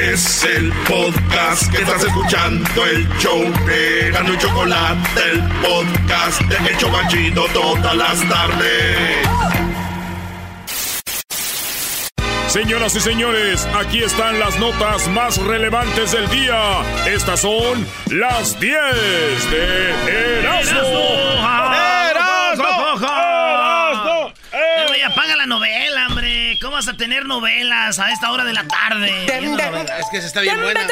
Es el podcast que estás escuchando, el show de Gano y Chocolate, el podcast de El Chocachito todas las tardes. Señoras y señores, aquí están las notas más relevantes del día. Estas son las 10 de Erasmo. ¡Erasmo! Eh, güey, apaga la novela, ¿Cómo vas a tener novelas a esta hora de la tarde? Es que se está bien buena.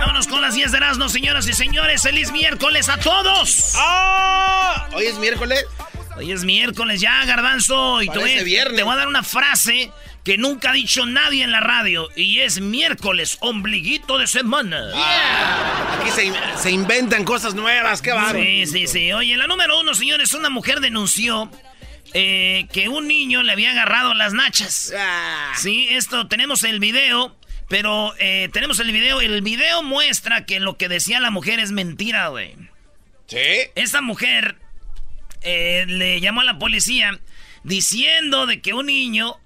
Vámonos con las 10 de Erasmo, señoras y señores. ¡Feliz miércoles a todos! ¡Ah! Hoy es miércoles. Hoy es miércoles ya, Garbanzo. Y te voy, viernes. te voy a dar una frase que nunca ha dicho nadie en la radio. Y es miércoles, ombliguito de semana. Aquí se, se inventan cosas nuevas, qué bárbaro. Sí, sí, sí. Oye, la número uno, señores, una mujer denunció eh, que un niño le había agarrado las nachas. Ah. Sí, esto, tenemos el video, pero eh, tenemos el video. El video muestra que lo que decía la mujer es mentira, güey. ¿Sí? Esta mujer eh, le llamó a la policía diciendo de que un niño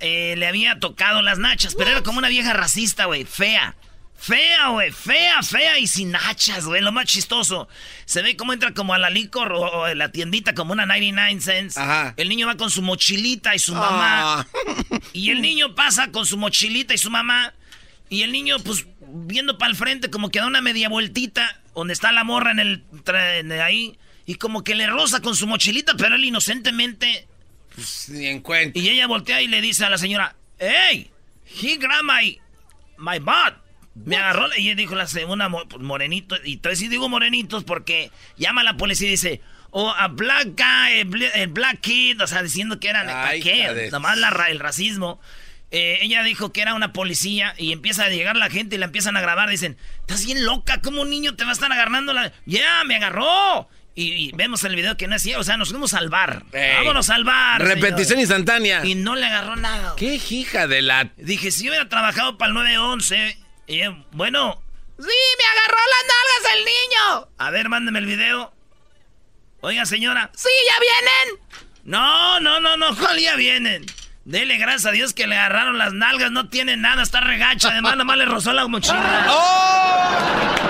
eh, le había tocado las nachas, pero era como una vieja racista, güey, fea. Fea, güey, fea, fea y sin nachas, güey, lo más chistoso. Se ve cómo entra como a la licor o, o la tiendita como una 99 cents. Ajá. El niño va con su mochilita y su mamá. Ah. Y el niño pasa con su mochilita y su mamá. Y el niño, pues, viendo para el frente, como que da una media vueltita, donde está la morra en el. tra- en ahí. Y como que le roza con su mochilita, pero él inocentemente. Ni en cuenta. Y ella voltea y le dice a la señora: ¡Hey! He grabbed my. My butt. Me agarró. Y ella dijo la segunda, pues, morenito. Y entonces sí digo morenitos porque llama a la policía y dice. O a black guy, a el black kid, o sea, diciendo que eran, ¿para Ay, qué? Nomás la el racismo. Eh, ella dijo que era una policía y empieza a llegar la gente y la empiezan a grabar. Dicen, estás bien loca, ¿cómo un niño te va a estar agarrando la...? ¡Ya, me agarró! Y, y vemos el video que no es cierto, o sea, nos fuimos al bar. Ey. Vámonos al bar. Repetición señor. instantánea. Y no le agarró nada. Qué hija de la... Dije, si hubiera trabajado para el 911, y, eh, bueno... ¡Sí, me agarró las nalgas el niño! A ver, mándeme el video. Oiga, señora. ¡Sí, ya vienen! No, no, no, no, ¿cuál ya vienen? Dele gracias a Dios que le agarraron las nalgas, no tiene nada, está regacha, además nomás le rozó la mochila.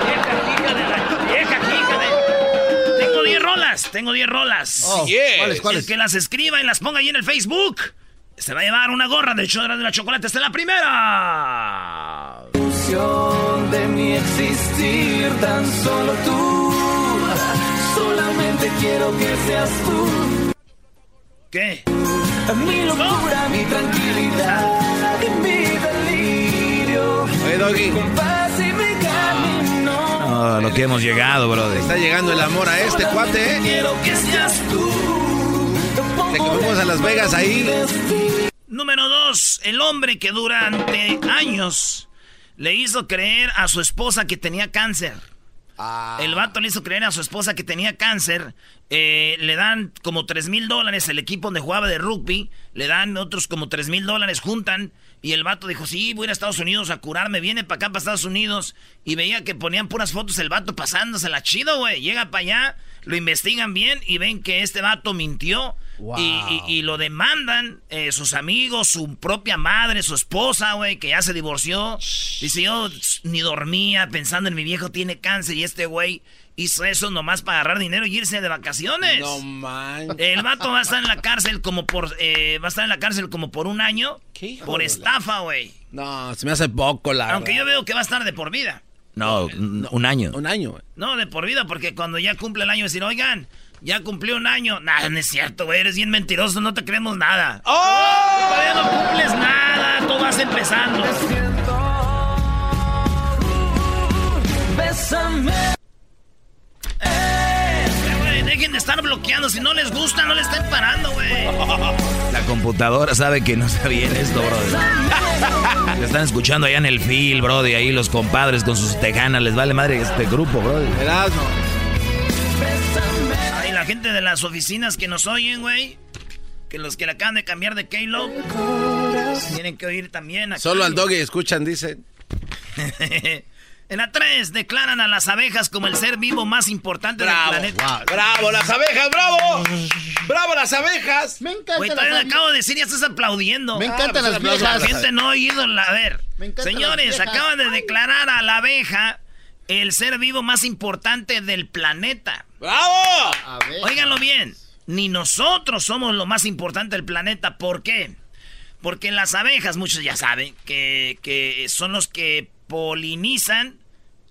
Vieja hija de la... Vieja hija de... Tengo 10 rolas, tengo 10 rolas. Oh. ¿cuáles, cuáles? El que las escriba y las ponga ahí en el Facebook se va a llevar una gorra de hecho de la chocolate. ¡Esta es la primera! de mi existir tan solo tú. Solamente quiero que seas tú. ¿Qué? Mi locura, mi tranquilidad y mi delirio. Oye, Doggy. Mi paz y mi camino. No, lo que hemos llegado, brother. Está llegando el amor a este cuate, ¿eh? Quiero que seas tú. De que fuimos a Las Vegas ahí. Número dos, el hombre que durante años le hizo creer a su esposa que tenía cáncer. El vato le hizo creer a su esposa que tenía cáncer. eh, le dan como 3 mil dólares el equipo donde jugaba de rugby. Le dan otros como 3 mil dólares, juntan. Y el vato dijo, sí, voy a ir a Estados Unidos a curarme. Viene para acá, para Estados Unidos. Y veía que ponían puras fotos el vato pasándosela chido, güey. Llega para allá, lo investigan bien y ven que este vato mintió. Y, y- y lo demandan eh, sus amigos, su propia madre, su esposa, güey, que ya se divorció. Dice, yo ni dormía pensando en mi viejo tiene cáncer y este güey hizo eso nomás para agarrar dinero y irse de vacaciones. No man. El vato va a estar en la cárcel como por eh, va a estar en la cárcel como por un año ¿Qué hijo por estafa, güey. No, se me hace poco la Aunque yo veo que va a estar de por vida. No, un un año. Un año, güey. No, de por vida, porque cuando ya cumple el año decir, oigan, Ya cumplió un año. Nada, no es cierto, güey. Eres bien mentiroso, no te creemos nada. ¡Oh! Todavía no cumples nada, tú vas empezando. Bésame. dejen de estar bloqueando. Si no les gusta, no le estén parando, güey. La computadora sabe que no está bien esto, brother. Le están escuchando allá en el fil, brody. Ahí los compadres con sus tejanas. Les vale madre este grupo, brody. Ay, la gente de las oficinas que nos oyen, güey. Que los que le acaban de cambiar de K-Lo tienen que oír también. Solo al doggy escuchan, dicen. En la 3 declaran a las abejas como el ser vivo más importante Bravo, del planeta. wow. ¡Bravo, las abejas! ¡Bravo! ¡Bravo, las abejas! Me encanta Güey, las todavía abejas. acabo de decir y ya estás aplaudiendo. Me encantan Ah, las viejas. La gente no ha oído la... A ver, Me señores, las acaban de declarar a la abeja el ser vivo más importante del planeta. ¡Bravo! Óiganlo bien, ni nosotros somos lo más importante del planeta. ¿Por qué? Porque las abejas, muchos ya saben, que, que son los que polinizan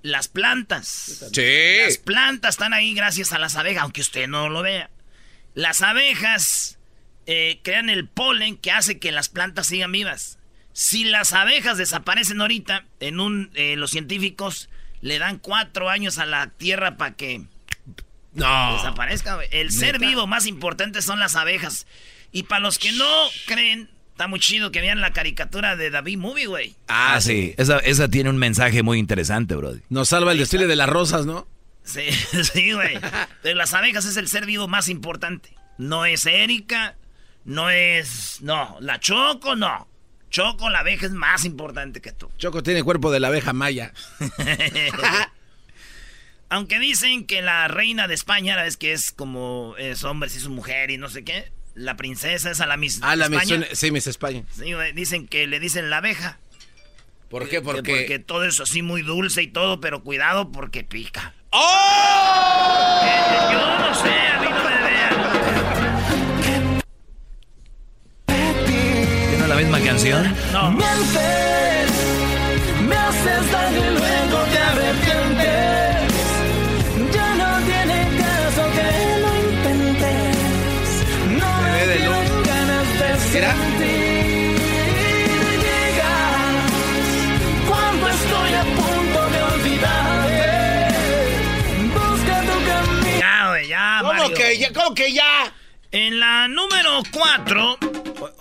las plantas. Sí. Las plantas están ahí gracias a las abejas, aunque usted no lo vea. Las abejas eh, crean el polen que hace que las plantas sigan vivas. Si las abejas desaparecen ahorita, en un, eh, los científicos le dan cuatro años a la tierra para que No. desaparezca. güey. El ser vivo más importante son las abejas. Y para los que no creen, está muy chido que vean la caricatura de David Movie, güey. Ah, sí. Esa, esa tiene un mensaje muy interesante, brody. Nos salva el desfile de las rosas, ¿no? Sí, sí, güey. Pero las abejas es el ser vivo más importante. No es Erika, no es... No, la Choco, no. Choco, la abeja es más importante que tú. Choco tiene cuerpo de la abeja maya. Aunque dicen que la reina de España, la vez que es como es hombre, si es mujer y no sé qué, la princesa es a la Miss Ah, la España. misión. Sí, Miss España. Sí, dicen que le dicen la abeja. ¿Por qué? Que- Porque. Porque todo es así muy dulce y todo, pero cuidado porque pica. ¡Oh! Eh, yo no sé, la misma canción? No. Mientes, me haces daño y luego te arrepientes. Ya no tiene caso que lo intentes. No me Bebé de luz. ganas de sentir. Llegas cuando estoy a punto de olvidarte. Busca tu camino. Ya, güey, ya, ¿Cómo Mario. que ya? ¿Cómo que ya? En la número 4,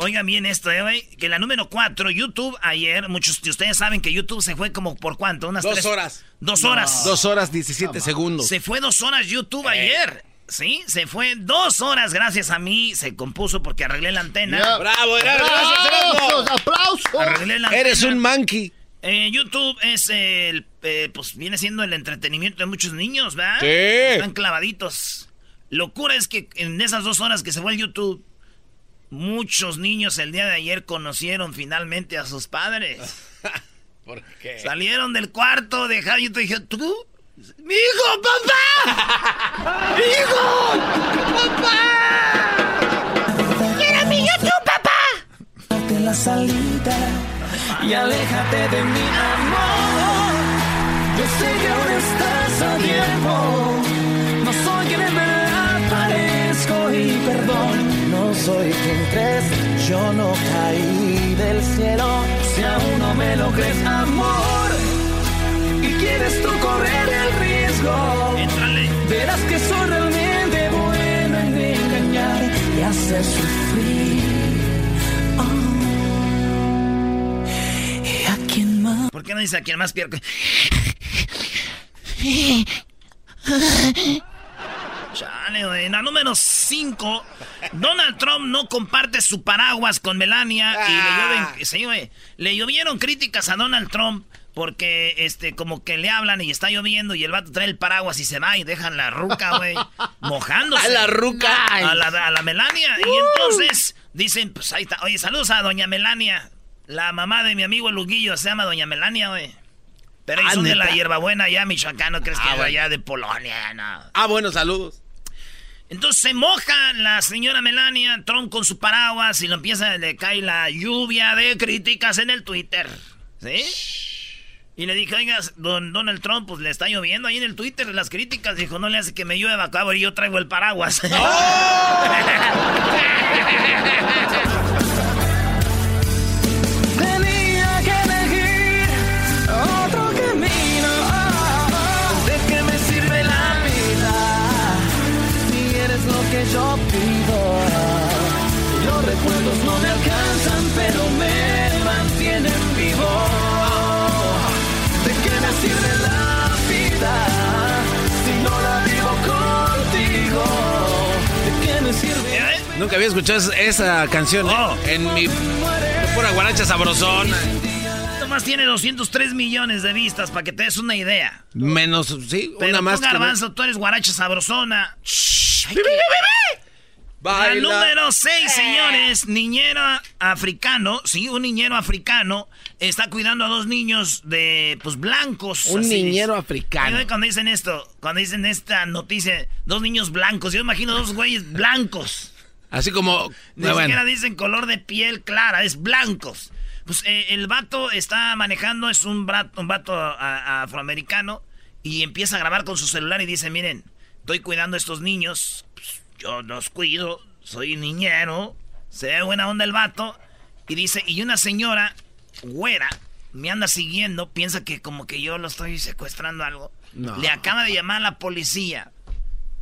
oigan bien esto, eh, güey, que la número 4, YouTube ayer, muchos de ustedes saben que YouTube se fue como por cuánto, unas Dos tres- horas. Dos horas. Dos horas 17 segundos. Se fue dos horas YouTube Eh. ayer. Sí, se fue dos horas gracias a mí. Se compuso porque arreglé la antena. ¡Bravo! ¡Gracias, ¡Aplausos! Arreglé la Eres antena. un monkey. Eh, YouTube es el, eh, pues viene siendo el entretenimiento de muchos niños, ¿verdad? Sí. Están clavaditos. Locura es que en esas dos horas que se fue el YouTube, muchos niños el día de ayer conocieron finalmente a sus padres. ¿Por qué? Salieron del cuarto, dejaron y dijeron, ¿tú? ¡Mi hijo, papá! ¡Mi hijo! ¡Papá! ¡Mira mi YouTube, papá! Date la salida y aléjate de mi amor. Yo sé que ahora estás a tiempo. No soy quien en verdad parezco y perdón. Soy quien crees, yo no caí del cielo. Si aún no me lo crees, amor, y quieres tú correr el riesgo. Éntrale. Verás que soy realmente bueno en engañar y hacer sufrir. Oh. ¿Y a quién más? ¿Por qué no dice a quien más pierde? Chale, güey. En la número 5, Donald Trump no comparte su paraguas con Melania y le, Ah. llueven- sí, güey. le llovieron críticas a Donald Trump porque este como que le hablan y está lloviendo y el vato trae el paraguas y se va y dejan la ruca, güey, mojándose. A la ruca. A la, a la Melania. Y entonces dicen, pues ahí está. Oye, saludos a doña Melania. La mamá de mi amigo el Luguillo se llama doña Melania, güey. Pero ellos Ah, son de la hierbabuena allá, Michoacán, ¿no crees que Ah, es bueno. allá de Polonia? No. Ah, bueno, saludos. Entonces se moja la señora Melania, Trump con su paraguas y lo empieza, le cae la lluvia de críticas en el Twitter. ¿Sí? Y le dije, oiga, don Donald Trump, pues le está lloviendo ahí en el Twitter las críticas. Dijo, no le hace que me llueva, cabrón, y yo traigo el paraguas. ¡Oh! yo pido. Los recuerdos no me alcanzan, pero me mantienen vivo. ¿De qué me sirve la vida si no la vivo contigo? ¿De qué me sirve? Nunca había escuchado esa, canción ¿eh? Oh. en mi pura guaracha sabrosona. Nomás tiene 203 millones de vistas para que te des una idea. Menos, sí, Pero una tú, más. que- Garbanzo, tú eres guaracha sabrosona. La número 6, señores. Niñero africano. Sí, un niñero africano está cuidando a dos niños de, pues, blancos. Un así. niñero africano. Cuando dicen esto, cuando dicen esta noticia, dos niños blancos. Yo imagino dos güeyes blancos. Así como. Ni bueno. siquiera dicen color de piel clara, es blancos. Pues eh, el vato está manejando, es un, brat- un vato a- a- afroamericano y empieza a grabar con su celular y dice, miren, estoy cuidando a estos niños, pues, yo los cuido, soy niñero, se ve buena onda el vato. Y dice, y una señora güera me anda siguiendo, piensa que como que yo lo estoy secuestrando algo. No. Le acaba de llamar a la policía.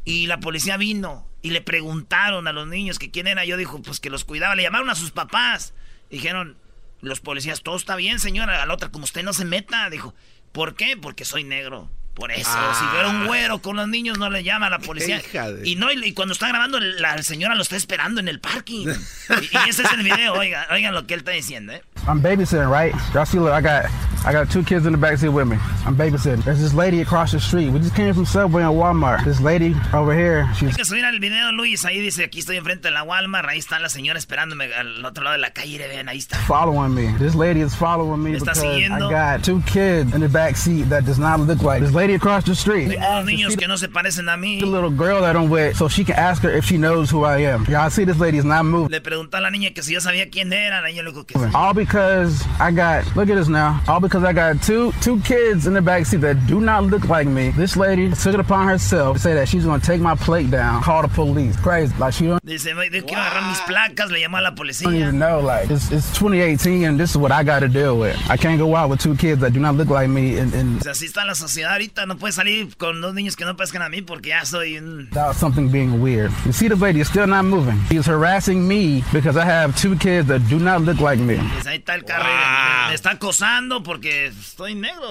Y la policía vino y le preguntaron a los niños que quién era. Yo dijo, pues que los cuidaba. Le llamaron a sus papás. Dijeron, los policías, todo está bien, señora. A la otra, como usted no se meta. Dijo, ¿por qué? Porque soy negro. Por eso, Ah. si fuera un güero con los niños, no le llama a la policía. De- Y no, y, cuando está grabando, la señora lo está esperando en el parking. y, y ese es el video, oigan, oigan lo que él está diciendo, ¿eh? I'm babysitting, right? Y'all see, look, I got I got two kids in the backseat with me. I'm babysitting. There's this lady across the street. We just came from Subway and Walmart. This lady over here, she's Hay que subir al video, Luis. Ahí dice, aquí estoy enfrente de la Walmart. Ahí está la señora esperándome al otro lado de la calle. Vean, ahí está. following me. This lady is following me Me está because siguiendo. I got two kids in the back seat that does not look like this lady across the street. Tengo niños que no se parecen a mí. The little girl that I'm with, so she can ask her if she knows who I am. Y'all see this lady is not moving. Le preguntó a la niña que si yo sabía quién era. La niña le dijo que sí. Because I got look at this now. All because I got two two kids in the back seat that do not look like me. This lady took it upon herself to say that she's gonna take my plate down, call the police. Crazy. Like she don't, Dice, "Güey, de que iba a agarrar mis placas. Le llamó a la don't even know. Like it's, it's 2018 and this is what I got to deal with. I can't go out with two kids that do not look like me and, and Dice, así está la sociedad ahorita. No puedes salir con dos niños que no parezcan a mí porque ya soy un... without something being weird. You see, the lady is still not moving. She is harassing me because I have two kids that do not look like me. Dice, ahí está el carro. y Me, me está acosando porque estoy negro.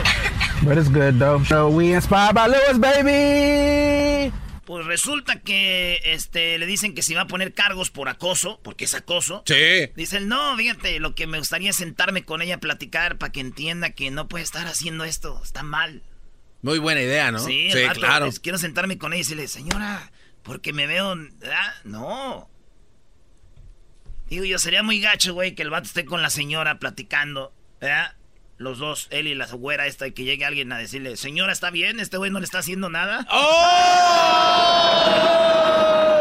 But it's good though. So we inspired by Lewis, baby. Pues resulta que este le dicen que si va a poner cargos por acoso, porque es acoso. Sí. Dicen, no, fíjate, lo que me gustaría es sentarme con ella a platicar para que entienda que no puede estar haciendo esto, está mal. Muy buena idea, ¿no? Sí, Sí, claro. pues, quiero sentarme con ella y decirle, señora, porque me veo... ¿verdad? No. Digo, yo sería muy gacho, güey, que el vato esté con la señora platicando, ¿verdad? Los dos, él y la güera esta, y que llegue alguien a decirle, señora, ¿está bien? ¿Este güey no le está haciendo nada? Te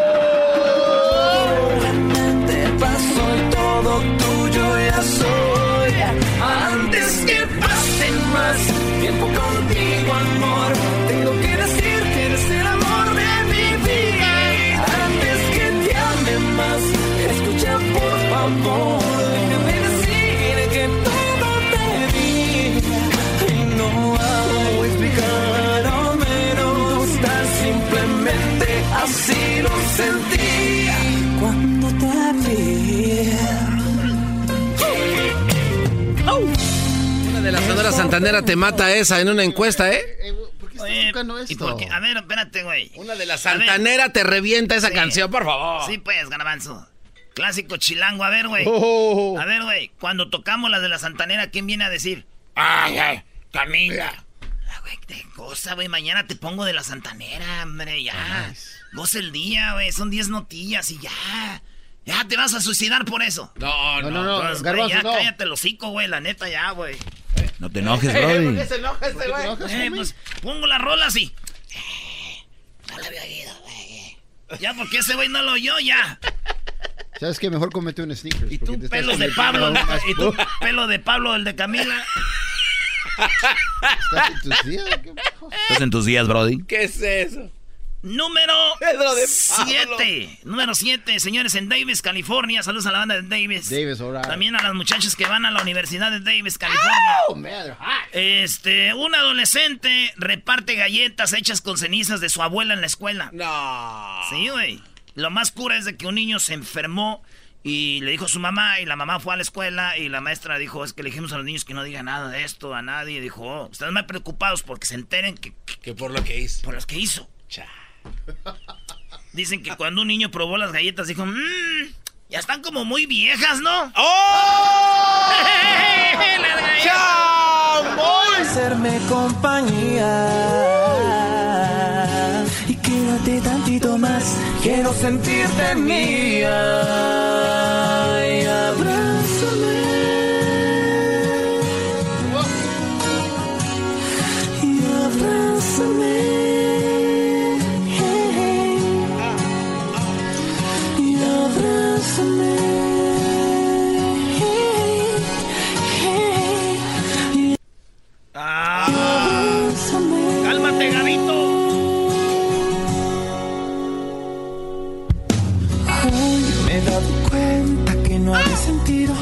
así lo sentí cuando te vi. Una de las Sonora Santanera te mata esa en una encuesta, ¿eh? Oye, ¿y por qué? A ver, espérate, güey. Una de las. Santanera te revienta esa Sí. canción, por favor. Sí, pues, Ganabanzo. Clásico chilango. A ver, güey. Oh. A ver, güey. Cuando tocamos las de la Santanera, ¿quién viene a decir? Ay, ay, Camila. Ah, güey, te goza, güey. Mañana te pongo de la Santanera, hombre, ya. Goza el día, güey. Son 10 notillas y ya. Ya te vas a suicidar por eso. No, no, No, no, Pues, güey, Garbanzo, ya no. cállate el hocico, güey. La neta, ya, güey. No te enojes, Brody. se enoja este güey? Eh, pues, pongo la rola así. No la había oído, güey. Ya, porque ese güey no lo oyó, ya. ¿Sabes qué? Mejor comete un sneakers. Y tú, pelos de Pablo. Y tú, pelo de Pablo, el de Camila. ¿Estás en tus días? ¿Qué ¿Estás en tus días, Brody? ¿Qué es eso? Número Pedro de 7. Número 7, señores, en Davis, California. Saludos a la banda de Davis. Davis, right. También a las muchachas que van a la Universidad de Davis, California. Oh, man. Este, un adolescente reparte galletas hechas con cenizas de su abuela en la escuela. No. Sí, güey. Lo más cura es de que un niño se enfermó y le dijo a su mamá y la mamá fue a la escuela y la maestra dijo, es que le dijimos a los niños que no digan nada de esto a nadie. Y dijo, oh, están más preocupados porque se enteren que, que- por lo que hizo. por los que hizo. Dicen que cuando un niño probó las galletas dijo, mmm, ya están como muy viejas, ¿no? ¡Oh! Las galletas. ¡Chamboy! hacerme compañía. Y quédate tantito más, quiero sentirte mía. Cuenta que no hay sentido.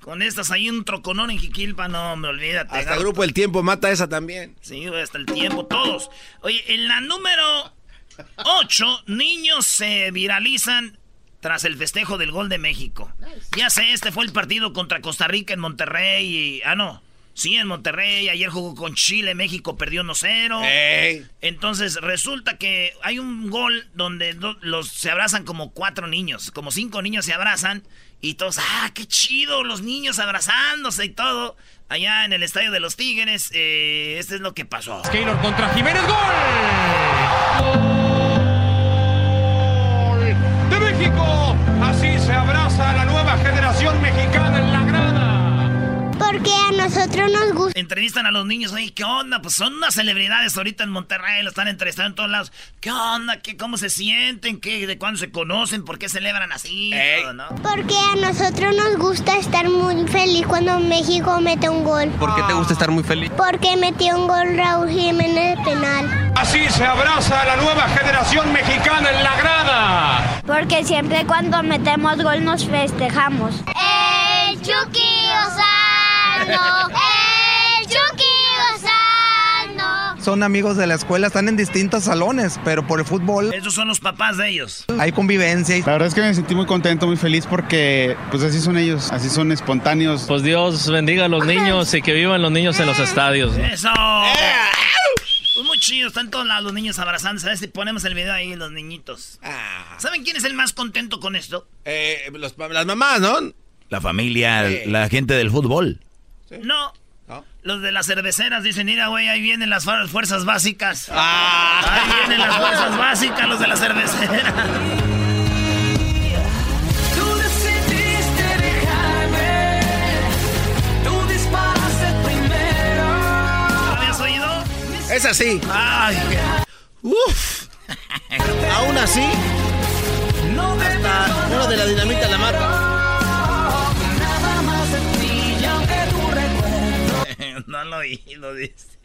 Con estas hay un troconón en Jiquilpa, no, me olvídate. Hasta Gabo. Grupo El Tiempo mata esa también. Sí, hasta el tiempo, todos. Oye, en la número 8, niños se viralizan tras el festejo del gol de México. Ya sé, este fue el partido contra Costa Rica en Monterrey y... Ah, no. Sí, en Monterrey. Ayer jugó con Chile. México perdió 1-0. ¡Ey! Entonces resulta que hay un gol donde do- los se abrazan como cuatro niños, como cinco niños se abrazan y todos, ah, qué chido, los niños abrazándose y todo. Allá en el estadio de los Tigres, eh, este es lo que pasó. Keylor contra Jiménez, gol. Gol nosotros nos gusta. Entrevistan a los niños, oye, ¿qué onda? Pues son unas celebridades ahorita en Monterrey, lo están entrevistando en todos lados. ¿Qué onda? ¿Qué, ¿Cómo se sienten? ¿Qué, ¿De cuándo se conocen? ¿Por qué celebran así? Ey. Todo, ¿no? Porque a nosotros nos gusta estar muy feliz cuando México mete un gol. ¿Por qué te gusta estar muy feliz? Porque metió un gol Raúl Jiménez de penal. Así se abraza la nueva generación mexicana en la grada. Porque siempre cuando metemos gol nos festejamos. ¡El Chucky Lozano! ¡El Chucky Lozano! Son amigos de la escuela, están en distintos salones, pero por el fútbol Esos son los papás de ellos. hay convivencia. La verdad es que me sentí muy contento, muy feliz porque pues así son ellos, así son espontáneos. Pues Dios bendiga a los niños y que vivan los niños en los estadios. ¿no? ¡Eso! Pues muy chido, están todos lados los niños abrazando. ¿Sabes si ponemos el video ahí, los niñitos? ¿Saben quién es el más contento con esto? Eh, los- las mamás, ¿no? La familia, Sí. la gente del fútbol. No. ¿No? Los de las cerveceras dicen, mira, güey, ahí vienen las fuer- fuerzas básicas. Ah. Ahí vienen las fuerzas básicas, los de la cervecera. Tú decidiste dejarme. Tú disparaste primero. ¿Lo habías oído? Es así. Ay, Uf. Aún así, No hasta uno de la dinamita la mata. no lo oído, dice.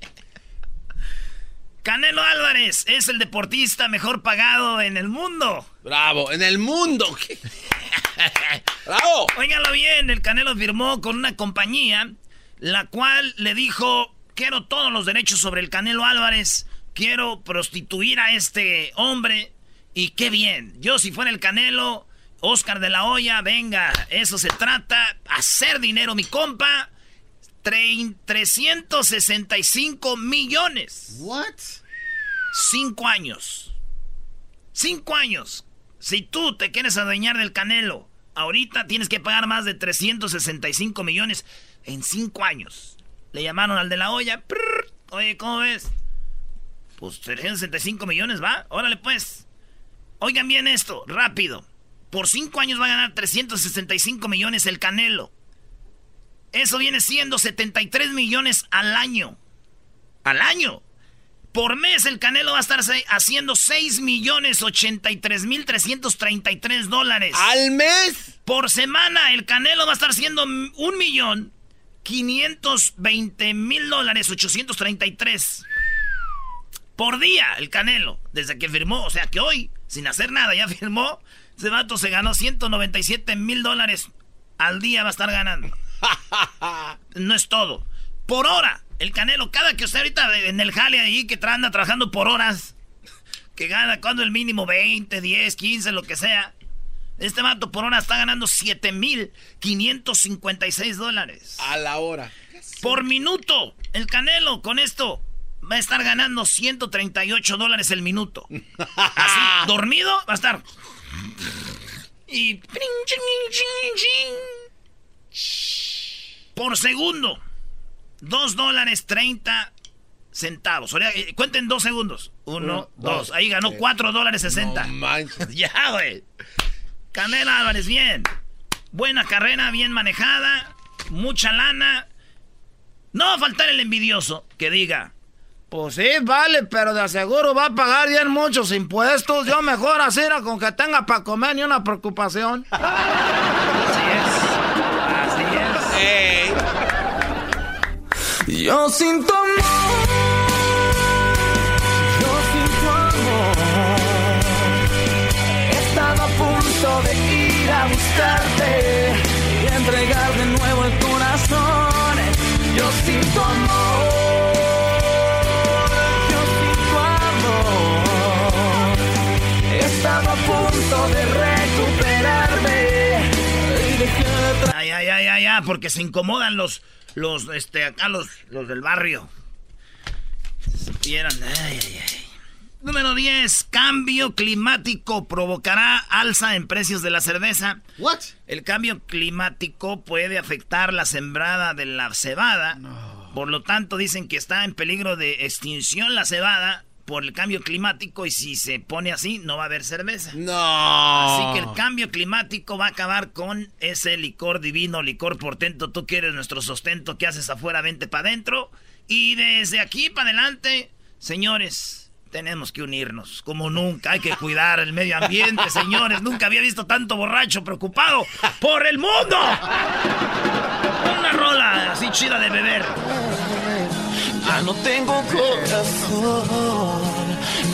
Canelo Álvarez es el deportista mejor pagado en el mundo. Bravo, en el mundo. Bravo. Óiganlo bien, el Canelo firmó con una compañía la cual le dijo, quiero todos los derechos sobre el Canelo Álvarez, quiero prostituir a este hombre y qué bien. Yo si fuera el Canelo, Oscar de la Hoya, venga, eso se trata, hacer dinero mi compa. Trein- 365 millones. What? Cinco años. Cinco años. Si tú te quieres adueñar del Canelo, ahorita tienes que pagar más de 365 millones en cinco años. Le llamaron al de la olla. prrr, Oye, ¿cómo ves? Pues 365 millones, ¿va? Órale, pues. Oigan bien esto, rápido. Por cinco años va a ganar 365 millones el Canelo. Eso viene siendo 73 millones al año. Al año. Por mes el Canelo va a estar haciendo 6 millones 83 mil 333 dólares. ¿Al mes? Por semana el Canelo va a estar haciendo m- un millón 520 mil dólares, 833 por día el Canelo, desde que firmó. O sea que hoy, sin hacer nada, ya firmó. Ese vato se ganó 197 mil dólares al día va a estar ganando. No es todo. Por hora, el Canelo, cada que usted ahorita en el jale ahí que anda trabajando por horas, que gana cuando el mínimo 20, 10, 15, lo que sea. Este vato por hora está ganando 7 mil 556 dólares. A la hora. Por minuto, el Canelo con esto va a estar ganando 138 dólares el minuto. Así, dormido, va a estar. Y. Por segundo, 2 dólares 30 centavos. Eh, cuenten dos segundos. Uno, dos. Ahí ganó 4 dólares 60. ya, güey. Canela Álvarez, bien. Buena carrera, bien manejada. Mucha lana. No va a faltar el envidioso que diga. Pues sí, vale, pero de aseguro va a pagar bien muchos impuestos. Yo mejor así con que tenga para comer ni una preocupación. Así es. Así es. Yo siento amor. Yo siento amor. Estaba a punto de ir a buscarte y entregar de nuevo el corazón. Yo siento amor. estaba a punto de recuperarme. Ay, ay, ay, ay, ay, porque se incomodan los, los, este, acá los, los del barrio. Vieron, ay, ay, ay. Número 10. Cambio climático provocará alza en precios de la cerveza. What? El cambio climático puede afectar la sembrada de la cebada. Por lo tanto, dicen que está en peligro de extinción la cebada por el cambio climático y si se pone así no va a haber cerveza. No. Así que el cambio climático va a acabar con ese licor divino, licor portento. Tú quieres nuestro sustento, ¿qué haces afuera? Vente para adentro. Y desde aquí para adelante, señores, tenemos que unirnos como nunca. Hay que cuidar el medio ambiente, señores. Nunca había visto tanto borracho preocupado por el mundo. Una rola así chida de beber. Ya no tengo corazón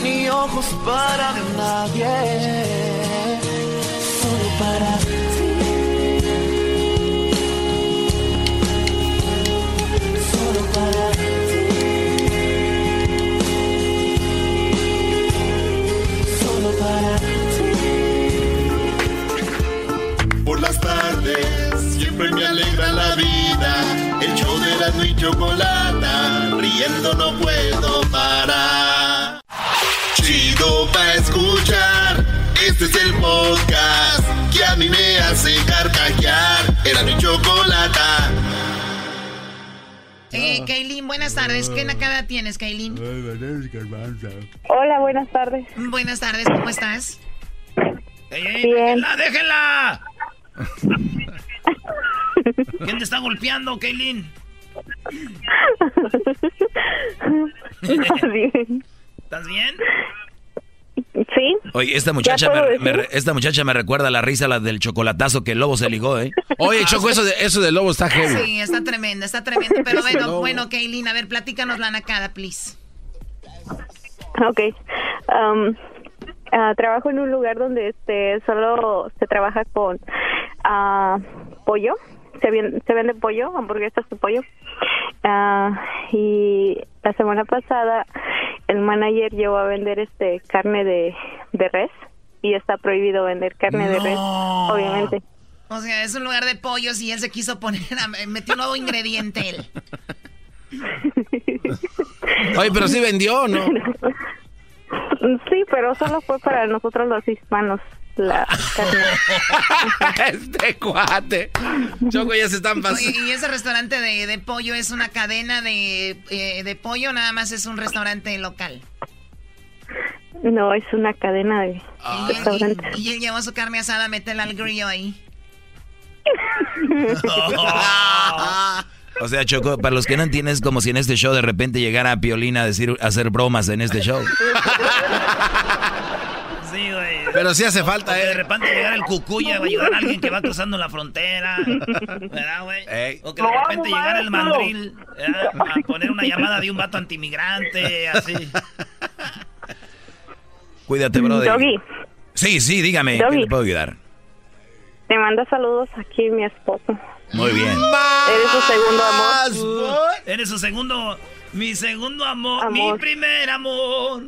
ni ojos para nadie, solo para ti. Solo para ti. Solo para ti. Por las tardes siempre me alegra la vida. El show de la y chocolata, riendo no puedo parar. Chido pa escuchar, este es el podcast que a mí me hace carcajear. Era mi chocolata. Eh, Kaylin, buenas tardes. ¿Qué nakada tienes, Kaylin? Hola, buenas tardes. Buenas tardes, ¿cómo estás? ¡Ey, ey, Bien. déjenla, déjenla! ¿Quién te está golpeando, Kaylin? Bien. ¿Estás bien? Sí. Oye, esta muchacha, me, me esta muchacha me recuerda la risa la del chocolatazo que el lobo se ligó, ¿eh? Oye, Choco, eso de, eso de lobo está heavy. Sí, está tremenda, está tremenda. Pero bueno, bueno, Kaylin, a ver, platícanos la nakada, please. Ok. Um, ah, trabajo en un lugar donde este solo se trabaja con ah, pollo. Se, vien- se vende pollo, hamburguesas de pollo. Ah, y la semana pasada el manager llevó a vender este carne de, de res y está prohibido vender carne de res, obviamente. O sea, es un lugar de pollos y él se quiso poner, a, metió un nuevo ingrediente él. Oye, pero sí vendió, ¿no? Sí, pero solo fue para nosotros los hispanos la carne. este cuate. Choco, ya se están pasando. y ese restaurante de, de pollo es una cadena de, eh, de pollo, nada más es un restaurante local. No, es una cadena de Y, restaurantes. y- y él llevó su carne asada a meterla al grillo ahí. O sea, Choco, para los que no entienden, es como si en este show de repente llegara Piolina a decir, a hacer bromas en este show. Sí, Sí, güey. Pero sí hace falta, O que ¿eh? De repente llegar el cucuya va a ayudar a alguien que va cruzando la frontera. ¿Verdad, güey? Ey. O que de repente llegar el mandril ¿verdad? a poner una llamada de un vato antimigrante, así. Cuídate, brother. Doggy, Sí, sí, dígame. ¿Qué Doggy. le puedo ayudar? te manda saludos aquí mi esposo. Muy bien. Eres su segundo amor. Eres su segundo, mi segundo amor, Amor. mi primer amor.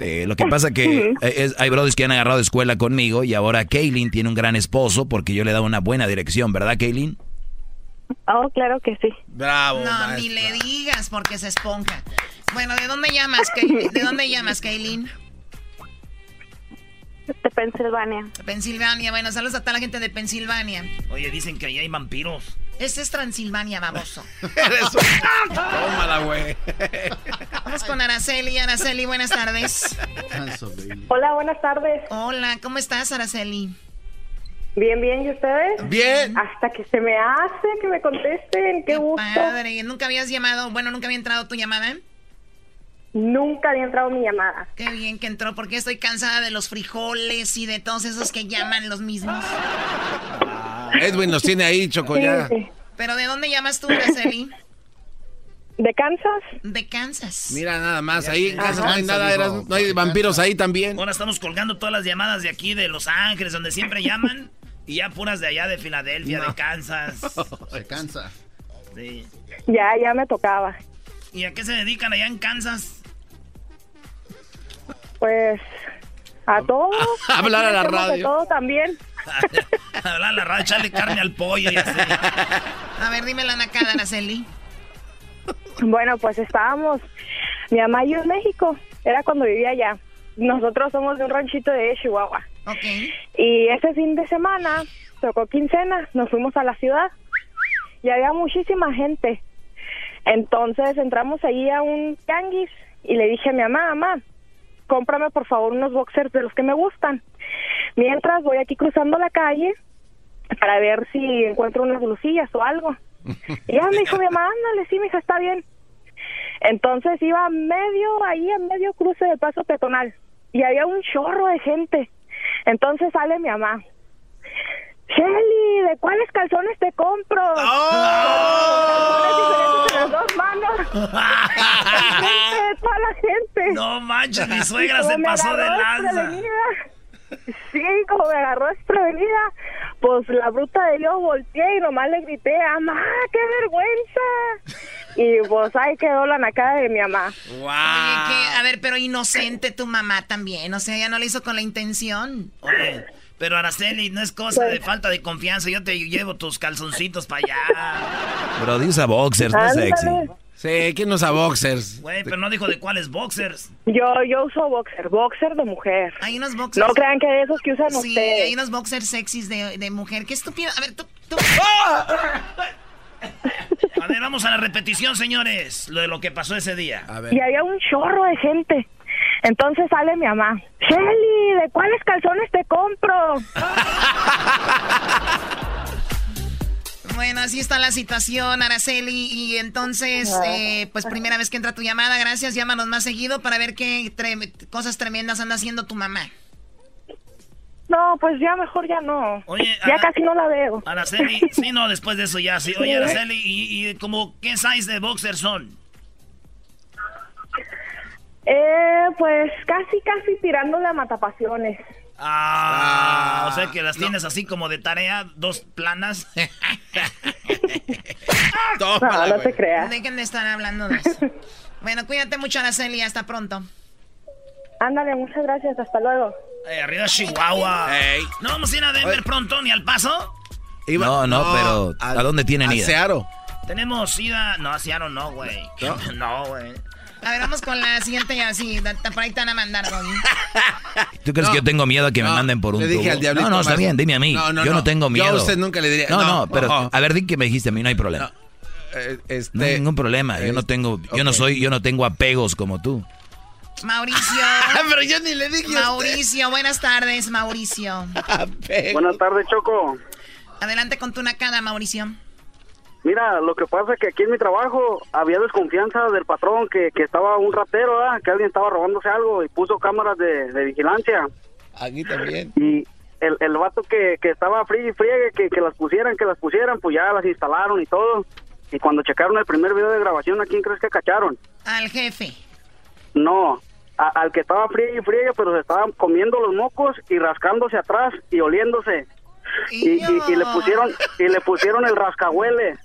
Eh, lo que pasa que eh, es- hay brothers que han agarrado escuela conmigo y ahora Kaylin tiene un gran esposo porque yo le he dado una buena dirección, ¿verdad, Kaylin? Oh, claro que sí. Bravo. No, ni le digas porque se esponja. Bueno, ¿de dónde llamas, Kaylin? ¿De dónde llamas, Kaylin? De Pensilvania. Pensilvania. Bueno, saludos a toda la gente de Pensilvania. Oye, dicen que ahí hay vampiros. Este es Transilvania, baboso. Tómala, güey. Vamos con Araceli. Araceli, buenas tardes. Hola, buenas tardes. Hola, ¿cómo estás, Araceli? Bien, bien, ¿y ustedes? Bien. Hasta que se me hace que me contesten, qué gusto. Padre, ¿nunca habías llamado? Bueno, ¿nunca había entrado tu llamada? Nunca había entrado mi llamada. Qué bien que entró, porque estoy cansada de los frijoles y de todos esos que llaman los mismos. Edwin los tiene ahí, Choco, ya. ¿Pero de dónde llamas tú, Araceli? ¿De Kansas? De Kansas. Mira nada más, ahí en casa no hay Kansas, nada, eras- no hay vampiros ahí también. Ahora estamos colgando todas las llamadas de aquí, de Los Ángeles, donde siempre llaman. Y ya puras de allá, de Filadelfia, de Kansas. Se cansa. Sí. Ya, ya me tocaba. ¿Y a qué se dedican allá en Kansas? Pues a todo. Hablar a la radio. De todo también. Hablar a la radio, echarle carne al pollo y así. A ver, dime la nacada, Araceli. Bueno, pues estábamos, mi mamá y yo en México, era cuando vivía allá. Nosotros somos de un ranchito de Chihuahua. Ok. Y ese fin de semana tocó quincena, nos fuimos a la ciudad y había muchísima gente. Entonces entramos ahí a un tianguis y le dije a mi mamá, mamá, cómprame por favor unos boxers de los que me gustan. Mientras voy aquí cruzando la calle para ver si encuentro unas blusillas o algo. Y ya me dijo mi mamá, ándale, sí, mija, está bien. Entonces iba a medio, ahí a medio cruce de paso peatonal y había un chorro de gente. Entonces sale mi mamá. Shelly, ¿de cuáles calzones te compro? Calzones diferentes en las dos manos. De toda la gente. No manches, mi suegra se pasó de lanza. Sí, como me agarró desprevenida, pues la bruta de yo volteé y nomás le grité, ¡Mamá, qué vergüenza! Y pues ahí quedó la nacada de mi mamá. Oye, que, a ver, pero inocente tu mamá también. O sea, ella no lo hizo con la intención. Oye, pero Araceli, no es cosa de falta de confianza. Yo te llevo tus calzoncitos para allá. Pero usa boxers, no sexy. Sí, ¿quién usa boxers? Güey, pero no dijo de cuáles boxers. Yo, yo uso boxer, boxer de mujer. Hay unos boxers. No crean que de esos que usan Sí, ustedes. hay unos boxers sexys de, de mujer. Qué estúpido. A ver, tú. tú- A ver, vamos a la repetición, señores. Lo de lo que pasó ese día. A Y había un chorro de gente. Entonces sale mi mamá. Shelly, ¿de cuáles calzones te compro? Bueno, así está la situación, Araceli. Y entonces, eh, pues primera vez que entra tu llamada, gracias. Llámanos más seguido para ver qué tre- cosas tremendas anda haciendo tu mamá. No, pues ya mejor ya no. Oye, ya Ara- casi no la veo. Araceli, sí, no, después de eso ya, sí. Oye, Araceli, ¿y, y como qué size de boxers son? Eh, pues casi, casi tirándole a matapasiones. Ah, o sea que las tienes así como de tarea, dos planas. No, no te creas. Dejen de estar hablando de eso. Bueno, cuídate mucho, Araceli. Hasta pronto. Ándale, muchas gracias. Hasta luego. Eh, arriba Chihuahua. ¿No vamos a ir a Denver pronto ni al paso? no, no, pero ¿a, dónde tienen a ida? Searo. Tenemos ida. No, a Seattle no, güey. No, güey. A ver, vamos con la siguiente ya. Sí, por ahí te van a mandar, Doggy. ¿Tú crees que yo tengo miedo a que me manden por un le dije tubo? al diablito No, no, está bien, dime a mí. No, no, yo no, no. tengo Yo a miedo. usted nunca le diría- No, no, no, pero a ver, di que me dijiste a mí, no hay problema. Eh, No hay este, ningún problema. Yo no tengo, yo no soy, yo no tengo apegos como tú. Mauricio. Pero yo ni le dije a usted. Mauricio, buenas tardes, Mauricio. Buenas tardes, Choco. Adelante con tu nacada, Mauricio. Mira, lo que pasa es que aquí en mi trabajo había desconfianza del patrón que, que estaba un ratero, ¿verdad? que alguien estaba robándose algo y puso cámaras de, de vigilancia. Aquí también. Y el, el vato que, que estaba frío y friegue, que, que las pusieran, que las pusieran, pues ya las instalaron y todo. Y cuando checaron el primer video de grabación, ¿a quién crees que cacharon? Al jefe. No, a- al que estaba friegue y friegue, pero se estaban comiendo los mocos y rascándose atrás y oliéndose. Y, y- y le pusieron y le pusieron el rascahuele.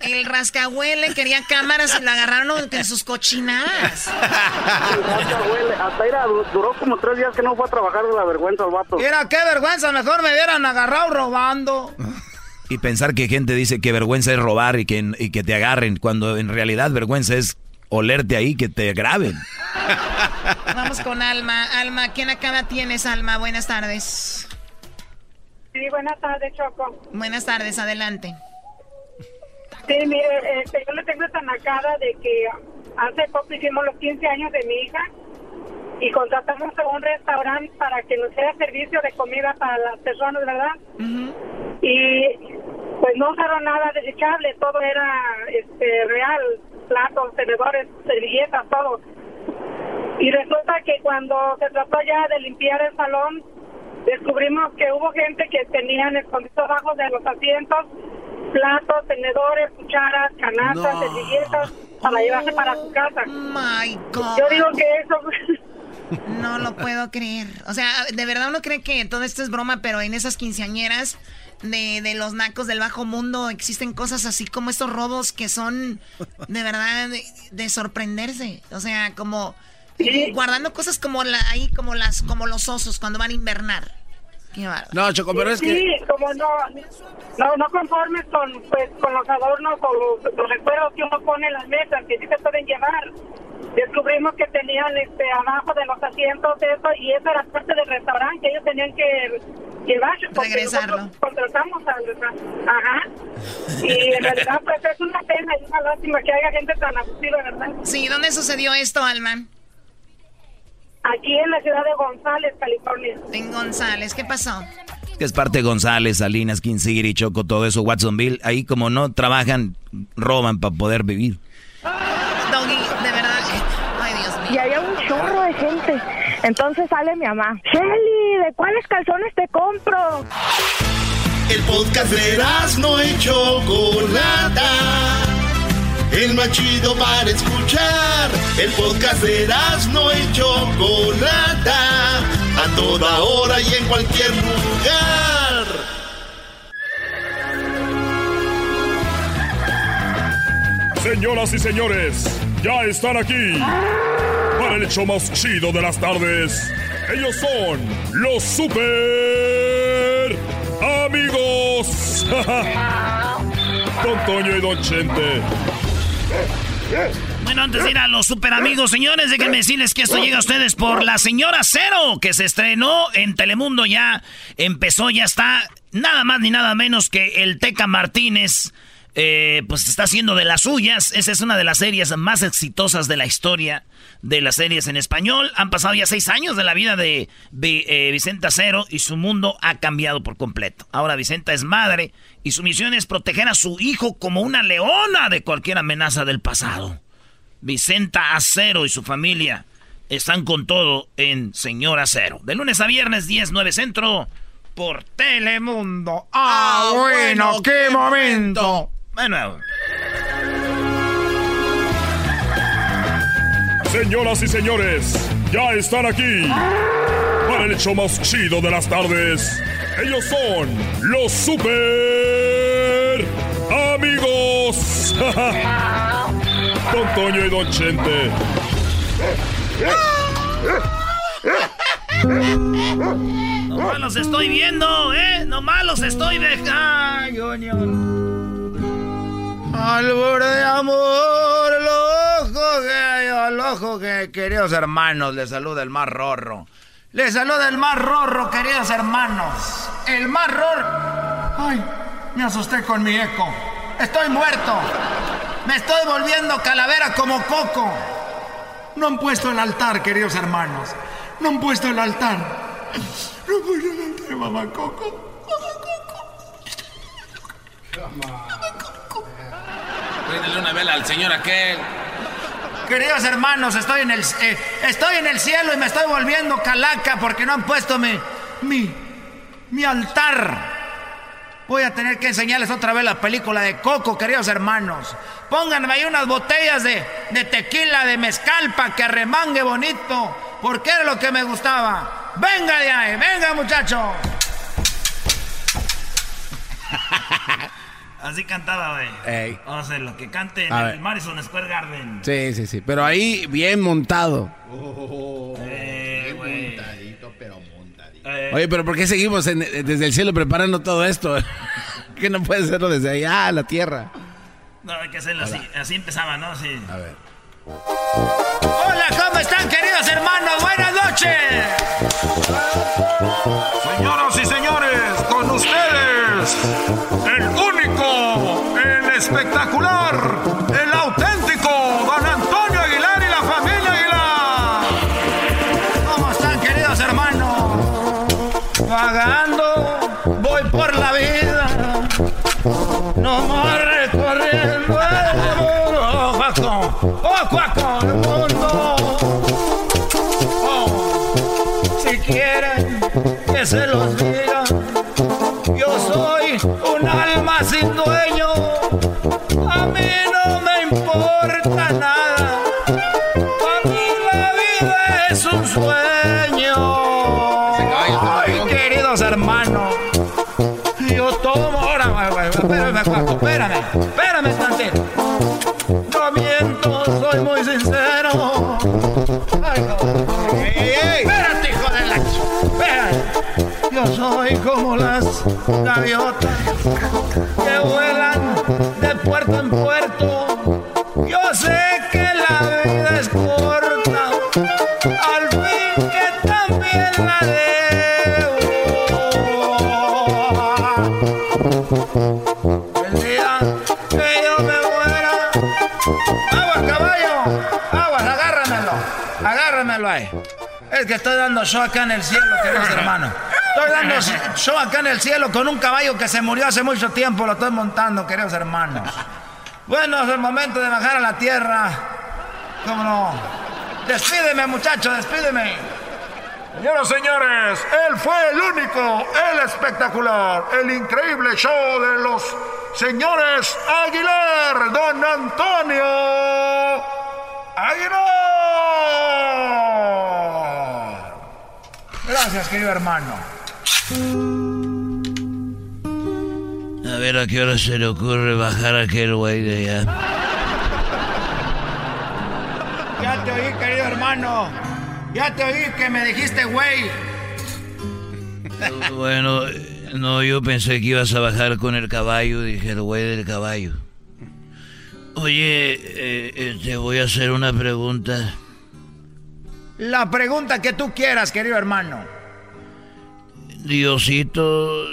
El rascahuele quería cámaras y la agarraron en sus cochinadas. El rascahuele. Hasta era, duró como tres días que no fue a trabajar de la vergüenza el vato. Mira, qué vergüenza, mejor me hubieran agarrado robando. Y pensar que gente dice que vergüenza es robar y que, y que te agarren, cuando en realidad vergüenza es olerte ahí, que te graben. Vamos con Alma. Alma, ¿quién acá tienes, Alma? Buenas tardes. Sí, buenas tardes, Choco. Buenas tardes, adelante. Sí, mire, este, yo le tengo esta nacada de que hace poco hicimos los 15 años de mi hija y contratamos a un restaurante para que nos diera servicio de comida para las personas, ¿verdad? Y pues no usaron nada desechable, todo era este, real, platos, tenedores, servilletas, todo. Y resulta que cuando se trató ya de limpiar el salón, descubrimos que hubo gente que tenían escondidos abajo de los asientos platos, tenedores, cucharas, canastas, No. servilletas para llevarse para su casa. My God. Yo digo que eso No lo puedo creer. O sea, de verdad uno cree que todo esto es broma, pero en esas quinceañeras de, de los nacos del bajo mundo existen cosas así como estos robos que son de verdad de, de sorprenderse. O sea, como guardando cosas como la, ahí como las como los osos cuando van a invernar. Qué. No, Choco, pero es sí, que... como no, no, no conformes con, pues, con los adornos o los, los recuerdos que uno pone en las mesas, que sí se pueden llevar. Descubrimos que tenían este abajo de los asientos eso, y eso era parte del restaurante, que ellos tenían que porque Regresarlo. nosotros Contratamos al restaurante. Ajá. Y en realidad, pues es una pena y una lástima que haya gente tan abusiva, ¿verdad? Sí, ¿dónde sucedió esto, Alma? Aquí en la ciudad de González, California. En González, ¿qué pasó? Que es parte de González, Salinas, Kinsiri, Choco, todo eso, Watsonville. Ahí como no trabajan, roban para poder vivir. Doggy, de verdad. Ay, Dios mío. Y había un chorro de gente. Entonces sale mi mamá. Shelly, ¿de cuáles calzones te compro? El podcast de no y Chocolata. El más chido para escuchar. El podcast de no y Chocolata. A toda hora y en cualquier lugar. Señoras y señores, ya están aquí para el hecho más chido de las tardes. Ellos son los super amigos. Don Toño y Don Chente. Bueno, antes de ir a los super amigos, señores, déjenme decirles que esto llega a ustedes por La Señora Cero, que se estrenó en Telemundo ya, empezó, ya está, nada más ni nada menos que el Teca Martínez, eh, pues está haciendo de las suyas. Esa es una de las series más exitosas de la historia de las series en español. Han pasado ya seis años de la vida de, eh, Vicenta Cero y su mundo ha cambiado por completo. Ahora Vicenta es madre y su misión es proteger a su hijo como una leona de cualquier amenaza del pasado. Vicenta Acero y su familia están con todo en Señor Acero. De lunes a viernes, 10, 9 centro, por Telemundo. ¡Ah, bueno, qué momento! Bueno, Señoras y señores, ya están aquí para el hecho más chido de las tardes. Ellos son los super amigos. Don Toño y Don Chente. nomás los estoy viendo, ¿eh? Nomás los estoy viendo. ¡Ay, Albor de amor, el ojo que el ojo que, queridos hermanos, les saluda el más rorro. Les saluda el más rorro, queridos hermanos. El más rorro. Ay, me asusté con mi eco. Estoy muerto. Me estoy volviendo calavera como Coco. No han puesto el altar, queridos hermanos. No han puesto el altar. No han el altar, mamá Coco. Préndele una vela al señor aquel. Queridos hermanos, estoy en el eh, estoy en el cielo y me estoy volviendo calaca porque no han puesto mi mi mi altar. Voy a tener que enseñarles otra vez la película de Coco, queridos hermanos. Pónganme ahí unas botellas de, de tequila, de mezcal, para que arremangue bonito, porque era lo que me gustaba. Venga de ahí, venga muchacho. Así cantaba, güey. Ey. O sea, lo que cante en A el ver. Madison Square Garden. Sí, sí, sí. Pero ahí bien montado. Eh, güey. Montadito, pero montadito. Eh, Oye, pero ¿por qué seguimos en- desde el cielo preparando todo esto? que no puede hacerlo desde allá, la tierra. no, hay que hacerlo así. Así empezaba, ¿no? Sí. A ver. Hola, ¿cómo están queridos hermanos? Buenas noches. Señoras y señores, con ustedes, Vagando, voy por la vida. No más recorriendo el mundo. Juaco, oh, Juaco, el mundo. Oh, si quieren que se los diga, yo soy un alma sin dueño. A mí no me importa nada. Espérame, Juaco, espérame, espérame tantito. No miento, soy muy sincero. Ay, no. Espérate, hijo de la Espérate. Yo soy como las gaviotas que estoy dando show acá en el cielo, queridos hermanos. Estoy dando show acá en el cielo con un caballo que se murió hace mucho tiempo, lo estoy montando, queridos hermanos. Bueno, es el momento de bajar a la tierra. ¿Cómo no? Despídeme, muchacho, despídeme. Señoras y señores, él fue el único, el espectacular, el increíble show de los señores Aguilar, don Antonio Aguilar. Gracias, querido hermano. A ver a qué hora se le ocurre bajar a aquel güey de allá. Ya te oí, querido hermano. Ya te oí que me dijiste, güey. Bueno, no, yo pensé que ibas a bajar con el caballo, dije el güey del caballo. Oye, eh, eh, te voy a hacer una pregunta. La pregunta que tú quieras, querido hermano. Diosito,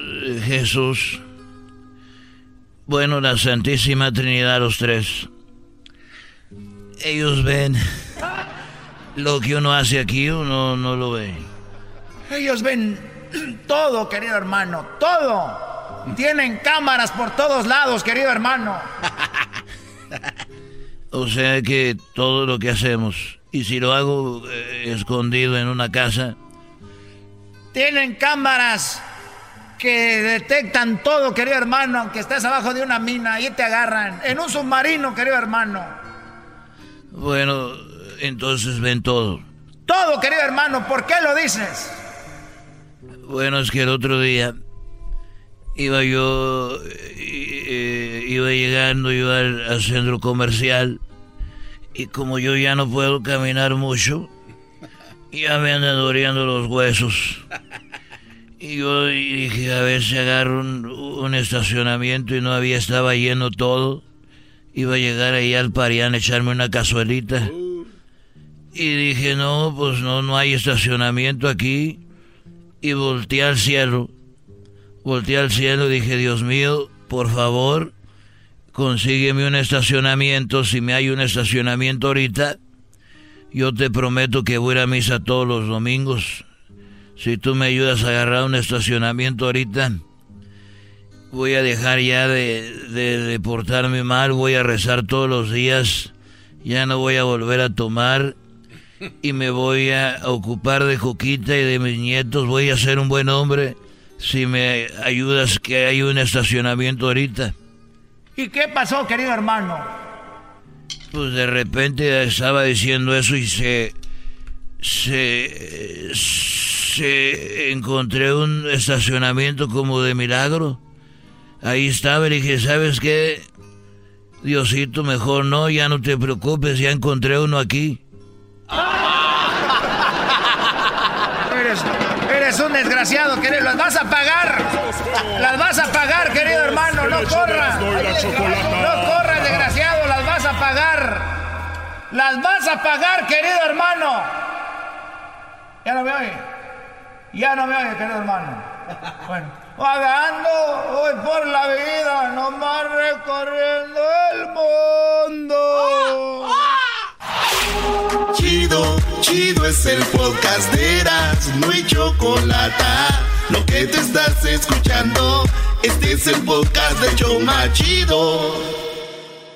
Jesús, bueno, la Santísima Trinidad, los tres. Ellos ven lo que uno hace aquí, uno no lo ve. Ellos ven todo, querido hermano, todo. Tienen cámaras por todos lados, querido hermano. O sea que todo lo que hacemos, y si lo hago eh, escondido en una casa, Tienen cámaras que detectan todo, querido hermano, aunque estés abajo de una mina, ahí te agarran. En un submarino, querido hermano. bueno, entonces ven todo. Todo, querido hermano, ¿por qué lo dices? Bueno, es que el otro día iba yo, eh, eh, iba llegando, iba al, al centro comercial y como yo ya no puedo caminar mucho, ya me andan doliendo los huesos. Y yo dije, a ver si agarro un, un estacionamiento y no había, estaba lleno todo. Iba a llegar ahí al Parián a echarme una cazuelita. Y dije, no, pues no, no hay estacionamiento aquí y volteé al cielo. Volteé al cielo y dije, Dios mío, por favor, consígueme un estacionamiento. Si me hay un estacionamiento ahorita, yo te prometo que voy a ir a misa todos los domingos. Si tú me ayudas a agarrar un estacionamiento ahorita. voy a dejar ya de, de, portarme mal, voy a rezar todos los días, ya no voy a volver a tomar y me voy a ocupar de Coquita y de mis nietos, voy a ser un buen hombre si me ayudas que hay un estacionamiento ahorita. ¿Y qué pasó, querido hermano? Pues de repente estaba diciendo eso y se se se encontré un estacionamiento como de milagro. Ahí estaba y dije, ¿sabes qué? Diosito, mejor no, ya no te preocupes, ya encontré uno aquí. Eres, eres un desgraciado, querido. Las vas a pagar. Las vas a pagar, querido hermano. No corras. No Las vas a pagar, querido hermano. Ya no me oye. Ya no me oye, querido hermano. Bueno, vagando voy por la vida, nomás recorriendo el mundo. Chido, chido es el podcast de Eras, no hay chocolate. Lo que te estás escuchando, este es el podcast de Choma Chido.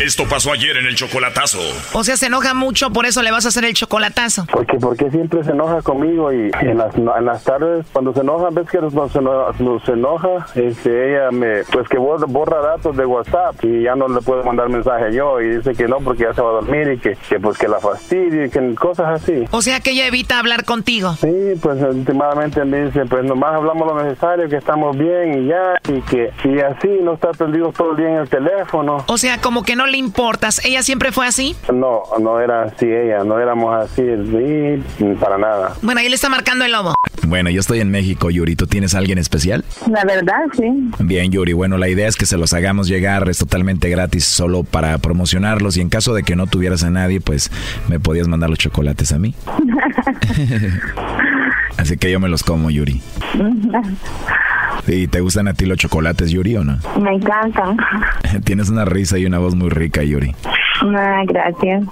Esto pasó ayer en el chocolatazo. O sea, se enoja mucho, por eso le vas a hacer el chocolatazo. Porque, porque siempre se enoja conmigo y en las, en las tardes cuando se enoja, ves que nos, nos se enoja este, ella me, pues que borra, borra datos de WhatsApp y ya no le puedo mandar mensaje yo y dice que no porque ya se va a dormir y que, que pues que la fastidia y que cosas así. O sea, que ella evita hablar contigo. Sí, pues últimamente me dice, pues nomás hablamos lo necesario, que estamos bien y ya, y que y así no está perdido todo el día en el teléfono. O sea, como que no le importas. ¿Ella siempre fue así? No, no era así ella, no éramos así, sí, para nada. Bueno, ahí le está marcando el lobo. Bueno, yo estoy en México, Yuri. ¿Tú tienes a alguien especial? La verdad, sí. Bien, Yuri. Bueno, la idea es que se los hagamos llegar. Es totalmente gratis, solo para promocionarlos. Y en caso de que no tuvieras a nadie, pues me podías mandar los chocolates a mí. Así que yo me los como, Yuri. ¿Y te gustan a ti los chocolates, Yuri, o no? Me encantan. Tienes una risa y una voz muy rica, Yuri. Ah, gracias.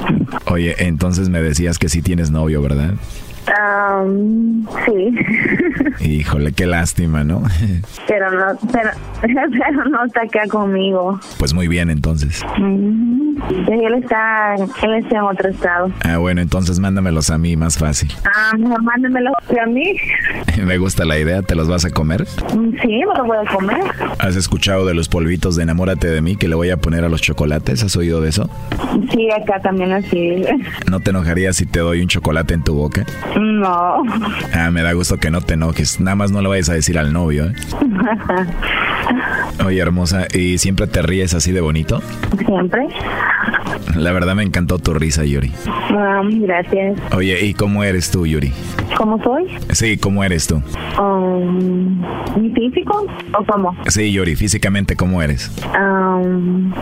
Oye, entonces me decías que sí tienes novio, ¿verdad? Um, sí. Híjole, qué lástima, ¿no? pero no, pero, pero no está acá conmigo. Pues muy bien, entonces. Mm, Él está, él está en otro estado. Ah, bueno, entonces mándamelos a mí, más fácil. Ah, mejor mándamelos a mí. Me gusta la idea, ¿te los vas a comer? Mm, Sí, me lo voy a comer. ¿Has escuchado de los polvitos de enamórate de mí que le voy a poner a los chocolates? ¿Has oído de eso? Sí, acá también así. ¿No te enojarías si te doy un chocolate en tu boca? No. Ah, me da gusto que no te enojes. Nada más no le vayas a decir al novio, ¿eh? Oye, hermosa, ¿y siempre te ríes así de bonito? Siempre. La verdad me encantó tu risa, Yuri. Ah, gracias. Oye, ¿y cómo eres tú, Yuri? ¿Cómo soy? Sí, ¿cómo eres tú? Um, ¿Mi físico o cómo? Sí, Yuri, físicamente, ¿cómo eres? Um,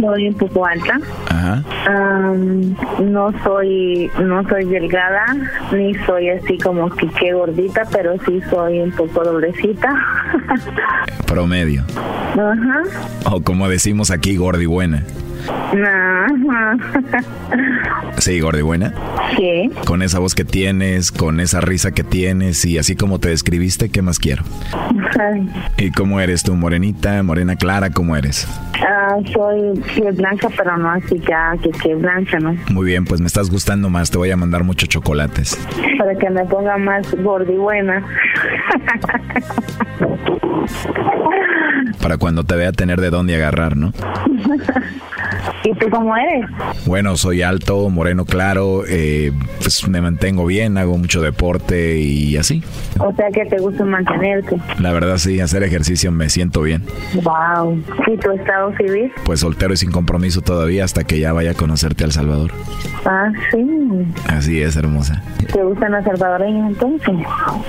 soy un poco alta. Ajá. Um, no soy no soy delgada ni soy así como que qué gordita, pero sí soy un poco doblecita. Promedio. Ajá. O como decimos aquí, gordi buena. Ajá. Sí, gordi buena. Sí. Con esa voz que tienes, con esa risa que tienes y así como te describiste, ¿qué más quiero? Ay. ¿Y cómo eres tú? ¿Morenita, morena clara? ¿Cómo eres? Ah, soy piel blanca, pero no así ya que que blanca, ¿no? Muy bien, pues me estás gustando más. Te voy a mandar muchos chocolates. Para que me ponga más gordi buena. Para cuando te vea tener de dónde agarrar, ¿no? ¿Y tú cómo eres? Bueno, soy alto, moreno claro, eh, pues me mantengo bien, hago mucho deporte y así. O sea que te gusta mantenerte. La verdad sí, hacer ejercicio me siento bien. Wow. ¿Y tu estado civil? Pues soltero y sin compromiso todavía hasta que ya vaya a conocerte a El Salvador. Ah, sí. Así es, hermosa. ¿Te gustan las salvadoreñas entonces?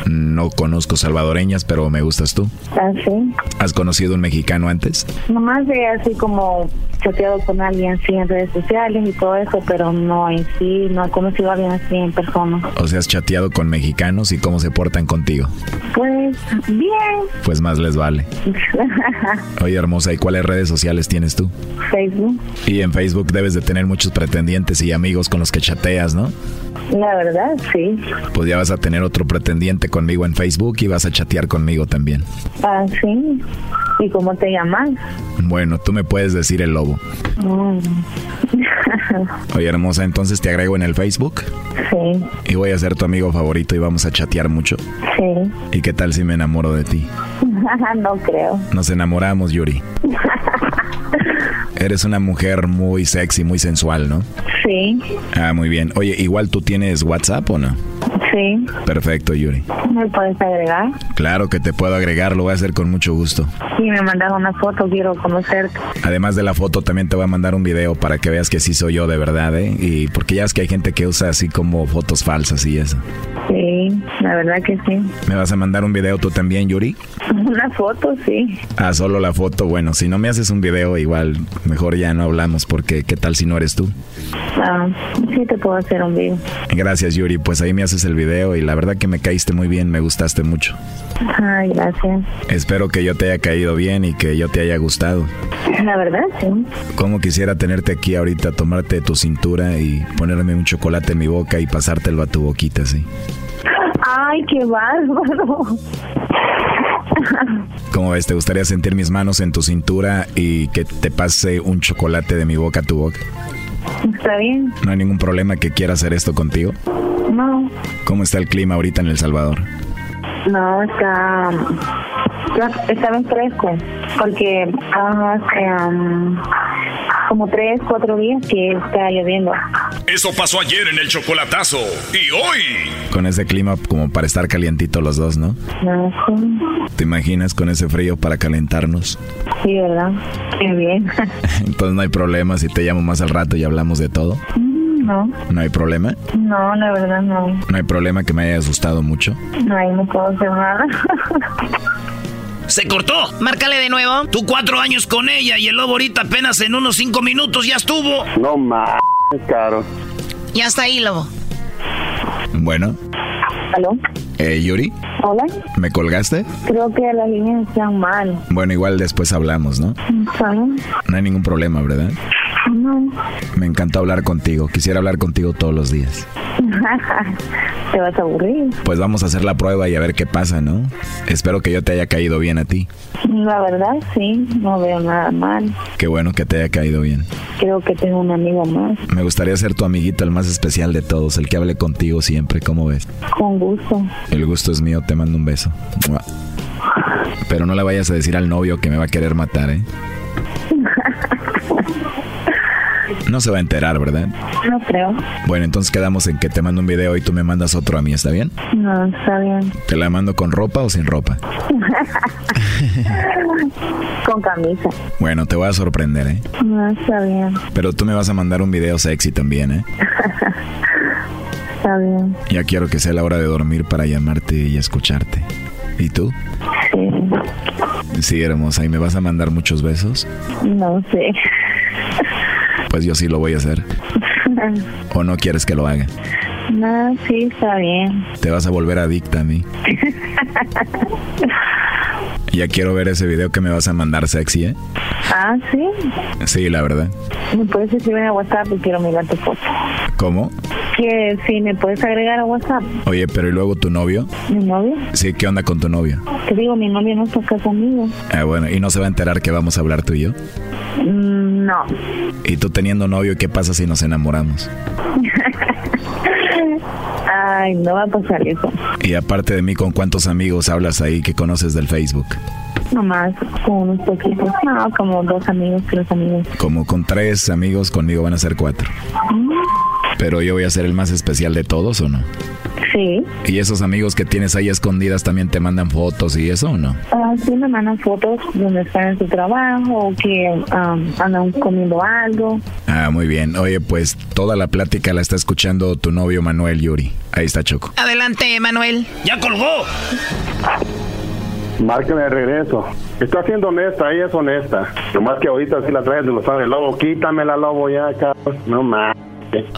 No conozco salvadoreñas, pero me gustas tú. Ah, sí. ¿Has conocido un mexicano antes? Nomás de así como chateado con alguien así en redes sociales y todo eso, pero no en sí, no he conocido a alguien así en persona. O sea, has chateado con mexicanos y cómo se portan contigo. Pues bien. Pues más les vale. Oye, hermosa, ¿y cuáles redes sociales tienes tú? Facebook. Y en Facebook debes de tener muchos pretendientes y amigos con los que chateas, ¿no? La verdad, sí. Pues ya vas a tener otro pretendiente conmigo en Facebook y vas a chatear conmigo también. Ah, sí. ¿Y cómo te llamas? Bueno, tú me puedes decir el lobo. Mm. Oye, hermosa, entonces te agrego en el Facebook. Sí. Y voy a ser tu amigo favorito y vamos a chatear mucho. Sí. ¿Y qué tal si me enamoro de ti? no creo. Nos enamoramos, Yuri. Eres una mujer muy sexy, muy sensual, ¿no? Sí. Ah, muy bien. Oye, igual tú tienes WhatsApp o no? Sí. Perfecto, Yuri. ¿Me puedes agregar? Claro que te puedo agregar, lo voy a hacer con mucho gusto. Sí, me mandas una foto, quiero conocerte. Además de la foto, también te voy a mandar un video para que veas que sí soy yo de verdad, ¿eh? Y porque ya es que hay gente que usa así como fotos falsas y eso. Sí, la verdad que sí. ¿Me vas a mandar un video tú también, Yuri? Una foto, sí. Ah, solo la foto. Bueno, si no me haces un video, igual mejor ya no hablamos porque ¿qué tal si no eres tú? Ah, sí te puedo hacer un video. Gracias, Yuri. Pues ahí me haces el video y la verdad que me caíste muy bien, me gustaste mucho. Ay, gracias. Espero que yo te haya caído bien y que yo te haya gustado. La verdad, sí. Como quisiera tenerte aquí ahorita, tomarte tu cintura y ponerme un chocolate en mi boca y pasártelo a tu boquita, así. Ay, qué bárbaro. ¿Cómo ves? ¿Te gustaría sentir mis manos en tu cintura y que te pase un chocolate de mi boca a tu boca? Está bien. ¿No hay ningún problema que quiera hacer esto contigo? No, ¿Cómo está el clima ahorita en El Salvador? No, está... Está bien fresco, porque hace um, como tres, cuatro días que está lloviendo. Eso pasó ayer en el chocolatazo. Y hoy. Con ese clima como para estar calientitos los dos, ¿no? No, sí, ¿Te imaginas con ese frío para calentarnos? sí, ¿verdad? Qué bien. Entonces no hay problema si te llamo más al rato y hablamos de todo. No, ¿No hay problema? no, la verdad no. ¿No hay problema que me haya asustado mucho? No, ahí no puedo hacer nada. Se cortó. Márcale de nuevo. Tú cuatro años con ella y el lobo ahorita apenas en unos cinco minutos ya estuvo. No más, caro. Ya está ahí, lobo. Bueno, ¿Aló? eh, Yuri, ¿Hola? ¿me colgaste? Creo que las líneas están mal. Bueno, igual después hablamos, ¿no? ¿Saben? No hay ningún problema, ¿verdad? No. Me encantó hablar contigo. Quisiera hablar contigo todos los días. Te vas a aburrir. Pues vamos a hacer la prueba y a ver qué pasa, ¿no? Espero que yo te haya caído bien a ti. La verdad, sí, no veo nada mal. Qué bueno que te haya caído bien. Creo que tengo un amigo más. Me gustaría ser tu amiguito, el más especial de todos, el que hable contigo siempre. ¿Cómo ves? Con gusto. El gusto es mío, te mando un beso. Pero no le vayas a decir al novio que me va a querer matar, ¿eh? No se va a enterar, ¿verdad? No creo. Bueno, entonces quedamos en que te mando un video y tú me mandas otro a mí, ¿está bien? No, está bien. ¿Te la mando con ropa o sin ropa? Con camisa. Bueno, te voy a sorprender, ¿eh? No, está bien. Pero tú me vas a mandar un video sexy también, ¿eh? Está bien. Ya quiero que sea la hora de dormir para llamarte y escucharte. ¿Y tú? Sí. Hermosa. ¿Y me vas a mandar muchos besos? No sé. Pues yo sí lo voy a hacer. ¿O no quieres que lo haga? No, sí, está bien. Te vas a volver adicta a mí. Ya quiero ver ese video que me vas a mandar sexy, ¿eh? ah, sí. Sí, la verdad. ¿Me puedes escribir a WhatsApp y quiero mirar tu foto? ¿Cómo? Que sí, ¿me puedes agregar a WhatsApp? Oye, pero ¿y luego tu novio? ¿Mi novio? Sí, ¿qué onda con tu novio? Te digo, mi novio no está acá conmigo. Ah, bueno, ¿y no se va a enterar que vamos a hablar tú y yo? Mm, no. ¿Y tú teniendo novio, qué pasa si nos enamoramos? Ay, no va a pasar eso. Y aparte de mí, ¿con cuántos amigos hablas ahí que conoces del Facebook? Nomás con unos poquitos. No, como dos amigos, tres amigos. Como con tres amigos, conmigo van a ser cuatro. Mm, Pero yo voy a ser el más especial de todos, ¿o no? Sí. ¿Y esos amigos que tienes ahí escondidas también te mandan fotos y eso o no? Ah, sí, me mandan fotos donde están en su trabajo o que um, andan comiendo algo. Ah, muy bien. Oye, pues toda la plática la está escuchando tu novio Manuel Yuri. Ahí está Choco. Adelante, Manuel. ¡Ya colgó! Márqueme de regreso. Está siendo honesta, ella es honesta. Nomás que ahorita sí la traes de los el lobo. Quítamela, lobo, ya, cabrón. No más.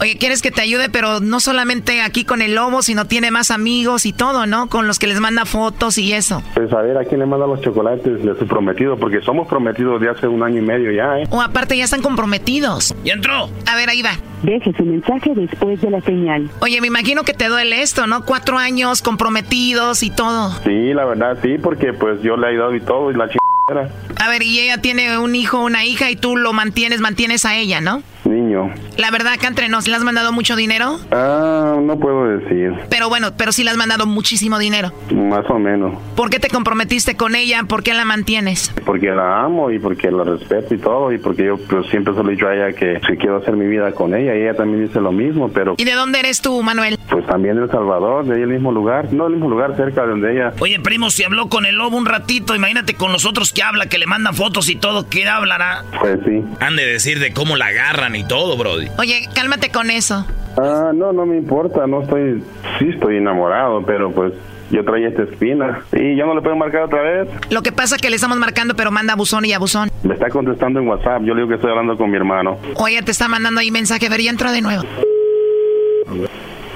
Oye, quieres que te ayude, pero no solamente aquí con el lobo, sino tiene más amigos y todo, ¿no? Con los que les manda fotos y eso. Pues a ver a quién le manda los chocolates de su prometido, porque somos prometidos de hace un año y medio ya, ¿eh? O aparte ya están comprometidos. ¡Y entró! A ver, ahí va. Deje su mensaje después de la señal. Oye, me imagino que te duele esto, ¿no? Cuatro años comprometidos y todo. Sí, la verdad, sí, porque pues yo le he ayudado y todo, y la chingada. A ver, y ella tiene un hijo, una hija, y tú lo mantienes, mantienes a ella, ¿no? Niño. La verdad, acá entre nos, ¿le has mandado mucho dinero? Ah, no puedo decir. Pero bueno, pero sí le has mandado muchísimo dinero. Más o menos. ¿Por qué te comprometiste con ella? ¿Por qué la mantienes? Porque la amo y porque la respeto y todo, y porque yo pues, siempre se lo he dicho a ella que si quiero hacer mi vida con ella, y ella también dice lo mismo, pero ¿Y de dónde eres tú, Manuel? pues también de El Salvador, de ahí el mismo lugar, no el mismo lugar, cerca de donde ella. Oye, primo, si habló con el lobo un ratito, imagínate con los otros que habla, que le mandan fotos y todo, ¿qué hablará? Pues sí. Han de decir de cómo la agarran y todo, Brody. Oye, cálmate con eso. Ah, no, no me importa, no estoy, sí estoy enamorado, pero pues yo traía esta espina. Y ya no le puedo marcar otra vez. Lo que pasa es que le estamos marcando, pero manda buzón y a buzón. Me está contestando en WhatsApp, yo le digo que estoy hablando con mi hermano. Oye, te está mandando ahí mensaje, a ver, ya entró de nuevo.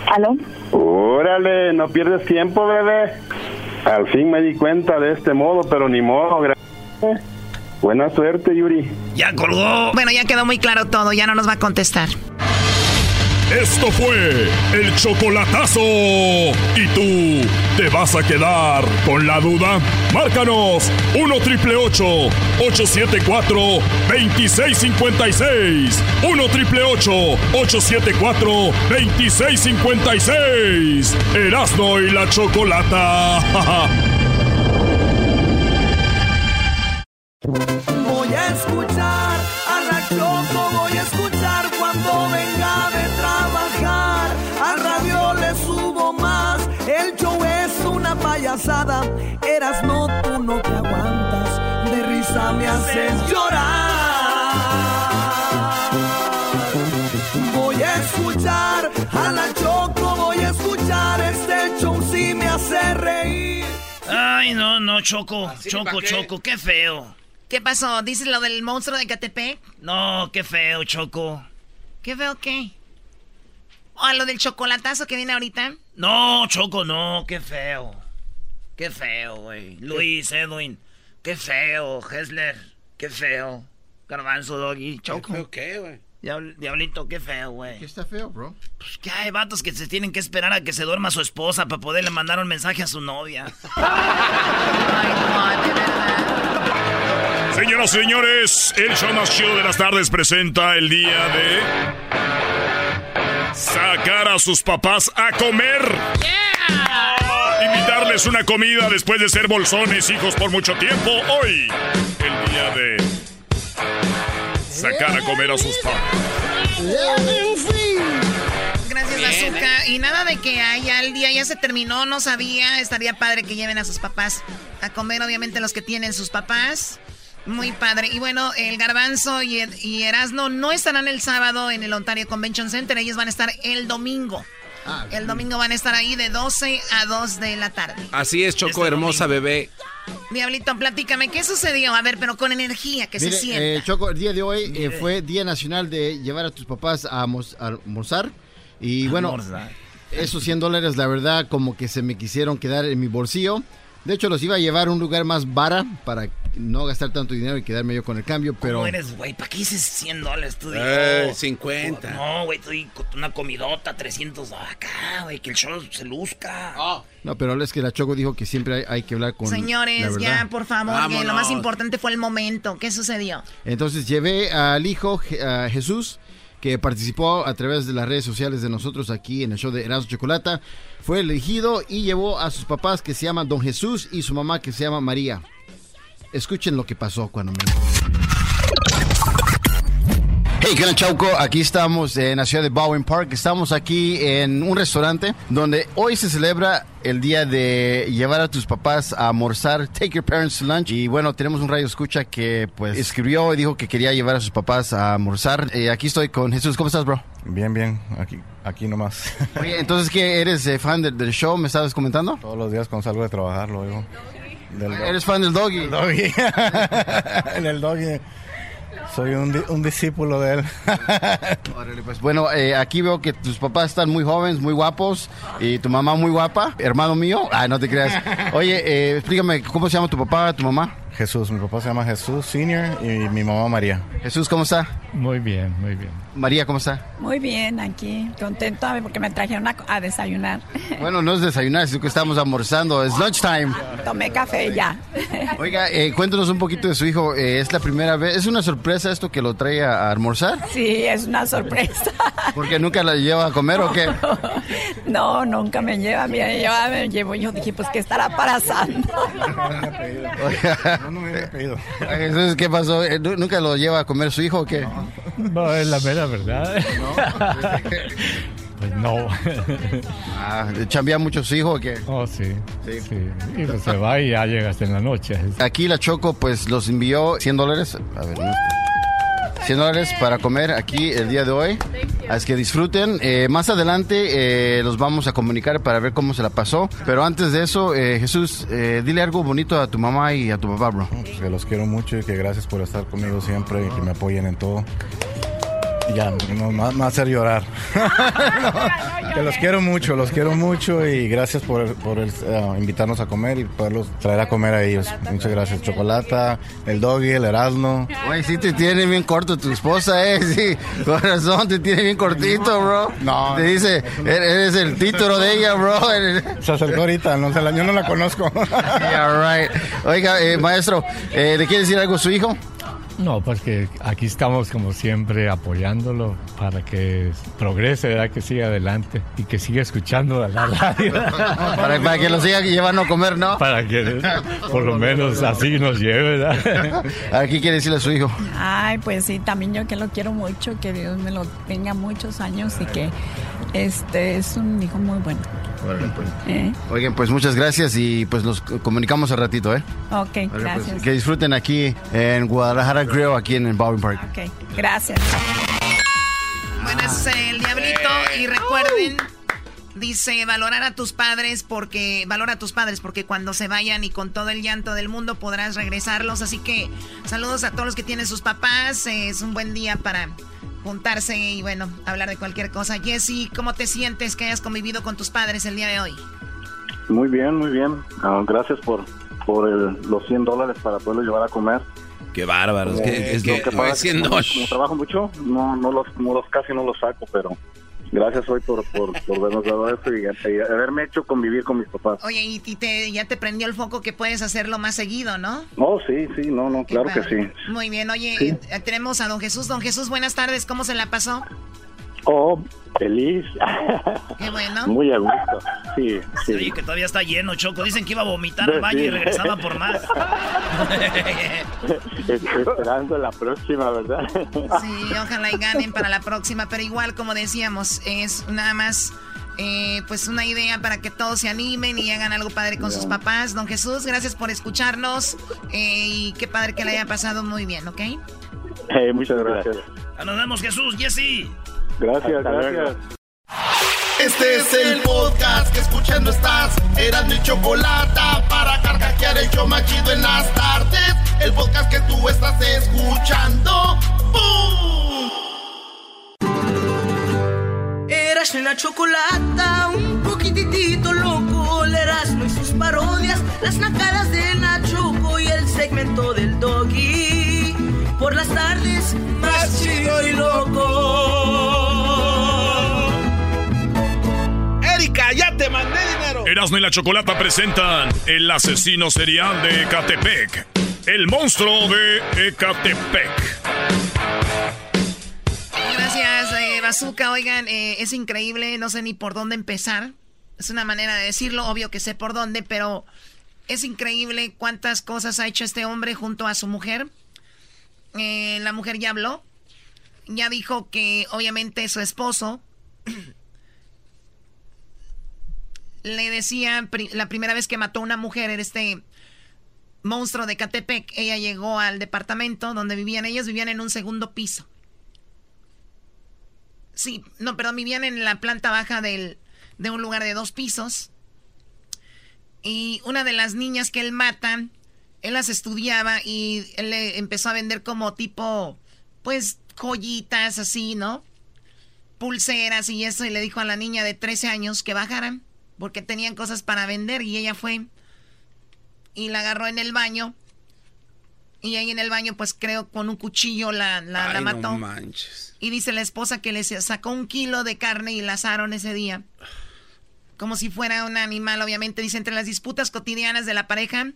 ¿Aló? Órale, no pierdes tiempo, bebé. Al fin me di cuenta de este modo, pero ni modo, gracias. Buena suerte, Yuri. ¡Ya colgó! Bueno, ya quedó muy claro todo, ya no nos va a contestar. Esto fue el chocolatazo. ¿Y tú te vas a quedar con la duda? Márcanos 1 triple 874 2656. 1 triple 874 2656. Erasno y la chocolata. Voy a escuchar a la Choco, voy a escuchar cuando venga de trabajar. Al radio le subo más, el show es una payasada. Eras no, tú no te aguantas, de risa me haces llorar. Voy a escuchar a la Choco, voy a escuchar este show si me hace reír. Ay, no, no, Choco, Choco, Choco, qué feo. ¿Qué pasó? ¿Dices lo del monstruo de Catepec? No, qué feo, Choco. ¿Qué veo qué? ¿O lo del chocolatazo que viene ahorita? No, Choco, no, qué feo. Qué feo, güey. Luis, Edwin, qué feo. Hessler, qué feo. Garbanzo, Doggy, Choco. ¿Qué, güey? Diabl- Diablito, qué feo, güey. ¿Qué está feo, bro? Pues que hay vatos que se tienen que esperar a que se duerma su esposa para poderle mandar un mensaje a su novia. Señoras y señores, el show más chido de las tardes presenta el día de sacar a sus papás a comer. Invitarles una comida después de ser bolsones, hijos, por mucho tiempo. Hoy, el día de sacar a comer a sus papás. Gracias, Azúcar. Y nada de que haya el día ya se terminó, no sabía. Estaría padre que lleven a sus papás a comer, obviamente los que tienen sus papás. Muy padre. Y bueno, el Garbanzo y, y Erasno no estarán el sábado en el Ontario Convention Center. Ellos van a estar el domingo. el domingo van a estar ahí de 12 a 2 de la tarde. Así es, Choco, hermosa bebé. Diablito, platícame, ¿qué sucedió? A ver, pero con energía, que Mire, se sienta. eh, Choco, el día de hoy eh, fue Día Nacional de llevar a tus papás a, a almorzar. Y bueno, Almorzar. esos 100 dólares, la verdad, como que se me quisieron quedar en mi bolsillo. De hecho, los iba a llevar a un lugar más vara para no gastar tanto dinero y quedarme yo con el cambio, pero... ¿Cómo eres, güey? ¿Para qué dices 100 dólares tú? digo? Eh, 50. No, güey, tú una comidota, 300 acá, güey, que el show se luzca. No, pero es que la Choco dijo que siempre hay, hay que hablar con Señores, ya, por favor, que lo más importante fue el momento. ¿Qué sucedió? Entonces llevé al hijo a Jesús, que participó a través de las redes sociales de nosotros aquí en el show de Erasmo Chocolata. Fue elegido y llevó a sus papás que se llaman Don Jesús y su mamá que se llama María. Escuchen lo que pasó cuando me... Hey, ¿qué tal, Chauco? Aquí estamos en la ciudad de Bowen Park. Estamos aquí en un restaurante donde hoy se celebra el día de llevar a tus papás a almorzar, take your parents to lunch. Y bueno, tenemos un radio escucha que pues escribió y dijo que quería llevar a sus papás a almorzar. Eh, aquí estoy con Jesús. ¿Cómo estás, bro? Bien, bien. Aquí, aquí nomás. Oye, entonces, ¿qué eres eh, fan del, del show? ¿Me estabas comentando? Todos los días cuando salgo de trabajar lo oigo. Del ¿Eres fan del doggy? doggy. en el doggy. Soy un, di- un discípulo de él. Órale, pues bueno, eh, aquí veo que tus papás están muy jóvenes, muy guapos, y tu mamá muy guapa, hermano mío. Ah, no te creas. Oye, eh, explícame, ¿cómo se llama tu papá, tu mamá? Jesús, mi papá se llama Jesús Senior y mi mamá María. Jesús, ¿cómo está? Muy bien, muy bien. María, ¿cómo está? Muy bien, aquí, contento porque me trajeron a, a desayunar. Bueno, no es desayunar, sino que estamos almorzando, es lunchtime. Tomé café ya. Oiga, eh, cuéntanos un poquito de su hijo. Eh, ¿Es la primera vez? ¿Es una sorpresa esto que lo trae a, a almorzar? Sí, es una sorpresa. ¿Porque nunca la lleva a comer o qué? No, nunca me lleva, me lleva, me llevo. Yo dije, pues, ¿qué estará pasando? no, no me había pedido. Entonces, ¿qué pasó? Eh, ¿nu- ¿Nunca lo lleva a comer su hijo o qué? No, es la verdad. Pues no. Ah, ¿Chambea mucho su hijo o qué? Oh, sí. Sí. Y pues se va y ya llega hasta en la noche. Aquí la Choco pues los envió 100 dólares. A ver, ¿no? 100 dólares para comer aquí el día de hoy. Así que disfruten. Eh, más adelante eh, los vamos a comunicar para ver cómo se la pasó. Pero antes de eso, eh, Jesús, eh, dile algo bonito a tu mamá y a tu papá, bro. Pues que los quiero mucho y que gracias por estar conmigo siempre y que me apoyen en todo. Ya, no, me va- a hacer llorar. No, que los quiero mucho, los quiero mucho y gracias por, por el, eh, invitarnos a comer y poderlos traer a comer a ellos. Muchas gracias. Chocolata, el doggy, el erasmo. Güey, sí te tiene bien corto tu esposa, eh. Sí, corazón, te tiene bien cortito, bro. No. Te dice, eres el título de ella, bro. Se acercó ahorita, no, se la- yo no la conozco. Yeah, right. Oiga, eh, maestro, eh, ¿le quiere decir algo a su hijo? No, pues que aquí estamos como siempre apoyándolo para que progrese, ¿verdad? Que siga adelante y que siga escuchando la radio. Para, para que lo siga llevando a comer, ¿no? Para que por lo menos así nos lleve, ¿verdad? Aquí quiere decirle a su hijo. Ay, pues sí, también yo que lo quiero mucho, que Dios me lo tenga muchos años y que este es un hijo muy bueno. ¿Eh? Oigan, pues muchas gracias y pues nos comunicamos al ratito, ¿eh? Ok, Órale, pues, gracias. que disfruten aquí en Guadalajara Grill, aquí en el Bowen Park. Ok, gracias. Bueno, es el diablito y recuerden, dice, valorar a tus padres porque, valora a tus padres porque cuando se vayan y con todo el llanto del mundo podrás regresarlos. Así que saludos a todos los que tienen sus papás. Es un buen día para juntarse y bueno, hablar de cualquier cosa. Jesse, ¿cómo te sientes que hayas convivido con tus padres el día de hoy? Muy bien, muy bien. Ah, gracias por, por el- los 100 dólares para poderlo llevar a comer. Qué bárbaro. Es que, es Lo que, que 100 como, dólares. como trabajo mucho, no, no los, no los casi no los saco, pero gracias hoy por, por, por habernos dado esto y, y haberme hecho convivir con mis papás. Oye, y, y te, ya te prendió el foco que puedes hacerlo más seguido, ¿no? Oh, sí, sí, no, no, claro que sí. Muy bien, oye, Sí. eh, tenemos a don Jesús. Don Jesús, buenas tardes, ¿cómo se la pasó? Oh, feliz. Qué bueno. Muy a gusto. Sí, sí. Oye, que todavía está lleno, Choco. Dicen que iba a vomitar al baño y regresaba por más. Esperando la próxima, ¿verdad? Sí, ojalá y ganen para la próxima, pero igual, como decíamos, es nada más eh, pues una idea para que todos se animen y hagan algo padre con sus papás. Don Jesús, gracias por escucharnos eh, y qué padre que le haya pasado muy bien, ¿ok? Eh, muchas gracias. Ah, Nos vemos, Jesús, Jesse. Gracias, gracias. Este es el podcast que escuchando estás. Eran mi chocolate para carcajear el show más chido en las tardes. El podcast que tú estás escuchando. ¡Bum! Eras la chocolata, un poquitito loco, el Erasmo y sus parodias, las nacadas de Nachoco y el segmento del Erasmo y la Chocolata presentan El asesino serial de Ecatepec. El monstruo de Ecatepec. Gracias, eh, Bazooka. Oigan, eh, es increíble, no sé ni por dónde empezar. Es una manera de decirlo, obvio que sé por dónde, pero es increíble cuántas cosas ha hecho este hombre junto a su mujer. Eh, la mujer ya habló. ya dijo que obviamente su esposo le decía la primera vez que mató a una mujer era este monstruo de Catepec. Ella llegó al departamento donde vivían ellos, vivían en un segundo piso. Sí, no, perdón, vivían en la planta baja del, de un lugar de dos pisos. Y una de las niñas que él mata, él las estudiaba y él le empezó a vender como tipo, pues, joyitas así, ¿no? Pulseras y eso. Y le dijo a la niña de 13 años que bajaran porque tenían cosas para vender y ella fue y la agarró en el baño. Y ahí en el baño, pues creo con un cuchillo la, la, mató. Y dice la esposa que le sacó un kilo de carne y la asaron ese día. Como si fuera un animal, obviamente. Dice, entre las disputas cotidianas de la pareja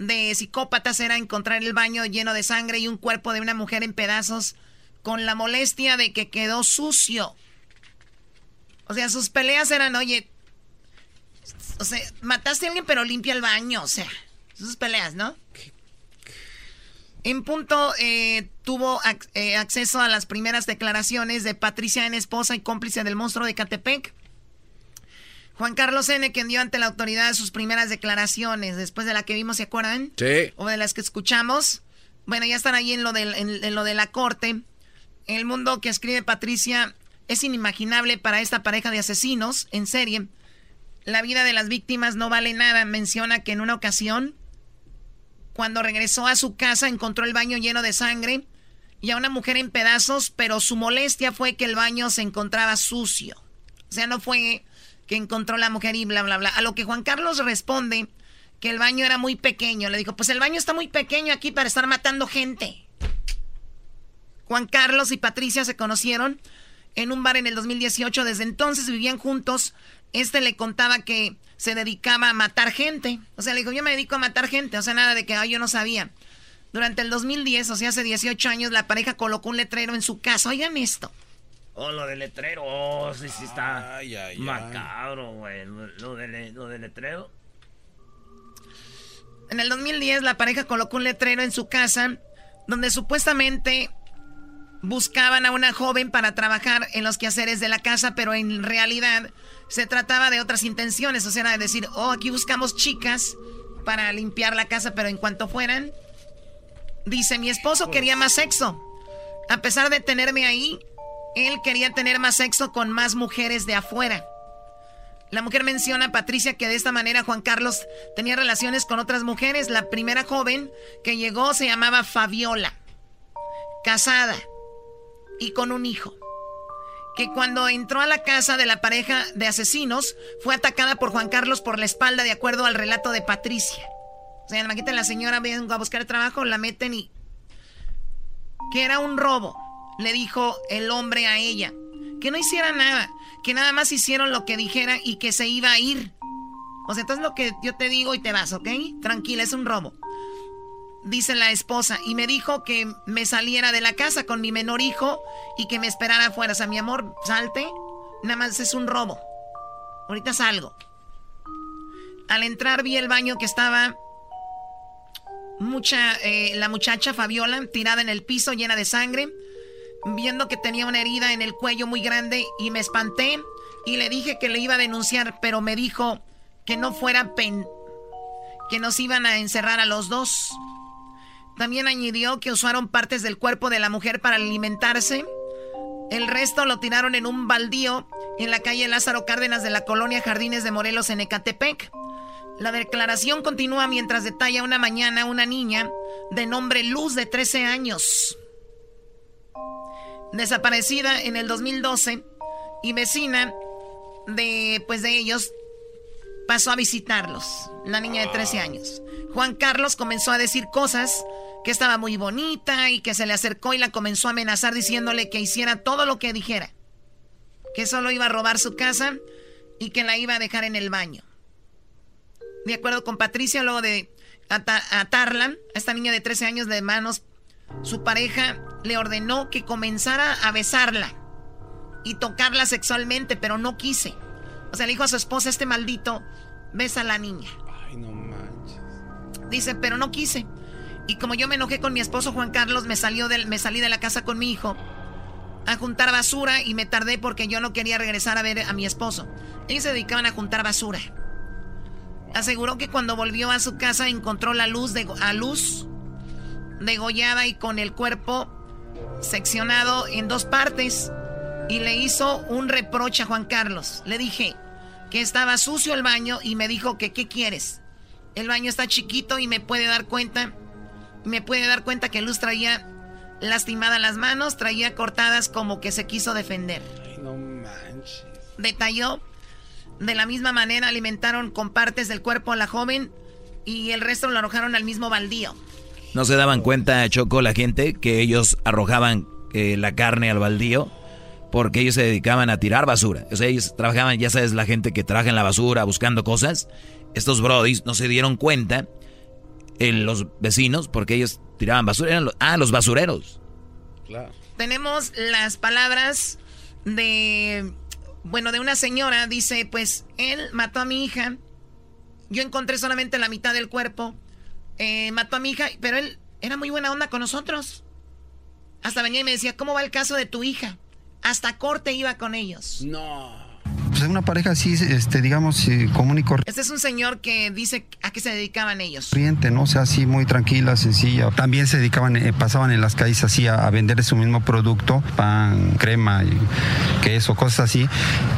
de psicópatas era encontrar el baño lleno de sangre y un cuerpo de una mujer en pedazos con la molestia de que quedó sucio. O sea, sus peleas eran, oye, o sea, mataste a alguien pero limpia el baño, o sea, sus peleas, ¿no? En punto eh, tuvo eh, acceso a las primeras declaraciones de Patricia N. esposa y cómplice del monstruo de Catepec. Juan Carlos N., quien dio ante la autoridad sus primeras declaraciones, después de la que vimos, ¿se acuerdan? Sí. O de las que escuchamos. Bueno, ya están ahí en lo de, en lo de la corte. El mundo que escribe Patricia es inimaginable para esta pareja de asesinos en serie la vida de las víctimas no vale nada. Menciona que en una ocasión, cuando regresó a su casa, encontró el baño lleno de sangre y a una mujer en pedazos, pero su molestia fue que el baño se encontraba sucio. O sea, no fue que encontró la mujer y bla, bla, bla. A lo que Juan Carlos responde que el baño era muy pequeño. Le dijo, pues el baño está muy pequeño aquí para estar matando gente. Juan Carlos y Patricia se conocieron en un bar en el 2018. Desde entonces vivían juntos este le contaba que se dedicaba a matar gente. O sea, le dijo, yo me dedico a matar gente. O sea, nada de que yo no sabía. Durante el 2010, o sea, hace 18 años, la pareja colocó un letrero en su casa. Oigan esto. Oh, lo del letrero. Oh, sí, sí está macabro, güey. Lo, del letrero. En el 2010, la pareja colocó un letrero en su casa donde supuestamente buscaban a una joven para trabajar en los quehaceres de la casa, pero en realidad se trataba de otras intenciones, o sea, era de decir, oh, aquí buscamos chicas para limpiar la casa, pero en cuanto fueran, dice, mi esposo quería más sexo. A pesar de tenerme ahí, él quería tener más sexo con más mujeres de afuera. La mujer menciona a Patricia que de esta manera Juan Carlos tenía relaciones con otras mujeres. La primera joven que llegó se llamaba Fabiola, casada y con un hijo que cuando entró a la casa de la pareja de asesinos fue atacada por Juan Carlos por la espalda de acuerdo al relato de Patricia. O sea, la la señora vengo a buscar trabajo, la meten y... Que era un robo, le dijo el hombre a ella. Que no hiciera nada, que nada más hicieron lo que dijera y que se iba a ir. O sea, entonces lo que yo te digo y te vas, ¿ok? Tranquila, es un robo dice la esposa, y me dijo que me saliera de la casa con mi menor hijo y que me esperara afuera. O sea, mi amor, salte, nada más es un robo. Ahorita salgo. Al entrar vi el baño que estaba mucha, eh, la muchacha Fabiola tirada en el piso llena de sangre, viendo que tenía una herida en el cuello muy grande y me espanté y le dije que le iba a denunciar, pero me dijo que no fuera pen que nos iban a encerrar a los dos. También añadió que usaron partes del cuerpo de la mujer para alimentarse. El resto lo tiraron en un baldío en la calle Lázaro Cárdenas de la colonia Jardines de Morelos en Ecatepec. La declaración continúa mientras detalla una mañana una niña de nombre Luz de 13 años. Desaparecida en el 2012 y vecina de pues de ellos pasó a visitarlos, la niña de 13 años. Juan Carlos comenzó a decir cosas que estaba muy bonita y que se le acercó y la comenzó a amenazar diciéndole que hiciera todo lo que dijera. Que solo iba a robar su casa y que la iba a dejar en el baño. De acuerdo con Patricia, luego de atarla, a esta niña de 13 años de manos, su pareja le ordenó que comenzara a besarla y tocarla sexualmente, pero no quise. O sea, le dijo a su esposa, este maldito, besa a la niña. Ay, no manches. Dice, pero no quise. Y como yo me enojé con mi esposo Juan Carlos, me, salió del, me salí de la casa con mi hijo a juntar basura y me tardé porque yo no quería regresar a ver a mi esposo. Ellos se dedicaban a juntar basura. Aseguró que cuando volvió a su casa encontró la luz de, a luz degollada y con el cuerpo seccionado en dos partes y le hizo un reproche a Juan Carlos. Le dije que estaba sucio el baño y me dijo que qué quieres. El baño está chiquito y me puede dar cuenta, me puede dar cuenta que Luz traía lastimadas las manos, traía cortadas como que se quiso defender. Ay, no manches. Detalló de la misma manera alimentaron con partes del cuerpo a la joven y el resto lo arrojaron al mismo baldío. ¿No se daban cuenta, Choco, la gente, que ellos arrojaban eh, la carne al baldío? Porque ellos se dedicaban a tirar basura. O sea, ellos trabajaban, ya sabes, la gente que trabaja en la basura buscando cosas. Estos brodis no se dieron cuenta, en los vecinos, porque ellos tiraban basura. Eran los, ah, los basureros. Claro. Tenemos las palabras de bueno, de una señora dice, pues él mató a mi hija. Yo encontré solamente la mitad del cuerpo. Eh, mató a mi hija, pero él era muy buena onda con nosotros. Hasta venía y me decía, ¿cómo va el caso de tu hija? Hasta corte iba con ellos. No. Pues una pareja así, este, digamos, común y corriente. Este es un señor que dice a qué se dedicaban ellos. Corriente, ¿no? O sea, así muy tranquila, sencilla. También se dedicaban, eh, pasaban en las calles así a, vender su mismo producto, pan, crema, y queso, cosas así.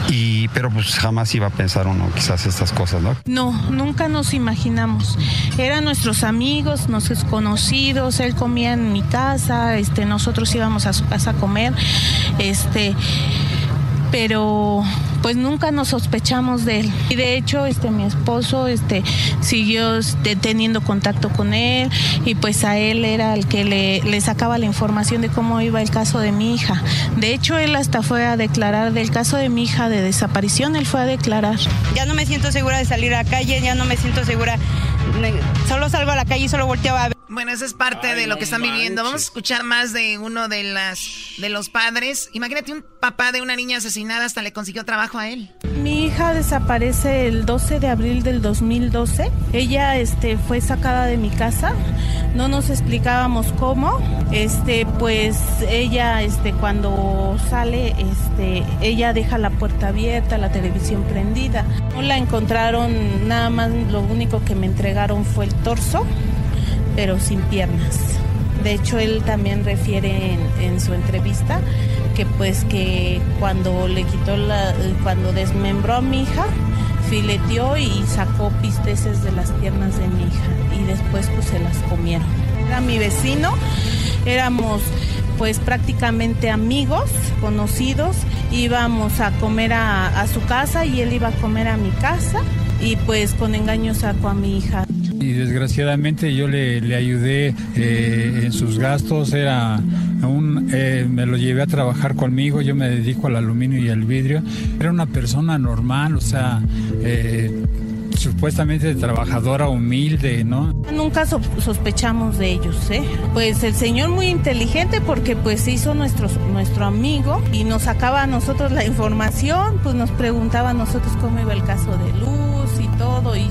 Y, pero pues jamás iba a pensar uno quizás estas cosas, ¿no? No, nunca nos imaginamos. Eran nuestros amigos, nuestros conocidos, él comía en mi casa, este, nosotros íbamos a su casa a comer, este pero pues nunca nos sospechamos de él. Y de hecho, este mi esposo este siguió este, teniendo contacto con él y pues a él era el que le, le, sacaba la información de cómo iba el caso de mi hija. De hecho, él hasta fue a declarar del caso de mi hija de desaparición, él fue a declarar. Ya no me siento segura de salir a la calle, ya no me siento segura. Solo salgo a la calle y solo volteaba a ver. Bueno, eso es parte de lo que están viviendo. Vamos a escuchar más de uno de las de los padres. Imagínate un papá de una niña asesinada hasta le consiguió trabajo a él. Hija desaparece el 12 de abril del 2012. Ella este fue sacada de mi casa. No nos explicábamos cómo. Este pues ella este cuando sale este ella deja la puerta abierta, la televisión prendida. No la encontraron, nada más lo único que me entregaron fue el torso pero sin piernas. De hecho, él también refiere en, su entrevista que pues que cuando le quitó la, cuando desmembró a mi hija, fileteó y sacó pisteces de las piernas de mi hija y después pues se las comieron. Era mi vecino, éramos pues prácticamente amigos, conocidos, íbamos a comer a, a su casa y él iba a comer a mi casa y pues con engaño sacó a mi hija. Y desgraciadamente yo le, le ayudé eh, en sus gastos, era un, eh, me lo llevé a trabajar conmigo, yo me dedico al aluminio y al vidrio. Era una persona normal, o sea, eh, supuestamente trabajadora humilde, ¿no? Nunca sospechamos de ellos, ¿eh? Pues el señor muy inteligente porque pues hizo nuestro, nuestro amigo y nos sacaba a nosotros la información, pues nos preguntaba a nosotros cómo iba el caso de Luz todo y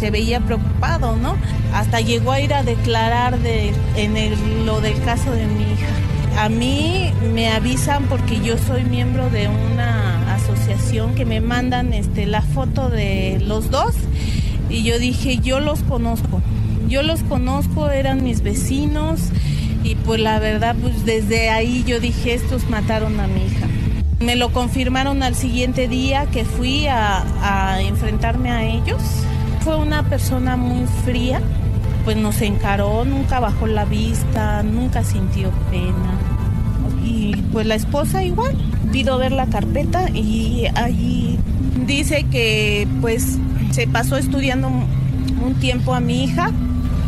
se veía preocupado, ¿no? Hasta llegó a ir a declarar de, en lo del caso de mi hija. A mí me avisan porque yo soy miembro de una asociación que me mandan este, la foto de los dos y yo dije, yo los conozco, yo los conozco, eran mis vecinos y pues la verdad, pues desde ahí yo dije, estos mataron a mi hija. Me lo confirmaron al siguiente día que fui a, enfrentarme a ellos fue una persona muy fría, pues nos encaró, nunca bajó la vista, nunca sintió pena. Y pues la esposa igual, pido ver la carpeta y allí dice que pues se pasó estudiando un tiempo a mi hija.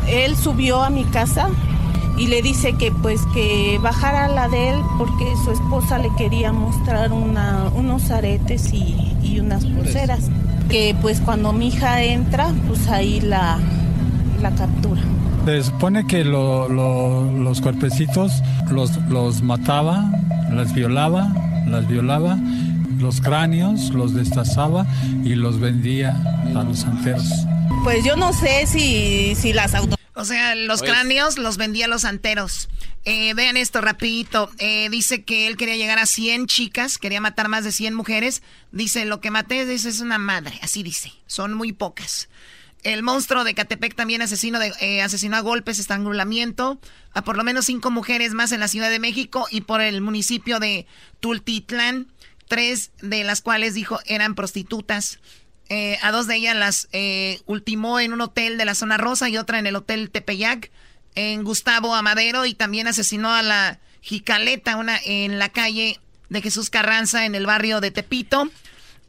Él subió a mi casa y le dice que pues que bajara la de él porque su esposa le quería mostrar una, unos aretes y, y unas pulseras que pues cuando mi hija entra, pues ahí la, la captura. Se supone que los cuerpecitos los, los mataba, las violaba, las violaba, los cráneos los destazaba y los vendía a los santeros. Pues yo no sé si, si las autoridades O sea, los Oye, cráneos los vendía los santeros. Eh, vean esto rapidito. Eh, dice que él quería llegar a 100 chicas, quería matar más de 100 mujeres. Dice, lo que maté dice, es una madre, así dice. Son muy pocas. El monstruo de Catepec también asesino de, eh, asesinó a golpes, estrangulamiento a por lo menos cinco mujeres más en la Ciudad de México y por el municipio de Tultitlán, tres de las cuales dijo eran prostitutas. Eh, a dos de ellas las eh, ultimó en un hotel de la zona rosa y otra en el hotel Tepeyac, en Gustavo Amadero, y también asesinó a la Jicaleta, una en la calle de Jesús Carranza, en el barrio de Tepito.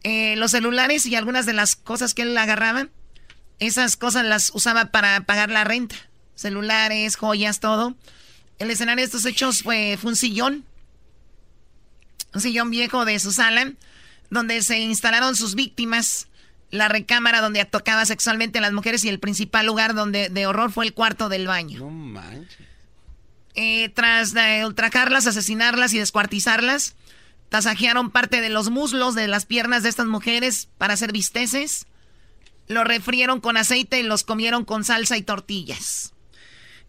Eh, los celulares y algunas de las cosas que él agarraba, esas cosas las usaba para pagar la renta. Celulares, joyas, todo. El escenario de estos hechos fue, fue un sillón. Un sillón viejo de su sala, donde se instalaron sus víctimas. La recámara donde tocaba sexualmente a las mujeres y el principal lugar donde de horror fue el cuarto del baño. No manches. Eh, tras eh, ultrajarlas, asesinarlas y descuartizarlas, tasajearon parte de los muslos de las piernas de estas mujeres para hacer bisteces. Los refrieron con aceite y los comieron con salsa y tortillas.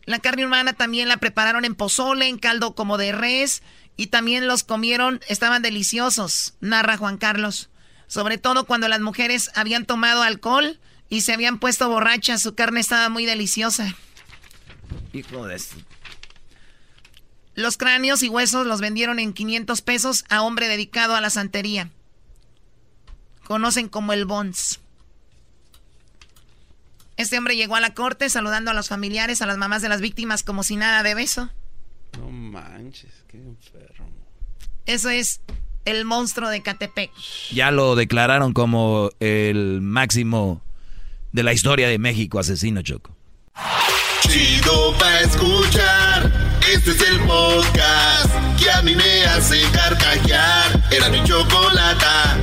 La carne humana también la prepararon en pozole, en caldo como de res, y también los comieron, estaban deliciosos, narra Juan Carlos. Sobre todo cuando las mujeres habían tomado alcohol y se habían puesto borrachas, su carne estaba muy deliciosa. Hijo de... Los cráneos y huesos los vendieron en 500 pesos a hombre dedicado a la santería. Conocen como el Bons. Este hombre llegó a la corte saludando a los familiares, a las mamás de las víctimas como si nada de beso. No manches, qué enfermo. Eso es el monstruo de Catepec. Ya lo declararon como el máximo de la historia de México asesino, Choco. Chido pa' escuchar. Este es el podcast que a mí me hace carcajear. Era mi chocolata.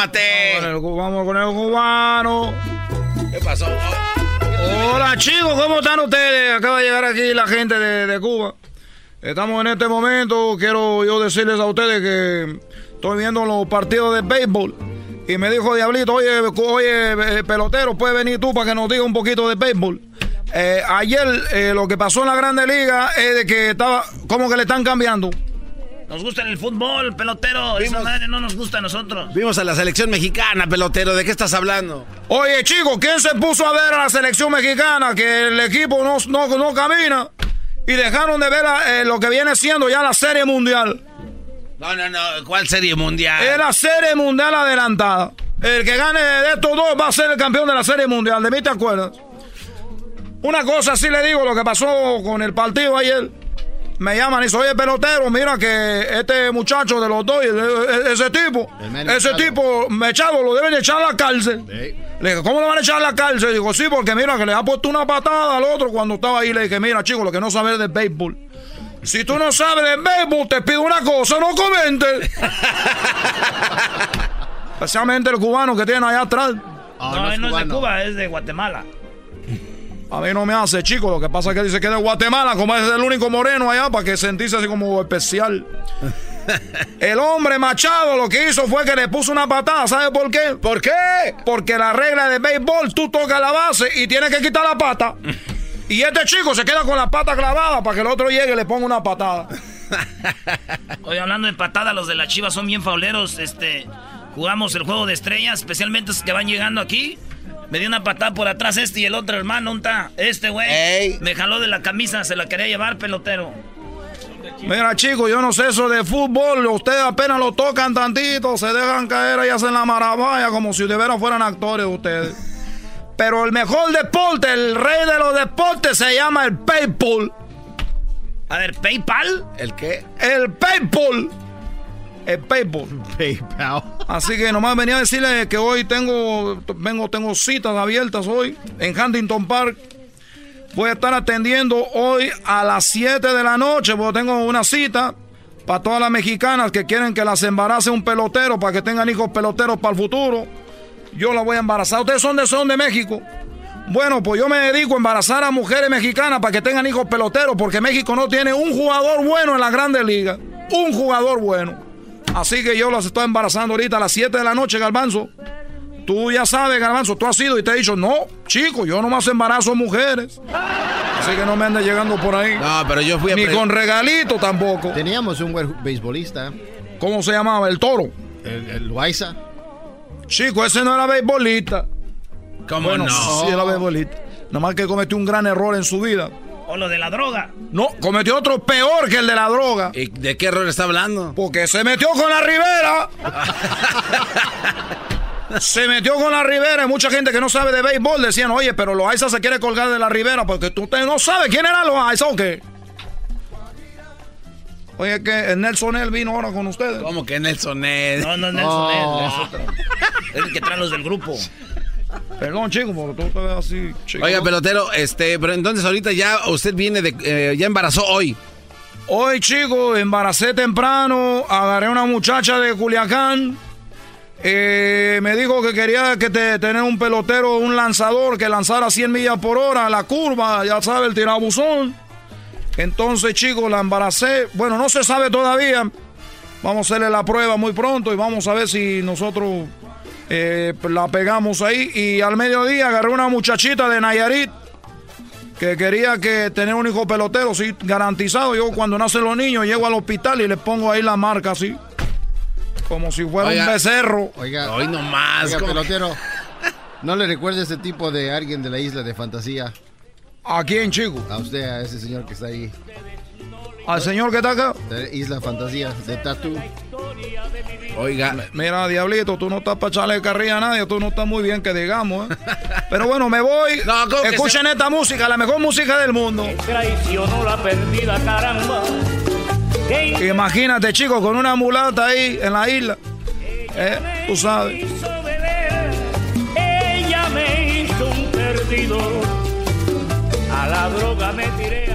Cálmate. Vamos con el cubano. ¿Qué pasó? Hola chicos, ¿cómo están ustedes? Acaba de llegar aquí la gente de, de Cuba. Estamos en este momento, quiero yo decirles a ustedes que estoy viendo los partidos de béisbol. Y me dijo Diablito, oye, oye, eh, pelotero, puedes venir tú para que nos diga un poquito de béisbol. Eh, ayer eh, lo que pasó en la Grande Liga es de que estaba, como que le están cambiando. Nos gusta el fútbol, pelotero. Esa madre no nos gusta a nosotros. Vimos a la selección mexicana, pelotero. ¿De qué estás hablando? Oye, chicos, ¿quién se puso a ver a la selección mexicana que el equipo no, no, no camina? Y dejaron de ver a, eh, lo que viene siendo ya la Serie Mundial. No, no, no. ¿Cuál serie mundial? Es la Serie Mundial adelantada. El que gane de estos dos va a ser el campeón de la Serie Mundial. ¿De mí te acuerdas? Una cosa sí le digo, lo que pasó con el partido ayer. Me llaman y dicen, oye, pelotero, mira que este muchacho de los dos, e- ese tipo, ese tipo, Mechado, lo deben echar a la cárcel. Le dije, ¿cómo lo van a echar a la cárcel? Digo, sí, porque mira que le ha puesto una patada al otro cuando estaba ahí. Le dije, mira, chico, lo que no sabes de béisbol. Si tú no sabes de béisbol, te pido una cosa, no comentes. Especialmente el cubano que tiene allá atrás. no, no es de Cuba, es de Guatemala. A mí no me hace, chico. Lo que pasa es que dice que es de Guatemala, como es el único moreno allá, para que sentirse así como especial. El hombre Machado lo que hizo fue que le puso una patada. ¿Sabe por qué? ¿Por qué? Porque la regla de béisbol, tú tocas la base y tienes que quitar la pata. Y este chico se queda con la pata clavada para que el otro llegue y le ponga una patada. Oye, hablando de patada, los de la Chivas son bien fauleros. Este, jugamos el juego de estrellas, especialmente esos que van llegando aquí. Me dio una patada por atrás este y el otro hermano, ¿dónde está? Este güey. Me jaló de la camisa, se la quería llevar, pelotero. Mira, chicos, yo no sé eso de fútbol. Ustedes apenas lo tocan tantito, se dejan caer y hacen la maravilla como si de veras fueran actores ustedes. Pero el mejor deporte, el rey de los deportes, se llama el PayPal. A ver, ¿PayPal? ¿El qué? El PayPal. El PayPal. PayPal. Así que nomás venía a decirle que hoy tengo, vengo, tengo citas abiertas hoy en Huntington Park. Voy a estar atendiendo hoy a las 7 de la noche, porque tengo una cita para todas las mexicanas que quieren que las embarace un pelotero para que tengan hijos peloteros para el futuro. Yo las voy a embarazar. ¿Ustedes son de, son de México? Bueno, pues yo me dedico a embarazar a mujeres mexicanas para que tengan hijos peloteros, porque México no tiene un jugador bueno en la grandes ligas. Un jugador bueno. Así que yo las estoy embarazando ahorita a las 7 de la noche, Garbanzo. Tú ya sabes, Garbanzo, tú has ido y te he dicho, no, chico, yo nomás embarazo mujeres. Así que no me andes llegando por ahí. No, pero yo fui a... Ni con regalito tampoco. Teníamos un buen beisbolista. ¿Cómo se llamaba? El toro. El, el Loaiza. Chico, ese no era beisbolista. ¿Cómo bueno, no? Sí, era beisbolista. Nada más que cometió un gran error en su vida. O lo de la droga. No, cometió otro peor que el de la droga. ¿Y de qué error está hablando? Porque se metió con la Rivera. se metió con la Rivera y mucha gente que no sabe de béisbol decían, oye, pero Loaiza se quiere colgar de la Rivera porque tú usted no sabe quién era Loaiza o qué. Oye, que el Nelson él vino ahora con ustedes. ¿Cómo que Nelson Ned? No, no es Nelson es otro. Es el que traen los del grupo. Perdón, chico, porque tú te ves así, chico. Oiga, pelotero, este, pero entonces ahorita ya usted viene de, eh, ya embarazó hoy. Hoy, chico, embaracé temprano, agarré una muchacha de Culiacán. eh, me dijo que quería que te, tener un pelotero, un lanzador que lanzara 100 millas por hora, la curva, ya sabe, el tirabuzón. Entonces, chicos, la embaracé. Bueno, no se sabe todavía. Vamos a hacerle la prueba muy pronto y vamos a ver si nosotros eh, la pegamos ahí. Y al mediodía agarré una muchachita de Nayarit que quería que tener un hijo pelotero, sí, garantizado. Yo cuando nacen los niños llego al hospital y les pongo ahí la marca así. Como si fuera Oiga. un becerro. Oiga, Hoy nomás. oiga, pelotero. ¿No le recuerda ese tipo de alguien de la isla de fantasía? ¿A quién, chico? A usted, a ese señor que está ahí. Al señor que está acá. De Isla Fantasía, de Tatu. Oiga. Mira, Diablito, tú no estás para echarle carrilla a nadie, tú no estás muy bien que digamos, ¿eh? Pero bueno, me voy. No, ¿cómo que Escuchen esta música, la mejor música del mundo. Traicionó la perdida, caramba. Imagínate, chicos, con una mulata ahí en la isla. ¿Eh? Tú sabes. ella me hizo un perdido. A la droga me tiré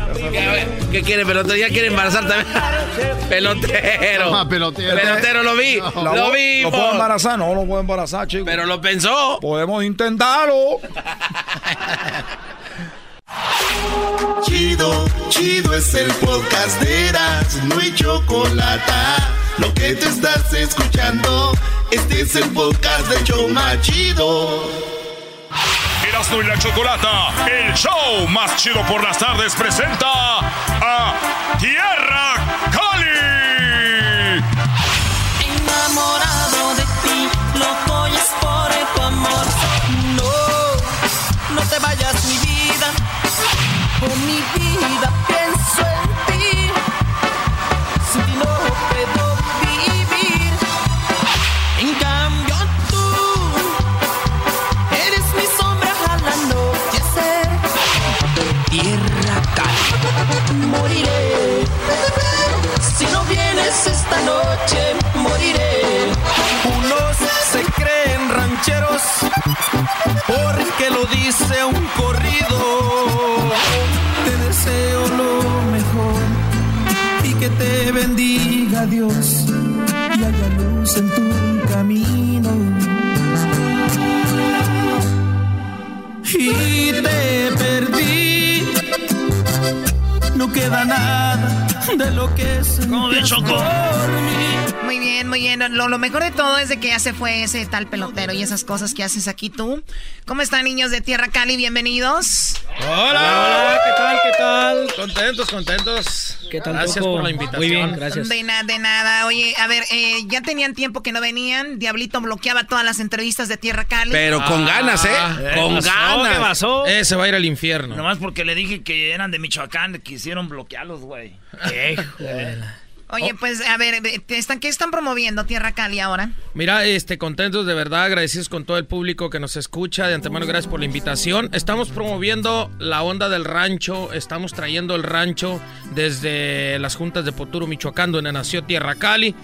¿Qué, quiere, pelotero? ¿Ya quiere embarazar también? pelotero. Ah, pelotero. Pelotero, lo vi. Lo vi. ¿Lo puedo embarazar? No, lo puedo embarazar, chicos. Pero lo pensó. Podemos intentarlo. Chido, chido es el podcast de Eras, no hay chocolate. Lo que te estás escuchando, este es el podcast de Choma Chido. Erasmo y la Chocolata, el show más chido por las tardes, presenta a Tierra se fue ese tal pelotero y esas cosas que haces aquí tú. ¿Cómo están, niños de Tierra Cali? Bienvenidos. Hola, hola, ¿qué tal? ¿Qué tal? Contentos, contentos. ¿Qué tal, Gracias por la invitación. Muy bien, gracias. De nada, de nada. Oye, a ver, eh, ya tenían tiempo que no venían. Diablito bloqueaba todas las entrevistas de Tierra Cali. Pero con ganas, ¿eh? ¿qué con pasó? ganas. ¿Qué pasó? Ese va a ir al infierno. Nomás porque le dije que eran de Michoacán, quisieron bloquearlos, güey. Oye, pues, a ver, ¿te están, ¿qué están promoviendo Tierra Cali ahora? Mira, este, contentos de verdad, agradecidos con todo el público que nos escucha. De antemano, gracias por la invitación. Estamos promoviendo la onda del rancho. Estamos trayendo el rancho desde las juntas de Poturo, Michoacán, donde nació Tierra Cali.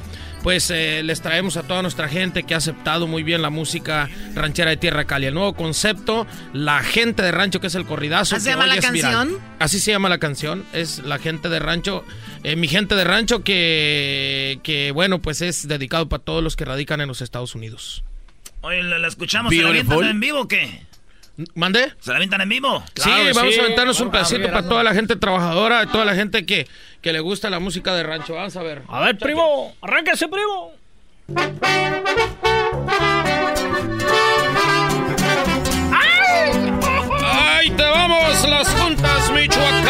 Pues eh, les traemos a toda nuestra gente que ha aceptado muy bien la música ranchera de Tierra Cali. El nuevo concepto, la gente de rancho, que es el corridazo. ¿Así se que llama la viral. canción? Así se llama la canción, es la gente de rancho. eh, mi gente de rancho que, que, bueno, pues es dedicado para todos los que radican en los Estados Unidos. Oye, ¿la, la escuchamos? ¿Se la en vivo o qué? ¿Mande? ¿Se la avientan en vivo? sí, vamos a aventarnos un pedacito para toda la gente trabajadora, toda la gente que, que le gusta la música de rancho. Vamos a ver. A ver, primo, arránquese, primo. ¡Ay, te vamos! Las juntas, Michoacán.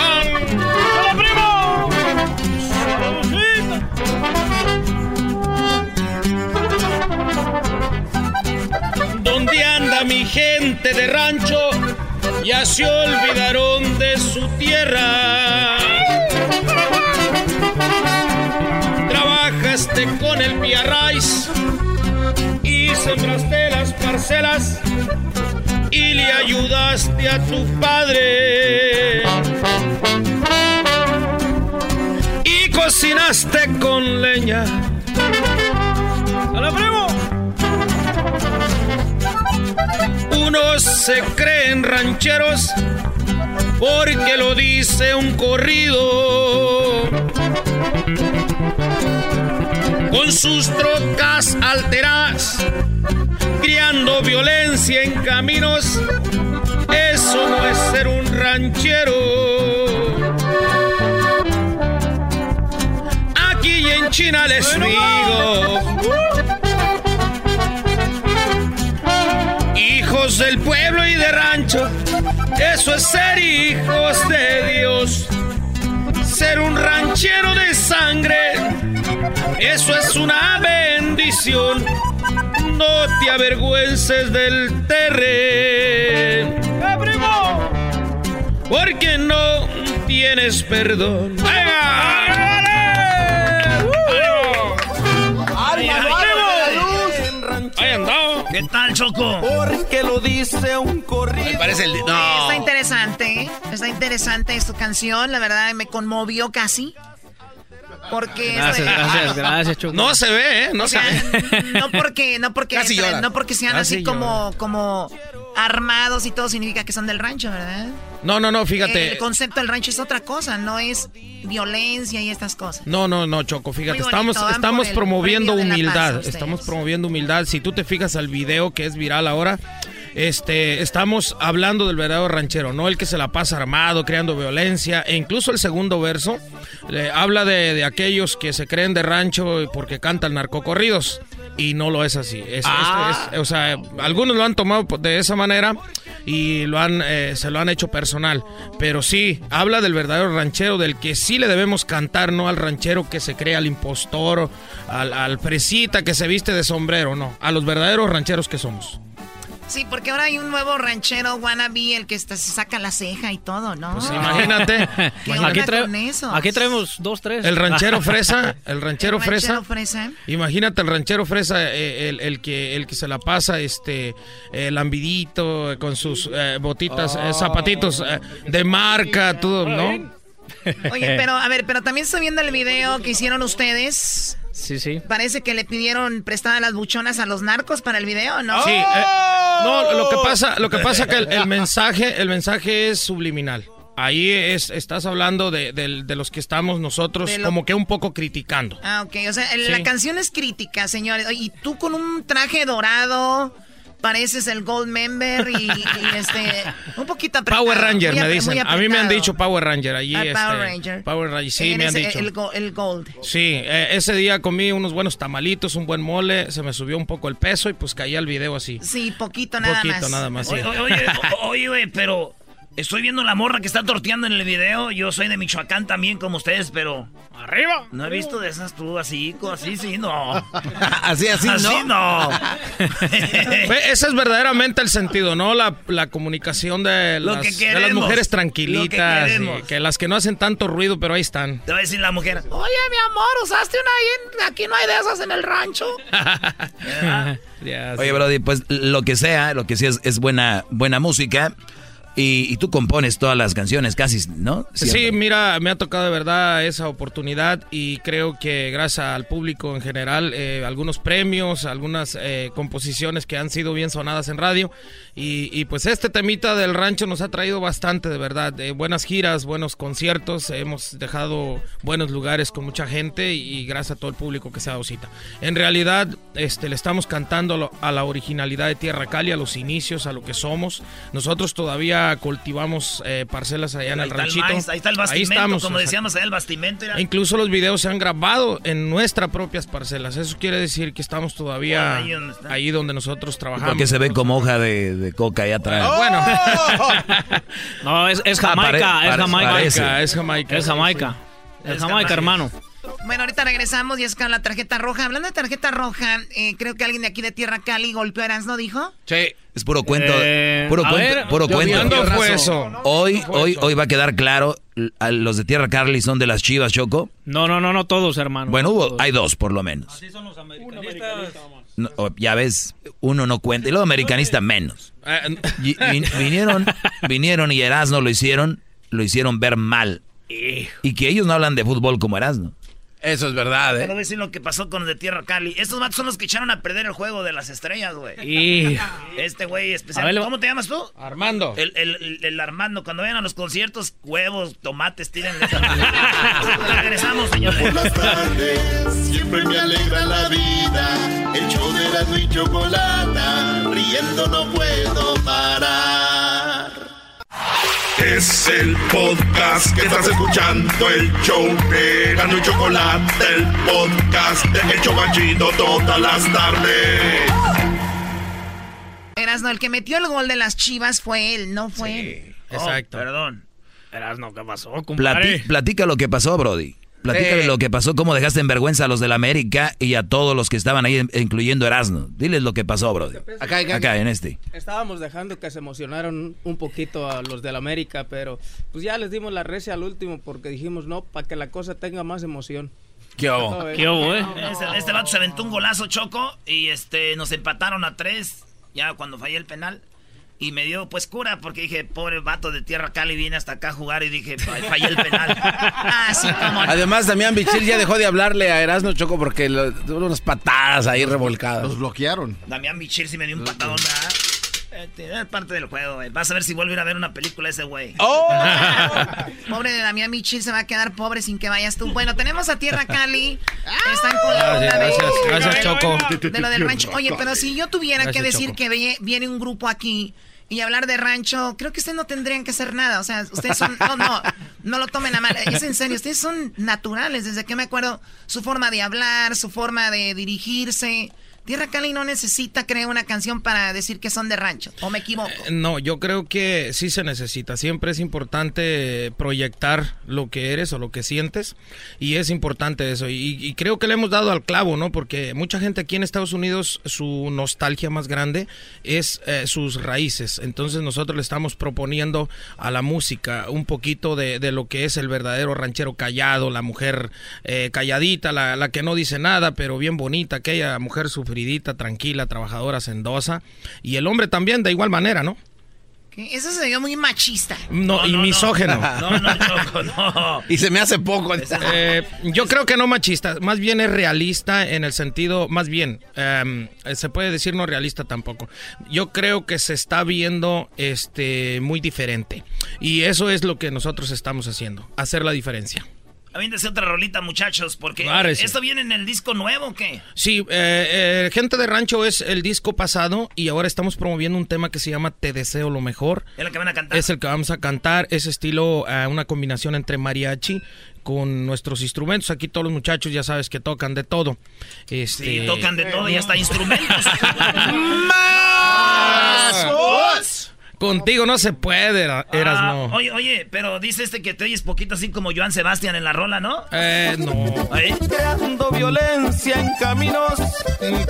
¿Dónde anda mi gente de rancho? Ya se olvidaron de su tierra. Trabajaste con el Piarrais y sembraste las parcelas y le ayudaste a tu padre. Y cocinaste con leña. ¡Hola, primo! Unos se creen rancheros porque lo dice un corrido. Con sus trocas alteradas, criando violencia en caminos. Eso no es ser un ranchero. Aquí en China les digo. Hijos del pueblo y de rancho, eso es ser hijos de Dios. Ser un ranchero de sangre, eso es una bendición. No te avergüences del terreno. ¡Eh! Porque no tienes perdón. Ahí ¿Qué tal, Choco? Porque lo dice un corrido. Me parece el... Oye, Está interesante, ¿eh? está interesante esta canción, la verdad me conmovió casi. Porque Gracias, gracias, gracias, Choco. No se ve, ¿eh? No o se ve. no porque no porque llora. no porque sean Casi así como como armados y todo significa que son del rancho, ¿verdad? No, no, no, fíjate. El concepto del rancho es otra cosa, no es violencia y estas cosas. No, no, no, Choco, fíjate, bonito, estamos, estamos el promoviendo humildad, paz, estamos promoviendo humildad. Si tú te fijas al video que es viral ahora, este, estamos hablando del verdadero ranchero, no el que se la pasa armado, creando violencia, e incluso el segundo verso le habla de, de aquellos que se creen de rancho porque cantan narcocorridos. Y no lo es así. Es- Ah. es- es- o sea, algunos lo han tomado de esa manera y lo han, eh, se lo han hecho personal. Pero sí, habla del verdadero ranchero, del que sí le debemos cantar, no al ranchero que se cree al impostor, al, al fresita que se viste de sombrero, no. A los verdaderos rancheros que somos. Sí, porque ahora hay un nuevo ranchero wannabe, el que está- se saca la ceja y todo, ¿no? Pues imagínate. ¿Qué Aquí, onda trae- con eso? aquí traemos dos, tres. El ranchero fresa, el ranchero El fresa. ranchero fresa. Imagínate el ranchero fresa, eh, el, el que, el que se la pasa, este, eh, lambidito, eh, con sus eh, botitas, eh, zapatitos eh, de marca, todo, ¿no? Oye, pero a ver, pero también estoy viendo el video que hicieron ustedes. Sí, sí. Parece que le pidieron prestada las buchonas a los narcos para el video, ¿no? Sí, eh, no, lo que pasa, lo que pasa que el, el mensaje, el mensaje es subliminal. Ahí es, estás hablando de, los que estamos nosotros lo- como que un poco criticando. Ah, ok. O sea, el- Sí. la canción es crítica, señores. Y tú con un traje dorado, pareces el Gold Member y, y, este, un poquito apretado. Power Ranger muy me dicen. A mí me han dicho Power Ranger allí. Ah, este, Power Ranger. Power Ranger, sí, me han dicho. El, go- el Gold. Sí, eh, ese día comí unos buenos tamalitos, un buen mole, se me subió un poco el peso y pues caí al video así. Sí, poquito nada Poquito más. nada más, sí. Oye, oye, oye, güey, pero estoy viendo la morra que está torteando en el video. Yo soy de Michoacán también, como ustedes, pero. ¡Arriba! No he visto de esas tú así, así sí, no. Así, así, ¿no? Así no. Ese es verdaderamente el sentido, ¿no? La, la comunicación de Lo las, que de las queremos, mujeres lo que tranquilitas, queremos. y que las que no hacen tanto ruido, pero ahí están. Te va a decir la mujer. Oye, mi amor, ¿usaste una ahí? Aquí no hay de esas en el rancho. Oye, sí. Brody, pues lo que sea, lo que sea es, es buena, buena música. Y, y tú compones todas las canciones, casi, ¿no? Sí, mira, me ha tocado de verdad esa oportunidad y creo que gracias al público en general, eh, algunos premios, algunas eh, composiciones que han sido bien sonadas en radio y, y pues este temita del rancho nos ha traído bastante, de verdad, eh, buenas giras, buenos conciertos, hemos dejado buenos lugares con mucha gente y, gracias a todo el público que se ha dado cita. En realidad, este, le estamos cantando a la originalidad de Tierra Cali, a los inicios, a lo que somos. Nosotros todavía cultivamos eh, parcelas allá en Ahí el ranchito. maíz, ahí está el bastimento, estamos, como decíamos allá, el bastimento. era- Incluso los videos se han grabado en nuestras propias parcelas. Eso quiere decir que estamos todavía Ahí donde está. ahí donde nosotros trabajamos. Porque se ve como hoja de, de coca ahí atrás. Ah, bueno. No, es, es Ah, Jamaica, pare- es Jamaica. parece. Es Jamaica. Es Jamaica. Es Jamaica, hermano. Bueno, ahorita regresamos y es con la tarjeta roja. Hablando de tarjeta roja, eh, creo que alguien de aquí de Tierra Cali golpeó a Erasmo, ¿dijo? Sí. Es puro cuento. Eh, puro cuento. ver, puro cuento. ¿cuándo fue eso? Hoy, hoy, hoy va a quedar claro. a Los de Tierra Carly son de las chivas, Choco. No, no, no, no todos, hermano. Bueno, hubo, Todos. hay dos por lo menos. No, o- ya ves, uno no cuenta. Y luego americanista menos. Y- vin- vinieron, vinieron y Erasno lo hicieron, lo hicieron ver mal. Y que ellos no hablan de fútbol como Erasno. Eso es verdad, Pero decir lo que pasó con los de Tierra Cali. Estos vatos son los que echaron a perder el juego de las estrellas, güey. Y- Este güey especial. Ver, ¿Cómo te llamas tú? Armando. El, el, el- el Armando. Cuando vayan a los conciertos, huevos, tomates, tírenles. Regresamos, señores. Por las tardes siempre me alegra la vida. El show de la y chocolata, riendo no puedo parar. Es el podcast que estás escuchando, el show de Gano y Chocolate, el podcast de El Chobachito todas las tardes. Erasno, el que metió el gol de las chivas fue él, no fue él. Exacto. perdón. Erasno, ¿qué pasó, compadre? platica lo que pasó, Brody. Platícale Sí. lo que pasó, cómo dejaste en vergüenza a los del América y a todos los que estaban ahí, incluyendo Erasno. Diles lo que pasó, Brody. Acá, acá. Acá, en este. Estábamos dejando que se emocionaron un poquito a los del América, pero pues ya les dimos la recia al último porque dijimos no, para que la cosa tenga más emoción. ¿Qué hubo? ¿Qué hubo, eh? Este, este vato se aventó un golazo choco y este nos empataron a tres. Ya cuando fallé el penal. Y me dio pues cura porque dije, pobre vato de Tierra Cali viene hasta acá a jugar y dije, "Fa- fallé el penal. Así como. Además, Damián Bichir ya dejó de hablarle a Erasmo Choco porque lo- tuvo unas patadas ahí revolcadas. Los bloquearon. Damián Michir sí me dio un patadón, ¿verdad? Este, es parte del juego, güey. Vas a ver si vuelve a ir a ver una película ese güey. ¡Oh! Pobre de Damián Michil se va a quedar pobre sin que vayas tú. Bueno, tenemos a Tierra Cali. Están con la onda Gracias, de- gracias, gracias, Choco. De lo del rancho. Oye, pero si yo tuviera que decir Choco. que viene un grupo aquí y hablar de rancho, creo que ustedes no tendrían que hacer nada. O sea, ustedes son. No, no, no lo tomen a mal. Es en serio, ustedes son naturales. Desde que me acuerdo, su forma de hablar, su forma de dirigirse. Tierra Cali no necesita crear una canción para decir que son de rancho. ¿O me equivoco? No, yo creo que sí se necesita. Siempre es importante proyectar lo que eres o lo que sientes. Y es importante eso. Y, creo que le hemos dado al clavo, ¿no? Porque mucha gente aquí en Estados Unidos, su nostalgia más grande es eh, sus raíces. Entonces nosotros le estamos proponiendo a la música un poquito de, lo que es el verdadero ranchero callado, la mujer eh, calladita, la, que no dice nada, pero bien bonita, aquella mujer tranquila, trabajadora, sendosa. Y el hombre también de igual manera, ¿no? ¿Qué? Eso se muy machista. No, y misógeno. No, no, Choco, no. Y se me hace poco. Eh, yo creo que no machista, más bien es realista en el sentido, más bien, em, se puede decir no realista tampoco. Yo creo que se está viendo este muy diferente y eso es lo que nosotros estamos haciendo, hacer la diferencia. Aviéntese otra rolita, muchachos, porque sí. ¿esto viene en el disco nuevo o qué? Sí, eh, eh, Gente de Rancho es el disco pasado y ahora estamos promoviendo un tema que se llama Te deseo lo mejor. Es lo que van a cantar. Es el que vamos a cantar, es estilo, eh, una combinación entre mariachi con nuestros instrumentos. Aquí todos los muchachos ya sabes que tocan de todo. Este, Sí, tocan de todo y hasta instrumentos. ¡Más! Contigo no se puede, era- eras Ah, no. Oye, oye, pero dice este que te oyes poquito así como Joan Sebastián en la rola, ¿no? Eh, no. ¿Ahí? Creando violencia en caminos.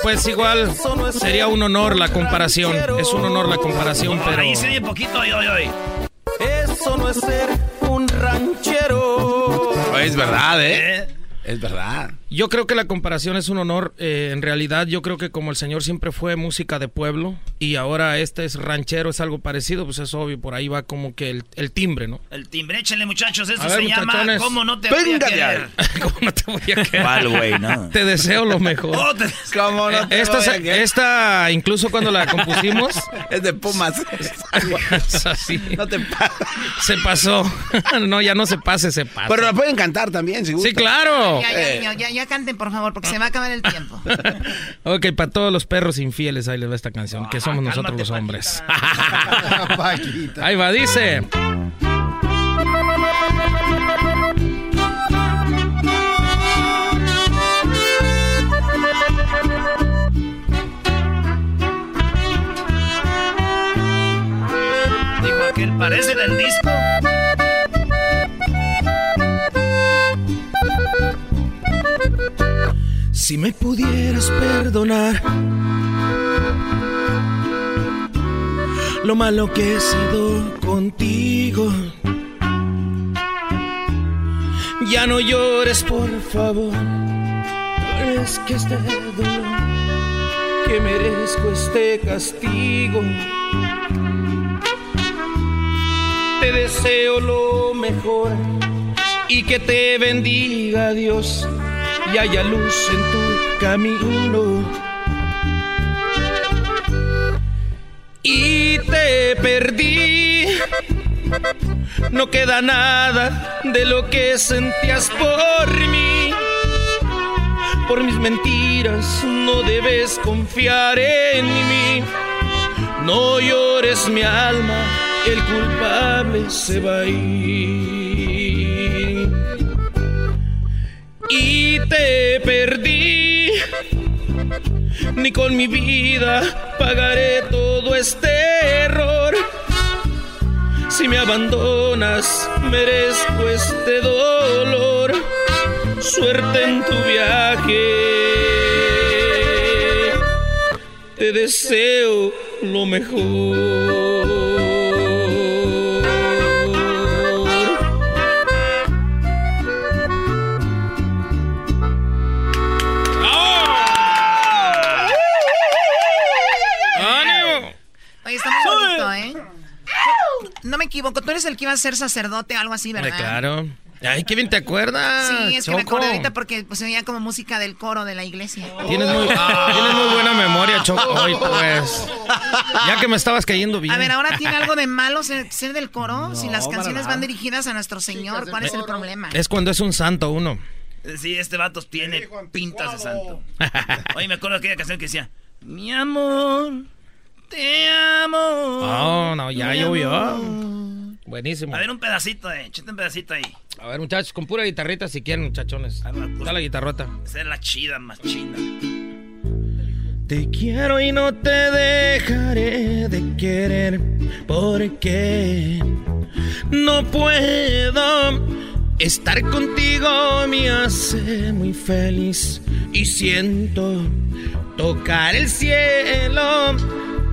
Pues igual sería un honor la comparación. Es un honor la comparación, pero. Ahí se oye poquito, oye, oye, oye. Eso no es ser un ranchero. Es verdad, ¿eh? Es verdad. Yo creo que la comparación es un honor. Eh, en realidad, yo creo que como el señor siempre fue música de pueblo y ahora este es ranchero, es algo parecido, pues es obvio, por ahí va como que el, el timbre, ¿no? El timbre, échenle muchachos, eso ver, se llama. ¿Cómo no te voy a querer? ¿Cómo no te voy a querer? ¿Cuál, güey, no? Te deseo lo mejor. Oh, te- ¿Cómo no te esta, voy a querer? esta, incluso cuando la compusimos, Es de Pumas. es así. No te Se pasó. no, ya no se pase, se pasa. Pero la pueden cantar también, si Sí, claro. Ya, ya, Eh. ya, ya, ya canten, por favor, porque se va a acabar el tiempo. Ok, para todos los perros infieles, ahí les va esta canción, que somos nosotros cálmate, los hombres. Ahí va, dice. Si me pudieras perdonar lo malo que he sido contigo. Ya no llores, por favor. Es que este dolor que merezco este castigo. Te deseo lo mejor y que te bendiga Dios y haya luz en tu camino. Y te perdí. No queda nada de lo que sentías por mí. Por mis mentiras no debes confiar en mí. No llores mi alma, el culpable se va a ir. Ni con mi vida pagaré todo este error. Si me abandonas, merezco este dolor. Suerte en tu viaje. Te deseo lo mejor. Eres el que iba a ser sacerdote o algo así, ¿verdad? claro. Ay, qué bien te acuerdas. Sí, es que me acordé ahorita porque pues, se oía como música del coro de la iglesia. Tienes muy, tienes muy buena memoria, Choco. Hoy, pues. Ya que me estabas cayendo bien. A ver, ahora tiene algo de malo ser, ser del coro. si las canciones van dirigidas a nuestro Señor, ¿cuál es el problema? Es cuando es un santo uno. Sí, este vato tiene pintas de santo. Oye, me acuerdo de aquella canción que decía, mi amor, te amo. Oh, no, ya llovió. Amor". Buenísimo. A ver, un pedacito, eh. Échate un pedacito ahí. A ver, muchachos, con pura guitarrita si quieren, muchachones. Dale la guitarrota. Esa es la chida, más chida. Te quiero y no te dejaré de querer porque no puedo estar contigo me hace muy feliz y siento tocar el cielo.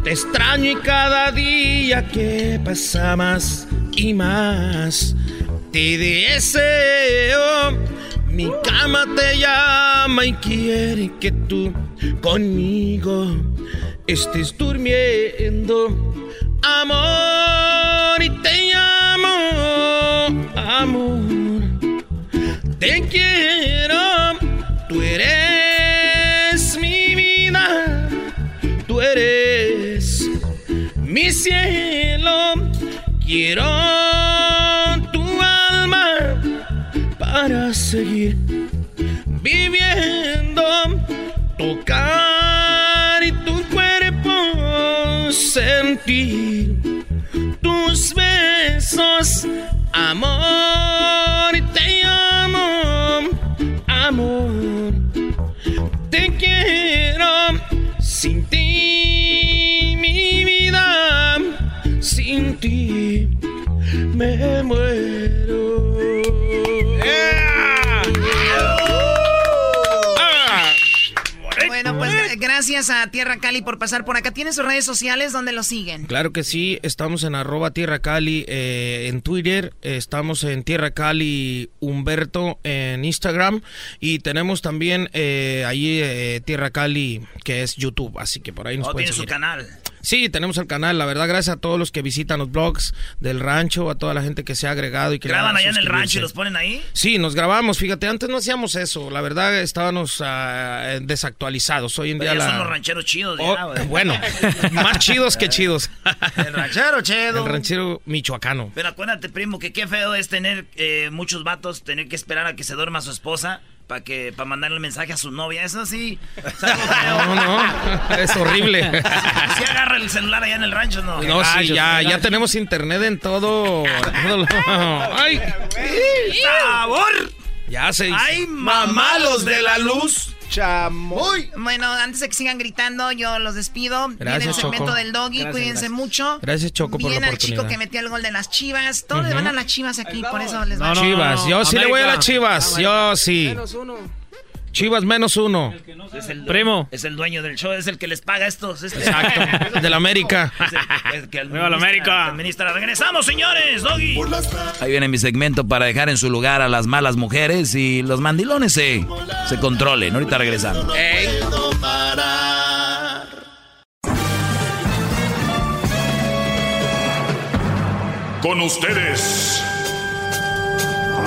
Te extraño y cada día que pasa más y más te deseo. Mi cama te llama y quiere que tú conmigo estés durmiendo. Amor, y te llamo, amor. Te quiero, tú eres mi vida, tú eres mi cielo. Quiero tu alma para seguir viviendo, tocar y tu cuerpo sentir tus besos, amor, te amo, amor, te quiero. Sin ti, sin ti me muero. Bueno, pues gracias a Tierra Cali por pasar por acá. ¿Tiene sus redes sociales donde lo siguen? Claro que sí, estamos en arroba Tierra Cali eh, en Twitter, eh, estamos en Tierra Cali Humberto en Instagram y tenemos también eh, ahí eh, Tierra Cali que es YouTube, así que por ahí nos Oh, pueden tiene su canal. Sí, tenemos el canal, la verdad, gracias a todos los que visitan los blogs del rancho, a toda la gente que se ha agregado y que ¿Graban allá en el rancho y los ponen ahí? Sí, nos grabamos, fíjate, antes no hacíamos eso, la verdad estábamos ah, desactualizados, hoy en Pero día la... son los rancheros chidos. Oh, ya, bueno, más chidos que chidos. El ranchero chido. El ranchero michoacano. Pero acuérdate, primo, que qué feo es tener eh, muchos vatos, tener que esperar a que se duerma su esposa para que para mandarle el mensaje a su novia. Eso sí. No, no, es horrible. Si agarra el celular allá en el rancho, no. No, sí, ya, ya tenemos internet en todo. ¡Ay! ¡Sabor! Ya se ¡Ay, mamá, los de la luz! Chamoy. Bueno, antes de que sigan gritando, yo los despido. Viene el Gracias, segmento Choco. del doggy, Gracias, cuídense gracias. mucho. Gracias, Choco, por la Viene al chico que metió el gol de las chivas. Todos le Ujú. van a las chivas aquí, por eso les va Chivas, yo sí le voy a las chivas, yo sí. Chivas menos uno. Es el, Primo. Es el dueño del show, es el que les paga estos. Este. Exacto, del América. Es el- el que Viva la administra- América. administra. Regresamos, señores, doggy. Ahí viene mi segmento para dejar en su lugar a las malas mujeres y los mandilones se, se controlen. Ahorita regresamos. parar. Con ustedes. El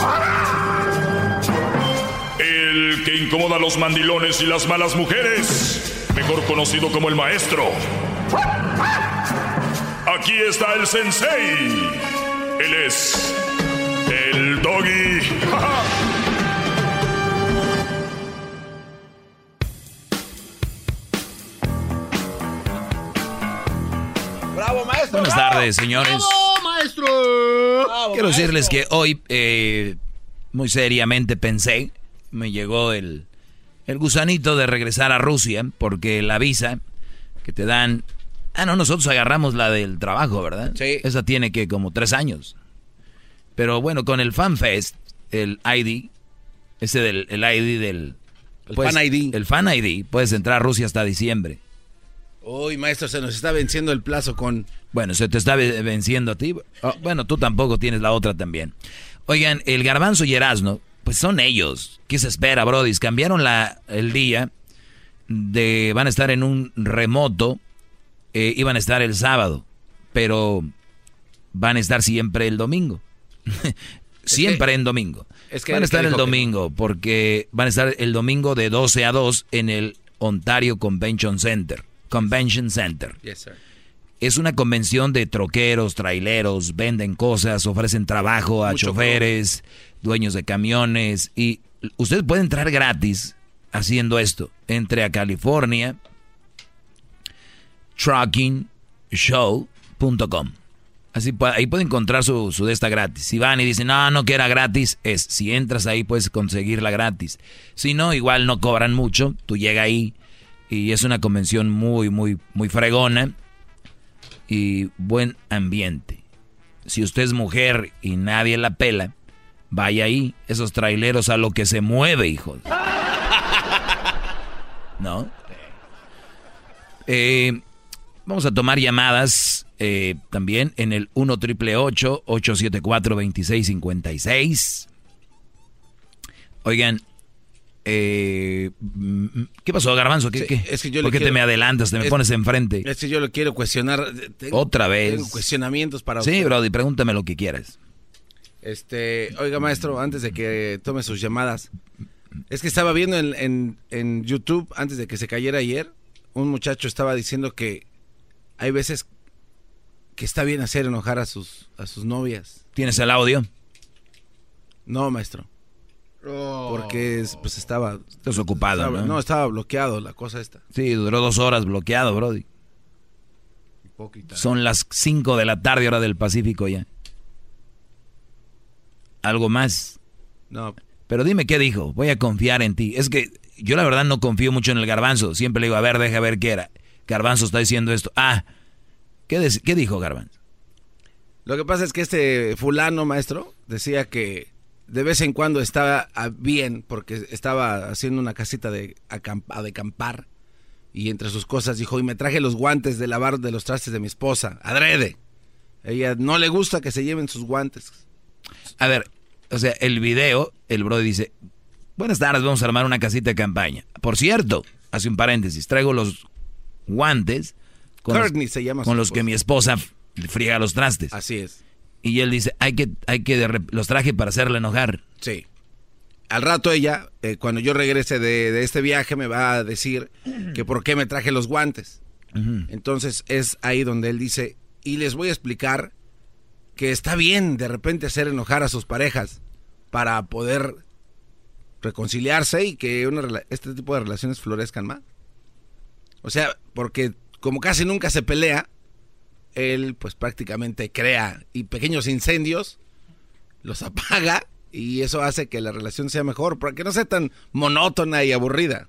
que incomoda a los mandilones y las malas mujeres. Mejor conocido como el maestro. Aquí está el sensei. Él es. El doggy. Bravo, maestro. Buenas bravo. tardes, señores. Bravo, maestro. Quiero decirles que hoy, eh, muy seriamente pensé, me llegó el, el gusanito de regresar a Rusia, porque la visa que te dan... Ah, no, nosotros agarramos la del trabajo, ¿verdad? Sí. Esa tiene que como tres años. Pero bueno, con el FanFest, el ID, ese del el ID del... El puedes- Fan ID. El Fan ID, puedes entrar a Rusia hasta diciembre. Uy, maestro, se nos está venciendo el plazo con... Bueno, se te está ve- venciendo a ti. Oh, Bueno, tú tampoco tienes la otra también. Oigan, el garbanzo y Erasno, pues son ellos. ¿Qué se espera, Brody? Cambiaron la, el día de... Van a estar en un remoto. eh, iban a estar el sábado. Pero van a estar siempre el domingo. siempre en domingo. es que van a estar el que domingo porque van a estar el domingo de 12 a 2 en el Ontario Convention Center. Convention Center. Yes, sir. Es una convención de troqueros, traileros, venden cosas, ofrecen trabajo a Mucho choferes, dueños de camiones y usted puede entrar gratis haciendo esto. Entre a California truckingshow.com. Así ahí puede encontrar su, su de esta gratis. Si van y dicen, no, no que era gratis, es si entras ahí puedes conseguirla gratis. Si no, igual no cobran mucho, tú llega ahí y es una convención muy, muy, muy fregona y buen ambiente. Si usted es mujer y nadie la pela, vaya ahí, esos traileros a lo que se mueve, hijos. ¿No? Eh, vamos a tomar llamadas eh, también en el 1 triple 874 2656. Oigan, eh, mm, ¿qué pasó, Garbanzo? ¿Qué, Sí, qué? es que yo ¿Por qué te me adelantas? Te me es- pones enfrente. Es que yo lo quiero cuestionar. Tengo- Otra vez. Tengo cuestionamientos para Sí, usted. Brody, pregúntame lo que quieras. Este, oiga, maestro, antes de que tome sus llamadas, es que estaba viendo en, en- en YouTube, antes de que se cayera ayer, un muchacho estaba diciendo que hay veces que está bien hacer enojar a sus, a sus novias. ¿Tienes el audio? No, maestro. Porque es- pues estaba... Estás ocupado, estaba- ¿no? No, estaba bloqueado la cosa esta. Sí, duró dos horas bloqueado, Brody. Son las 5 de la tarde, hora del Pacífico ya. ¿Algo más? No. Pero dime qué dijo. Voy a confiar en ti. Es que yo la verdad no confío mucho en el garbanzo. Siempre le digo, a ver, deja ver qué era. Garbanzo está diciendo esto. Ah, ¿qué, qué dijo Garbanzo? Lo que pasa es que este fulano, maestro, decía que de vez en cuando estaba ah, bien porque estaba haciendo una casita de, acampa- de acampar Y entre sus cosas dijo, y me traje los guantes de lavar de los trastes de mi esposa, adrede. Ella no le gusta que se lleven sus guantes. A ver, o sea, el video, el bro dice, buenas tardes, vamos a armar una casita de campaña. Por cierto, hace un paréntesis, traigo los guantes con, Courtney los, se llama con los que mi esposa friega los trastes. Así es. Y él dice, hay que, hay que, los traje para hacerle enojar. Sí. Al rato ella, eh, cuando yo regrese de, de este viaje, me va a decir que por qué me traje los guantes. Entonces es ahí donde él dice, y les voy a explicar que está bien de repente hacer enojar a sus parejas para poder reconciliarse y que una este tipo de relaciones florezcan más. O sea, porque como casi nunca se pelea, él pues prácticamente crea y pequeños incendios los apaga y eso hace que la relación sea mejor, para que no sea tan monótona y aburrida.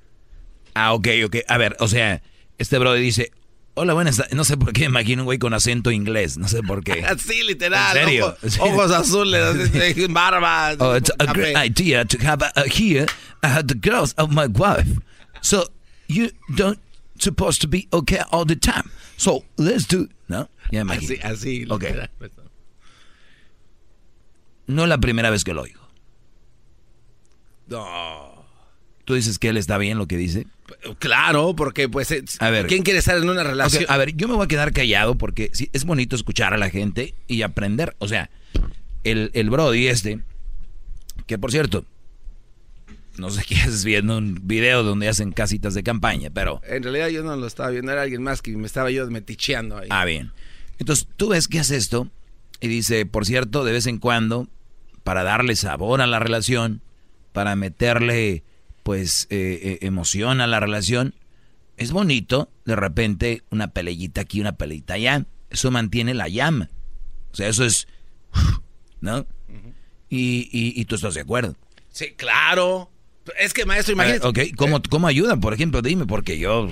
Ah, ok, ok. A ver, o sea, este bro dice, hola, buenas tardes. No sé por qué imagino un güey con acento inglés. No sé por qué. Así, literal. ¿En serio? Ojos, ojos azules, barba. Oh, it's a great idea to have uh, here uh, the girls of my wife. So you don't supposed to be okay all the time. So let's do, ¿no? Ya me Así, imagino. así. No es la primera vez que lo oigo. No. ¿Tú dices que él está bien lo que dice? Claro, porque pues, eh, A ver. ¿quién quiere estar en una relación? A ver, yo me voy a quedar callado porque sí, es bonito escuchar a la gente y aprender. O sea, el, el Brody este, que por cierto, no sé qué haces viendo un video donde hacen casitas de campaña, pero... En realidad yo no lo estaba viendo, era alguien más que me estaba yo meticheando ahí. Ah, bien. Entonces tú ves que hace esto y dice, por cierto, de vez en cuando, para darle sabor a la relación, para meterle, pues, eh, eh, emoción a la relación, es bonito, de repente, una peleita aquí, una peleita allá. Eso mantiene la llama. O sea, eso es... ¿No? y, y, y tú estás de acuerdo. Sí, claro. Es que, maestro, imagínate. ok, ¿cómo, ¿cómo ayuda? Por ejemplo, dime, porque yo...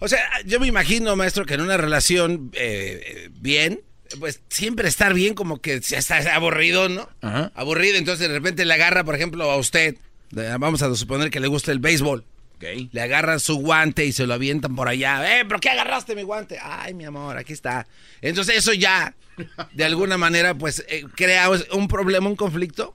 O sea, yo me imagino, maestro, que en una relación eh, eh, bien, pues siempre estar bien como que ya está aburrido, ¿no? Ajá. Aburrido, entonces de repente le agarra, por ejemplo, a usted, vamos a suponer que le gusta el béisbol. Le agarran su guante y se lo avientan por allá. ¡Eh, pero qué agarraste mi guante! ¡Ay, mi amor, aquí está! Entonces eso ya, de alguna manera, pues eh, crea un problema, un conflicto.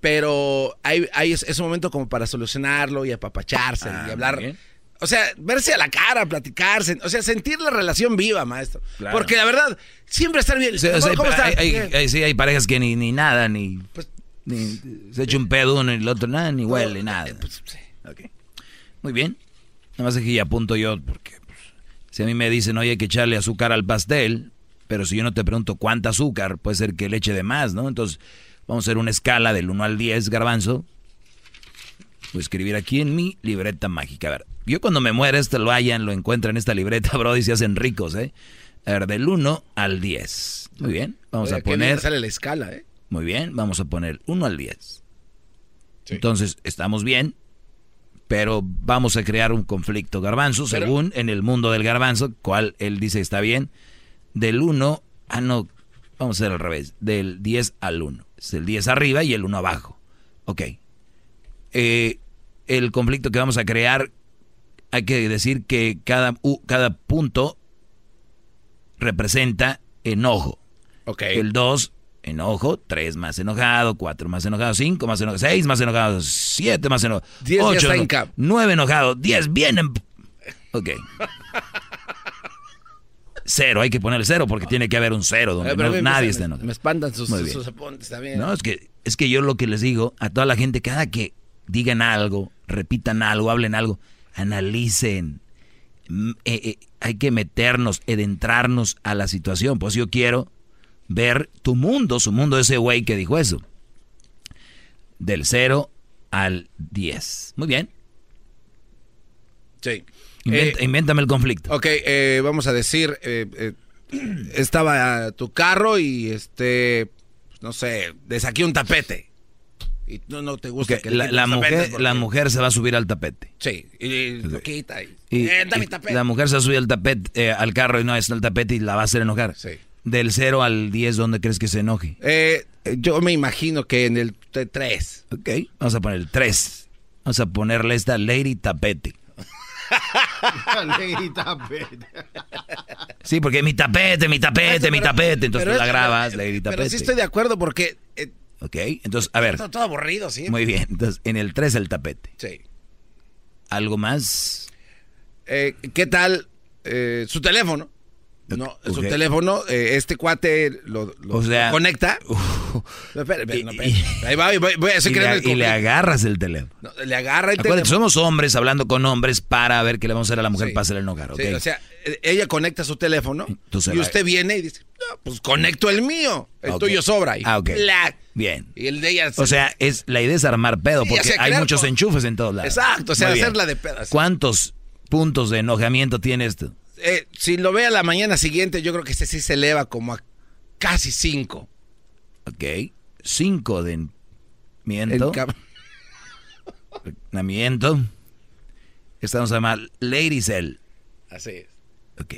Pero hay, hay es, es un momento como para solucionarlo y apapacharse Ah, y hablar. bien. O sea, verse a la cara, platicarse. O sea, sentir la relación viva, maestro. Claro. Porque la verdad, siempre estar bien. O sea, ¿Cómo hay- sí, hay parejas que ni, ni nada, ni, ni- se echa un pedo uno y el otro nada, ni huele, nada. Ok. Muy bien. Nada más es que ya apunto yo, porque pues, si a mí me dicen, oye, hay que echarle azúcar al pastel, pero si yo no te pregunto cuánta azúcar, puede ser que le eche de más, ¿no? Entonces, vamos a hacer una escala del 1 al 10, garbanzo. Voy a escribir aquí en mi libreta mágica. A ver, yo cuando me muera, esto lo hayan, lo encuentran en esta libreta, bro, y se hacen ricos, ¿eh? A ver, del 1 al 10. Muy bien, vamos Oiga, a qué poner... sale la escala, ¿eh? Muy bien, vamos a poner 1 al 10. Entonces, estamos bien, pero vamos a crear un conflicto. Garbanzo, Pero- según en el mundo del garbanzo, cual él dice está bien, del 1, ah, no, vamos a hacer al revés, del 10 al 1. Es el 10 arriba y el 1 abajo. Ok. Eh, el conflicto que vamos a crear, hay que decir que cada, u- cada punto representa enojo. Ok. El 2, enojo. 3 más enojado. 4 más enojado. 5 más enojado. 6 más enojado. 7 más enojado. Diez ya 8 está en cap. 9 enojado. 10 bien. em- Ok. Cero, hay que poner cero porque tiene que haber un cero donde no- mí nadie me- está enojado. Me espantan sus, apuntes, está bien. No, es que, es que yo lo que les digo a toda la gente, cada que digan algo, repitan algo, hablen algo, analicen. Mm, eh, eh, hay que meternos, adentrarnos a la situación. Pues yo quiero ver tu mundo, su mundo, ese güey que dijo eso. Del 0 al 10. Muy bien. Sí. Inventa- Eh, invéntame el conflicto. Ok, eh, vamos a decir, eh, eh, estaba tu carro y este, no sé, de saqué un tapete. Y no, no te gusta que la, mujer, porque- la mujer se va a subir al tapete. Sí, y lo quita y, Y, eh, dame y tapete. la mujer se va a subir al tapete, eh, al carro y no es el tapete y la va a hacer enojar. Sí. Del 0 al 10, ¿dónde crees que se enoje? Eh, yo me imagino que en el 3. Ok, vamos a poner el 3. Vamos a ponerle esta Lady Tapete. Tapete. Sí, porque mi tapete, mi tapete, mi tapete. Entonces tú la grabas, pero- Lady Pero Tapete. sí estoy de acuerdo porque eh, Ok, entonces, a ver. todo, todo aburrido, sí. Muy bien, entonces en el 3 el tapete. Sí. ¿Algo más? Eh, ¿Qué tal eh, su teléfono? No, su ok. teléfono, eh, este cuate lo, lo- O sea- conecta. No, espera, espera, no, espera. Ahí va, voy, voy, estoy y, le, el y le agarras el teléfono. No, le agarra el Acuérdate, teléfono. somos hombres hablando con hombres para ver qué le vamos a hacer a la mujer Sí. para hacerle enojar, ¿ok? Sí, o sea, eh, ella conecta su teléfono y la- usted viene y dice, pues conecto el mío. El Ok. tuyo sobra. Y Ah, ok. ¡plac! Bien. Y el de ella... O sea, es la idea es armar pedo, porque hay muchos enchufes en todos lados. Exacto, o sea, hacerla de pedas. ¿Cuántos puntos de enojamiento tiene esto? Eh, si lo ve a la mañana siguiente, yo creo que este sí se eleva como a casi cinco. Ok. Cinco de miento. Namiento. Estamos a llamar Lady Cell. Así es. Ok.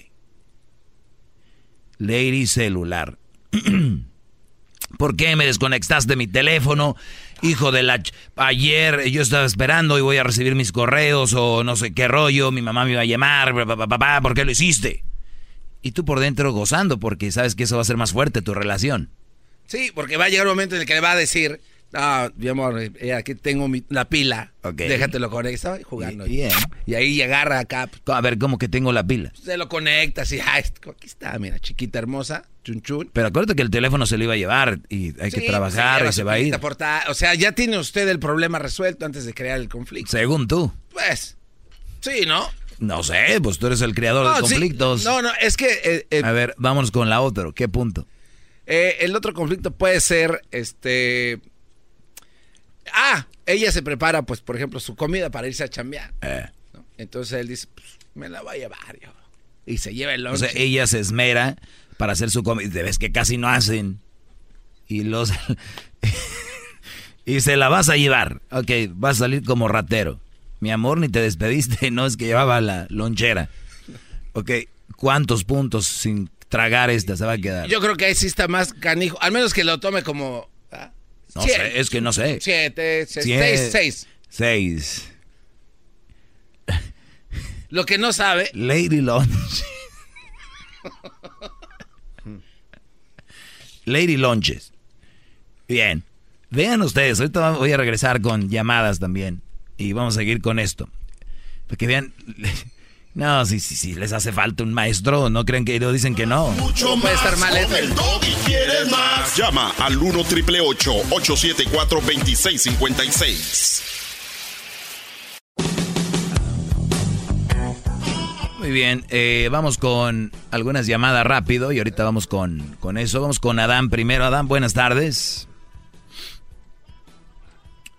Lady Celular. ¿Por qué me desconectaste de mi teléfono? Hijo de la... Ayer yo estaba esperando y voy a recibir mis correos o no sé qué rollo. Mi mamá me iba a llamar. pa, pa, pa, pa, pa, ¿Por qué lo hiciste? Y tú por dentro gozando porque sabes que eso va a ser más fuerte tu relación. Sí, porque va a llegar un momento en el que le va a decir, ah, mi amor, eh, aquí tengo mi- la pila, Ok. déjatelo conectar y jugando. Bien. Y ahí agarra acá, A ver, ¿cómo que tengo la pila? se lo conectas y, ah, aquí está, mira, chiquita hermosa, chun chun. Pero acuérdate que el teléfono se lo iba a llevar y hay Sí, que trabajar y se va a ir. pista porta- O sea, ya tiene usted el problema resuelto antes de crear el conflicto. Según tú. Pues, sí, ¿no? No sé, pues tú eres el creador No, de sí. conflictos. No, no, es que eh, eh, A ver, vámonos con la otra. ¿Qué punto? eh, el otro conflicto puede ser, este... Ah, ella se prepara, pues, por ejemplo, su comida para irse a chambear. Eh. ¿no? Entonces él dice, pues, me la voy a llevar yo. Y se lleva el O lonche. sea, ella se esmera para hacer su comida. Ves que casi no hacen. Y los. y se la vas a llevar. Ok, vas a salir como ratero. Mi amor, ni te despediste. No es que llevaba la lonchera. Ok, ¿cuántos puntos sin tragar esta se va a quedar? Yo creo que ahí sí está más canijo. Al menos que lo tome como... no siete. sé, es que no sé. Siete, se- Sie- seis, seis. Seis. Lo que no sabe... Lady Lunch. Lady Lunches. Bien. Vean ustedes, ahorita voy a regresar con llamadas también. Y vamos a seguir con esto. Para que vean. No, si, si, si les hace falta un maestro, no creen que ellos dicen que no. Mucho puede más estar mal, con el doggy. ¿Quieres más? Llama al 1 triple 874 2656. Muy bien, eh, vamos con algunas llamadas rápido y ahorita vamos con, con eso. Vamos con Adán primero. Adán, buenas tardes.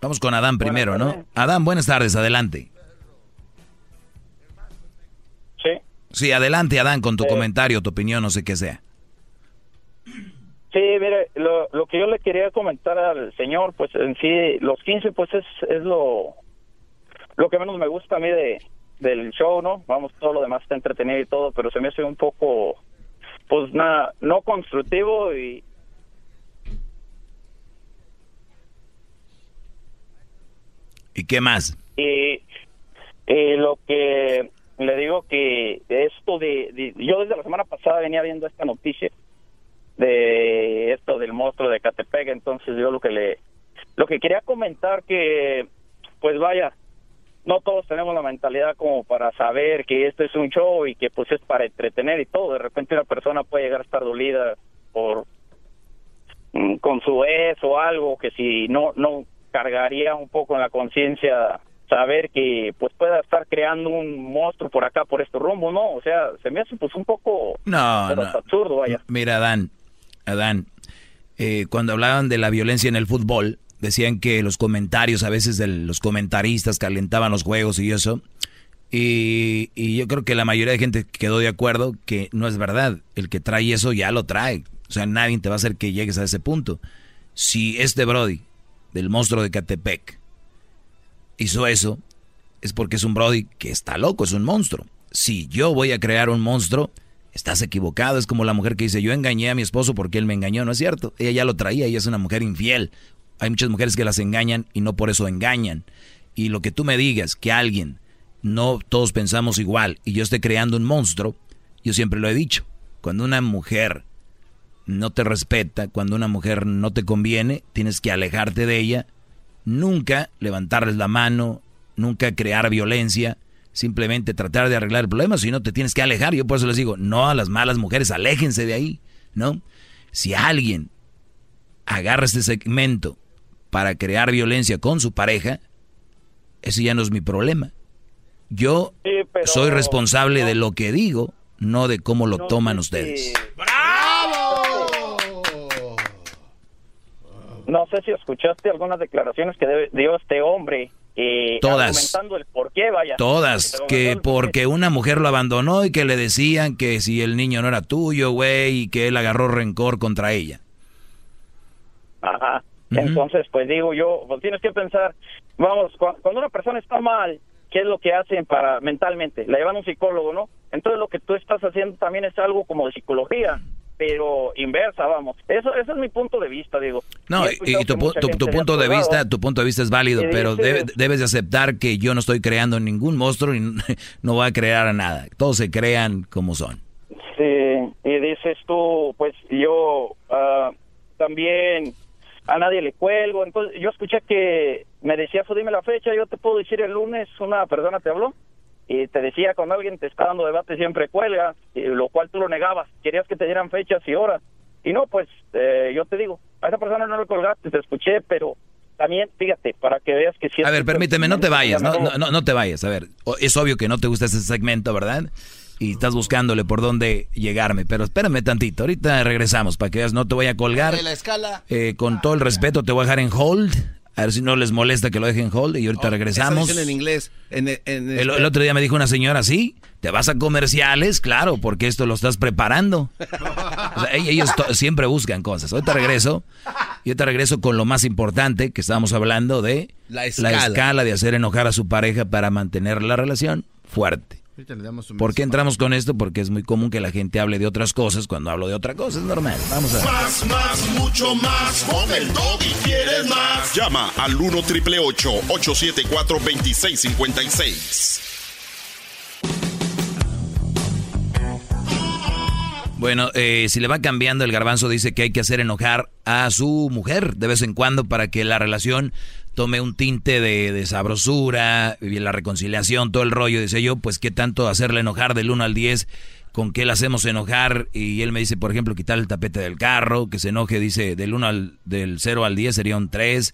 Vamos con Adán primero, ¿no? Adán, buenas tardes, adelante. Sí. Adelante, Adán, con tu comentario, tu opinión, no sé qué sea. Sí, mire, lo, lo que yo le quería comentar al señor, pues en sí, los 15, pues es, es lo, lo que menos me gusta a mí de, del show, ¿no? Vamos, todo lo demás está entretenido y todo, pero se me hace un poco, pues nada, no constructivo y... ¿Y qué más? Y, y lo que le digo que esto de, Yo desde la semana pasada venía viendo esta noticia de esto del monstruo de Catepec, entonces yo lo que le... Lo que quería comentar que, pues vaya, no todos tenemos la mentalidad como para saber que esto es un show y que pues es para entretener y todo. De repente una persona puede llegar a estar dolida por mm, con su ex o algo que si no no cargaría un poco en la conciencia saber que pues pueda estar creando un monstruo por acá por este rumbo, ¿no? O sea, se me hace pues un poco No, no. absurdo, vaya. Mira, Adán, Adán, eh, cuando hablaban de la violencia en el fútbol, decían que los comentarios, a veces de los comentaristas calentaban los juegos y eso. Y, y yo creo que la mayoría de gente quedó de acuerdo que no es verdad. El que trae eso ya lo trae. O sea, nadie te va a hacer que llegues a ese punto. Si este Brody, del monstruo de Catepec, hizo eso, es porque es un Brody que está loco, es un monstruo. Si yo voy a crear un monstruo, estás equivocado. Es como la mujer que dice, yo engañé a mi esposo porque él me engañó, no es cierto. Ella ya lo traía, ella es una mujer infiel. Hay muchas mujeres que las engañan y no por eso engañan. Y lo que tú me digas, que alguien no todos pensamos igual y yo estoy creando un monstruo, yo siempre lo he dicho, cuando una mujer no te respeta, cuando una mujer no te conviene, tienes que alejarte de ella, nunca levantarles la mano, nunca crear violencia, simplemente tratar de arreglar el problema, si no te tienes que alejar. Yo por eso les digo, no a las malas mujeres, aléjense de ahí, ¿no? Si alguien agarra este segmento para crear violencia con su pareja, ese ya no es mi problema. Yo soy responsable de lo que digo, no de cómo lo toman ustedes. No sé si escuchaste algunas declaraciones que dio este hombre. Eh, Todas. el por qué, vaya. Todas. Que porque una mujer lo abandonó y que le decían que si el niño no era tuyo, güey, y que él agarró rencor contra ella. Ajá. Entonces, pues digo yo, pues tienes que pensar, vamos, cuando una persona está mal, ¿qué es lo que hacen para mentalmente? La llevan a un psicólogo, ¿no? Entonces lo que tú estás haciendo también es algo como de psicología pero inversa, vamos. Eso, ese es mi punto de vista, digo. No, y, tu, punto de vista, tu punto de vista es válido, pero debes de aceptar que yo no estoy creando ningún monstruo y no voy a crear a nada. Todos se crean como son. Sí, y dices tú, pues yo ah, también a nadie le cuelgo. Entonces, yo escuché que me decía, dime la fecha, yo te puedo decir el lunes, una persona te habló y te decía cuando alguien te está dando debate siempre cuelga, y lo cual tú lo negabas, querías que te dieran fechas y horas. Y no, pues eh, yo te digo, a esa persona no le colgaste, te escuché, pero también, fíjate, para que veas que si... A ver, permíteme, no te vayas, no, no, no, te vayas, a ver, es obvio que no te gusta ese segmento, ¿verdad? Y estás buscándole por dónde llegarme, pero espérame tantito, ahorita regresamos para que veas, no te voy a colgar. La escala. Eh, con todo el respeto te voy a dejar en hold a ver si no les molesta que lo dejen hold y ahorita oh, regresamos. en inglés. En, el, otro día me dijo una señora, sí, te vas a comerciales, claro, porque esto lo estás preparando. ellos siempre buscan cosas. Ahorita regreso. Y ahorita regreso con lo más importante que estábamos hablando de la escala. la escala de hacer enojar a su pareja para mantener la relación fuerte. ¿Por qué entramos con esto? Porque es muy común que la gente hable de otras cosas cuando hablo de otra cosa, es normal. Vamos a Más, más, mucho más. Con el y quieres más. Llama al 1 triple 874 2656. Bueno, eh, si le va cambiando, el garbanzo dice que hay que hacer enojar a su mujer de vez en cuando para que la relación tome un tinte de, sabrosura, y la reconciliación, todo el rollo. Dice yo, pues qué tanto hacerle enojar del 1 al 10, con qué le hacemos enojar. Y él me dice, por ejemplo, quitar el tapete del carro, que se enoje, dice, del 1 al, del 0 al 10 sería un 3.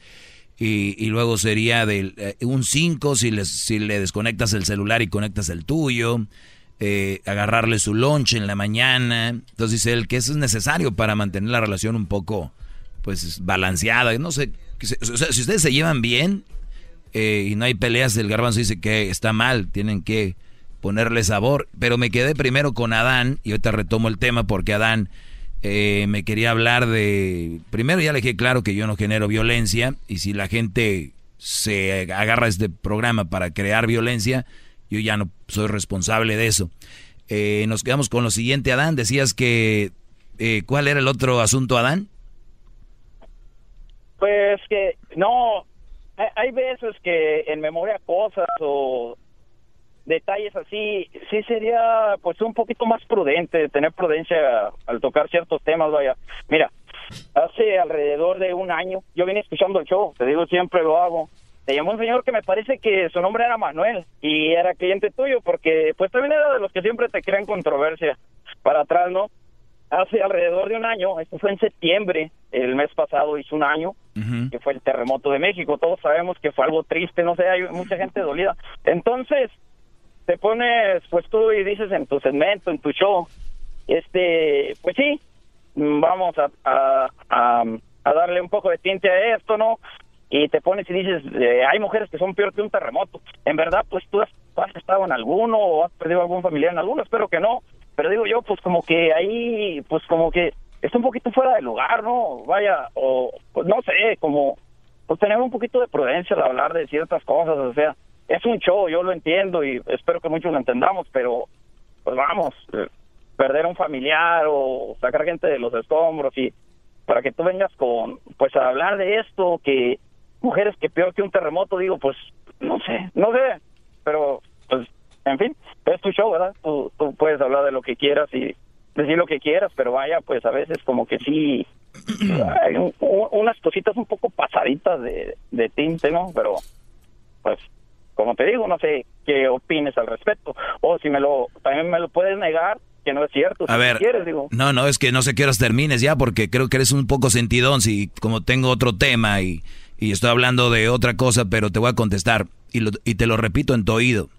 Y, luego sería del, eh, un 5 si, si le desconectas el celular y conectas el tuyo. Eh, agarrarle su lunch en la mañana. Entonces dice él que eso es necesario para mantener la relación un poco pues balanceada. No sé, si ustedes se llevan bien eh, y no hay peleas, el garbanzo dice que está mal, tienen que ponerle sabor. Pero me quedé primero con Adán y ahorita retomo el tema porque Adán eh, me quería hablar de... Primero ya le dije claro que yo no genero violencia y si la gente se agarra este programa para crear violencia, yo ya no soy responsable de eso. Eh, nos quedamos con lo siguiente, Adán. Decías que... ¿Cuál era el otro asunto, Adán? Pues que no, hay veces que en memoria cosas o detalles así, sí sería pues un poquito más prudente, tener prudencia al tocar ciertos temas, vaya. Mira, hace alrededor de un año, yo vine escuchando el show, te digo, siempre lo hago. Te llamó un señor que me parece que su nombre era Manuel y era cliente tuyo porque pues también era de los que siempre te crean controversia para atrás, ¿no? hace alrededor de un año, esto fue en septiembre, el mes pasado hizo un año, que fue el terremoto de México. Todos sabemos que fue algo triste, no sé, hay mucha gente dolida. Entonces, te pones, pues tú y dices en tu segmento, en tu show, este, pues sí, vamos a, a, darle un poco de tinte a esto, ¿no? Y te pones y dices, eh, hay mujeres que son peor que un terremoto. En verdad, pues tú has, has estado en alguno o has perdido algún familiar en alguno, espero que no pero digo yo, pues como que ahí, pues como que está un poquito fuera de lugar, ¿no? Vaya, o pues no sé, como pues tener un poquito de prudencia al hablar de ciertas cosas, o sea, es un show, yo lo entiendo y espero que muchos lo entendamos, pero pues vamos, eh, perder a un familiar o sacar gente de los escombros y para que tú vengas con, pues a hablar de esto, que mujeres que peor que un terremoto, digo, pues no sé, no sé, pero pues, en fin, es tu show, ¿verdad? Tú, tú puedes hablar de lo que quieras y decir lo que quieras, pero vaya, pues a veces como que sí, hay un- un- unas cositas un poco pasaditas de, de tinte, ¿no? Pero, pues, como te digo, no sé qué opines al respecto. O si me lo, también me lo puedes negar, que no es cierto. A si ver, quieres, digo. no, no, es que no sé qué horas termines ya porque creo que eres un poco sentidón si como tengo otro tema y, y estoy hablando de otra cosa, pero te voy a contestar y, lo- y te lo repito en tu oído.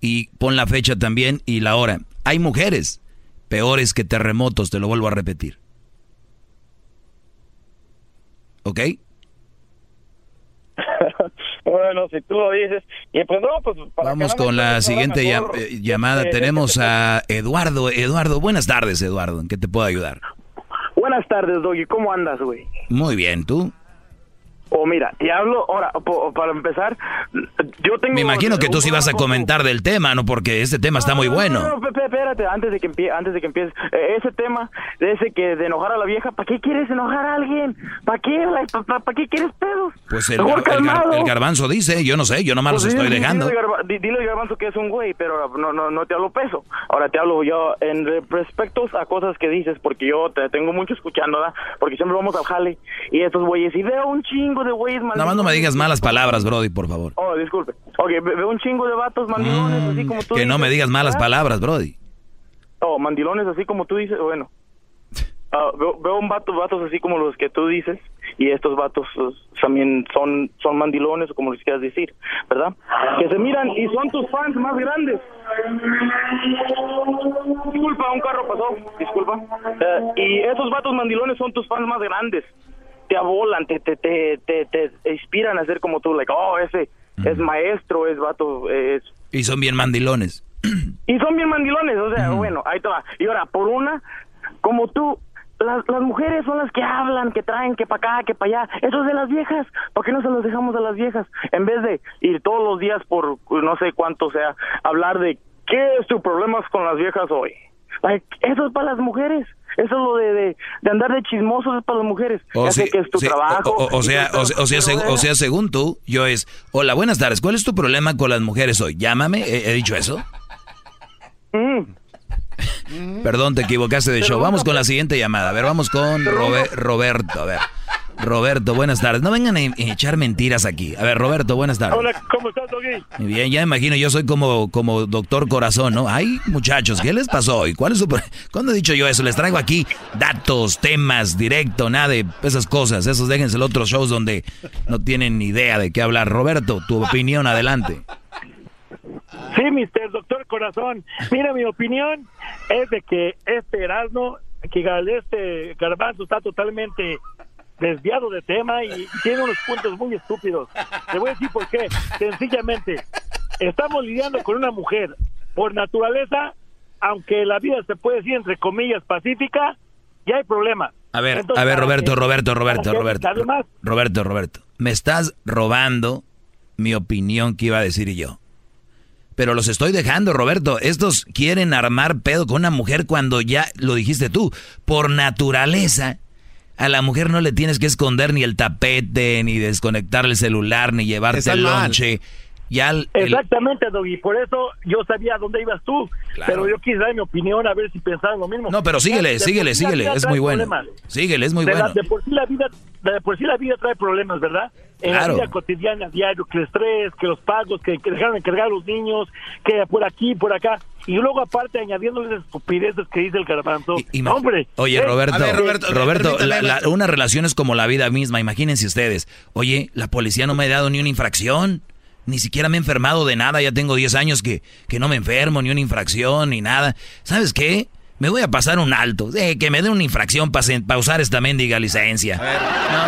Y pon la fecha también y la hora. Hay mujeres peores que terremotos, te lo vuelvo a repetir. ¿Ok? bueno, si tú lo dices. Y pues no, pues para Vamos que no me con la siguiente llam- eh, llamada. este, Tenemos a Eduardo. Eduardo, buenas tardes, Eduardo. ¿En qué te puedo ayudar? Buenas tardes, Doggy. ¿Cómo andas, güey? Muy bien, ¿tú? Oh, mira, te hablo, ahora, po- para empezar, yo tengo... Me imagino que tú sí vas a comentar del tema, ¿no? Porque este tema está muy No, bueno. no, no, pe- espérate, antes de que empie antes de que empieces, Eh, ese tema de ese que de enojar a la vieja, ¿para qué quieres enojar a alguien? ¿Para qué? ¿Para qué quieres pedos? Pues el, Mejor el gar- el garbanzo dice, yo no sé, yo nomás Pues los dile- estoy dile dejando. al garba- di- Dile al garbanzo que es un güey, pero no, no, no te hablo peso. Ahora te hablo yo en re- respecto a cosas que dices, porque yo te tengo mucho escuchando, ¿verdad? Porque siempre vamos al jale y estos güeyes, y veo un chingo de güeyes Nada más no me digas malas palabras, Brody, por favor. Oh, disculpe. Ok, ve- veo un chingo de vatos mandilones, así como tú Mm, Que no me dices, digas malas ¿verdad? palabras, Brody. Oh, mandilones así como tú dices, bueno. Ah, veo, veo un vato, vatos así como los que tú dices, y estos vatos pues, también son, son mandilones, o como les quieras decir, ¿verdad? Que se miran y son tus fans más grandes. Disculpa, un carro pasó, disculpa. Eh, y esos vatos mandilones son tus fans más grandes. Te abolan, te, te, te, te, te inspiran a ser como tú, like, oh, ese es maestro, es vato, es Y son bien mandilones. y son bien mandilones, o sea, bueno, ahí te va. Y ahora, por una, como tú, las, las mujeres son las que hablan, que traen, que para acá, que para allá. Eso es de las viejas. ¿Por qué no se los dejamos a las viejas? En vez de ir todos los días por no sé cuánto sea, hablar de qué es tu problema con las viejas hoy. Like, eso es para las mujeres. Eso es lo de, de, de andar de chismosos es para las mujeres. O, sí, que es tu sí, trabajo. o- o- o sea, o, sea- sea, seg- o sea, según tú, yo es, hola, buenas tardes, ¿cuál es tu problema con las mujeres hoy? Llámame, ¿he, he dicho eso? Mm. Perdón, te equivocaste de show. Vamos con la siguiente llamada. A ver, vamos con Robe- Roberto. A ver, Roberto, buenas tardes. No vengan a echar mentiras aquí. A ver, Roberto, buenas tardes. Hola, ¿cómo estás, Doggy? Muy bien, ya me imagino, yo soy como, como doctor corazón, ¿no? Ay, muchachos, ¿qué les pasó hoy? ¿Cuál es su... ¿Cuándo he dicho yo eso? Les traigo aquí datos, temas, directo, nada de esas cosas. Esos déjense en otros shows donde no tienen ni idea de qué hablar. Roberto, tu opinión, adelante. Sí, Mr. Doctor Corazón. Mira, mi opinión es de que este Erasmo, que este Garbanzo está totalmente desviado de tema y tiene unos puntos muy estúpidos. Te voy a decir por qué. Sencillamente, estamos lidiando con una mujer por naturaleza, aunque la vida se puede decir entre comillas pacífica, ya hay problemas. A ver, Entonces, a ver, Roberto, Roberto, Roberto, Roberto. además, Roberto, Roberto. Me estás robando mi opinión que iba a decir yo. Pero los estoy dejando, Roberto. Estos quieren armar pedo con una mujer cuando ya lo dijiste tú. Por naturaleza, a la mujer no le tienes que esconder ni el tapete, ni desconectar el celular, ni llevarte el lonche. Ya el- Exactamente, Doggy. Por eso yo sabía dónde ibas tú. Pero yo quise dar mi opinión a ver si pensaban lo mismo. No, pero síguele, síguele, síguele. Es muy bueno. problemas. Síguele, es muy de, la- bueno. de por sí la vida, de por sí la vida trae problemas, ¿verdad? En Claro. la vida cotidiana, diario, que el estrés, que los pagos, que, que dejaron de cargar a los niños, que por aquí, por acá. Y luego aparte añadiendo esas estupideces que dice el garbanzo. Hombre. Oye, eh, Roberto, ver, Roberto, permítame, la- una relación es como la vida misma. Imagínense ustedes. Oye, la policía no me ha dado ni una infracción. Ni siquiera me he enfermado de nada. Ya tengo 10 años que, que no me enfermo, ni una infracción, ni nada. ¿Sabes qué? Me voy a pasar un alto. Eh, que me den una infracción para usar esta mendiga licencia.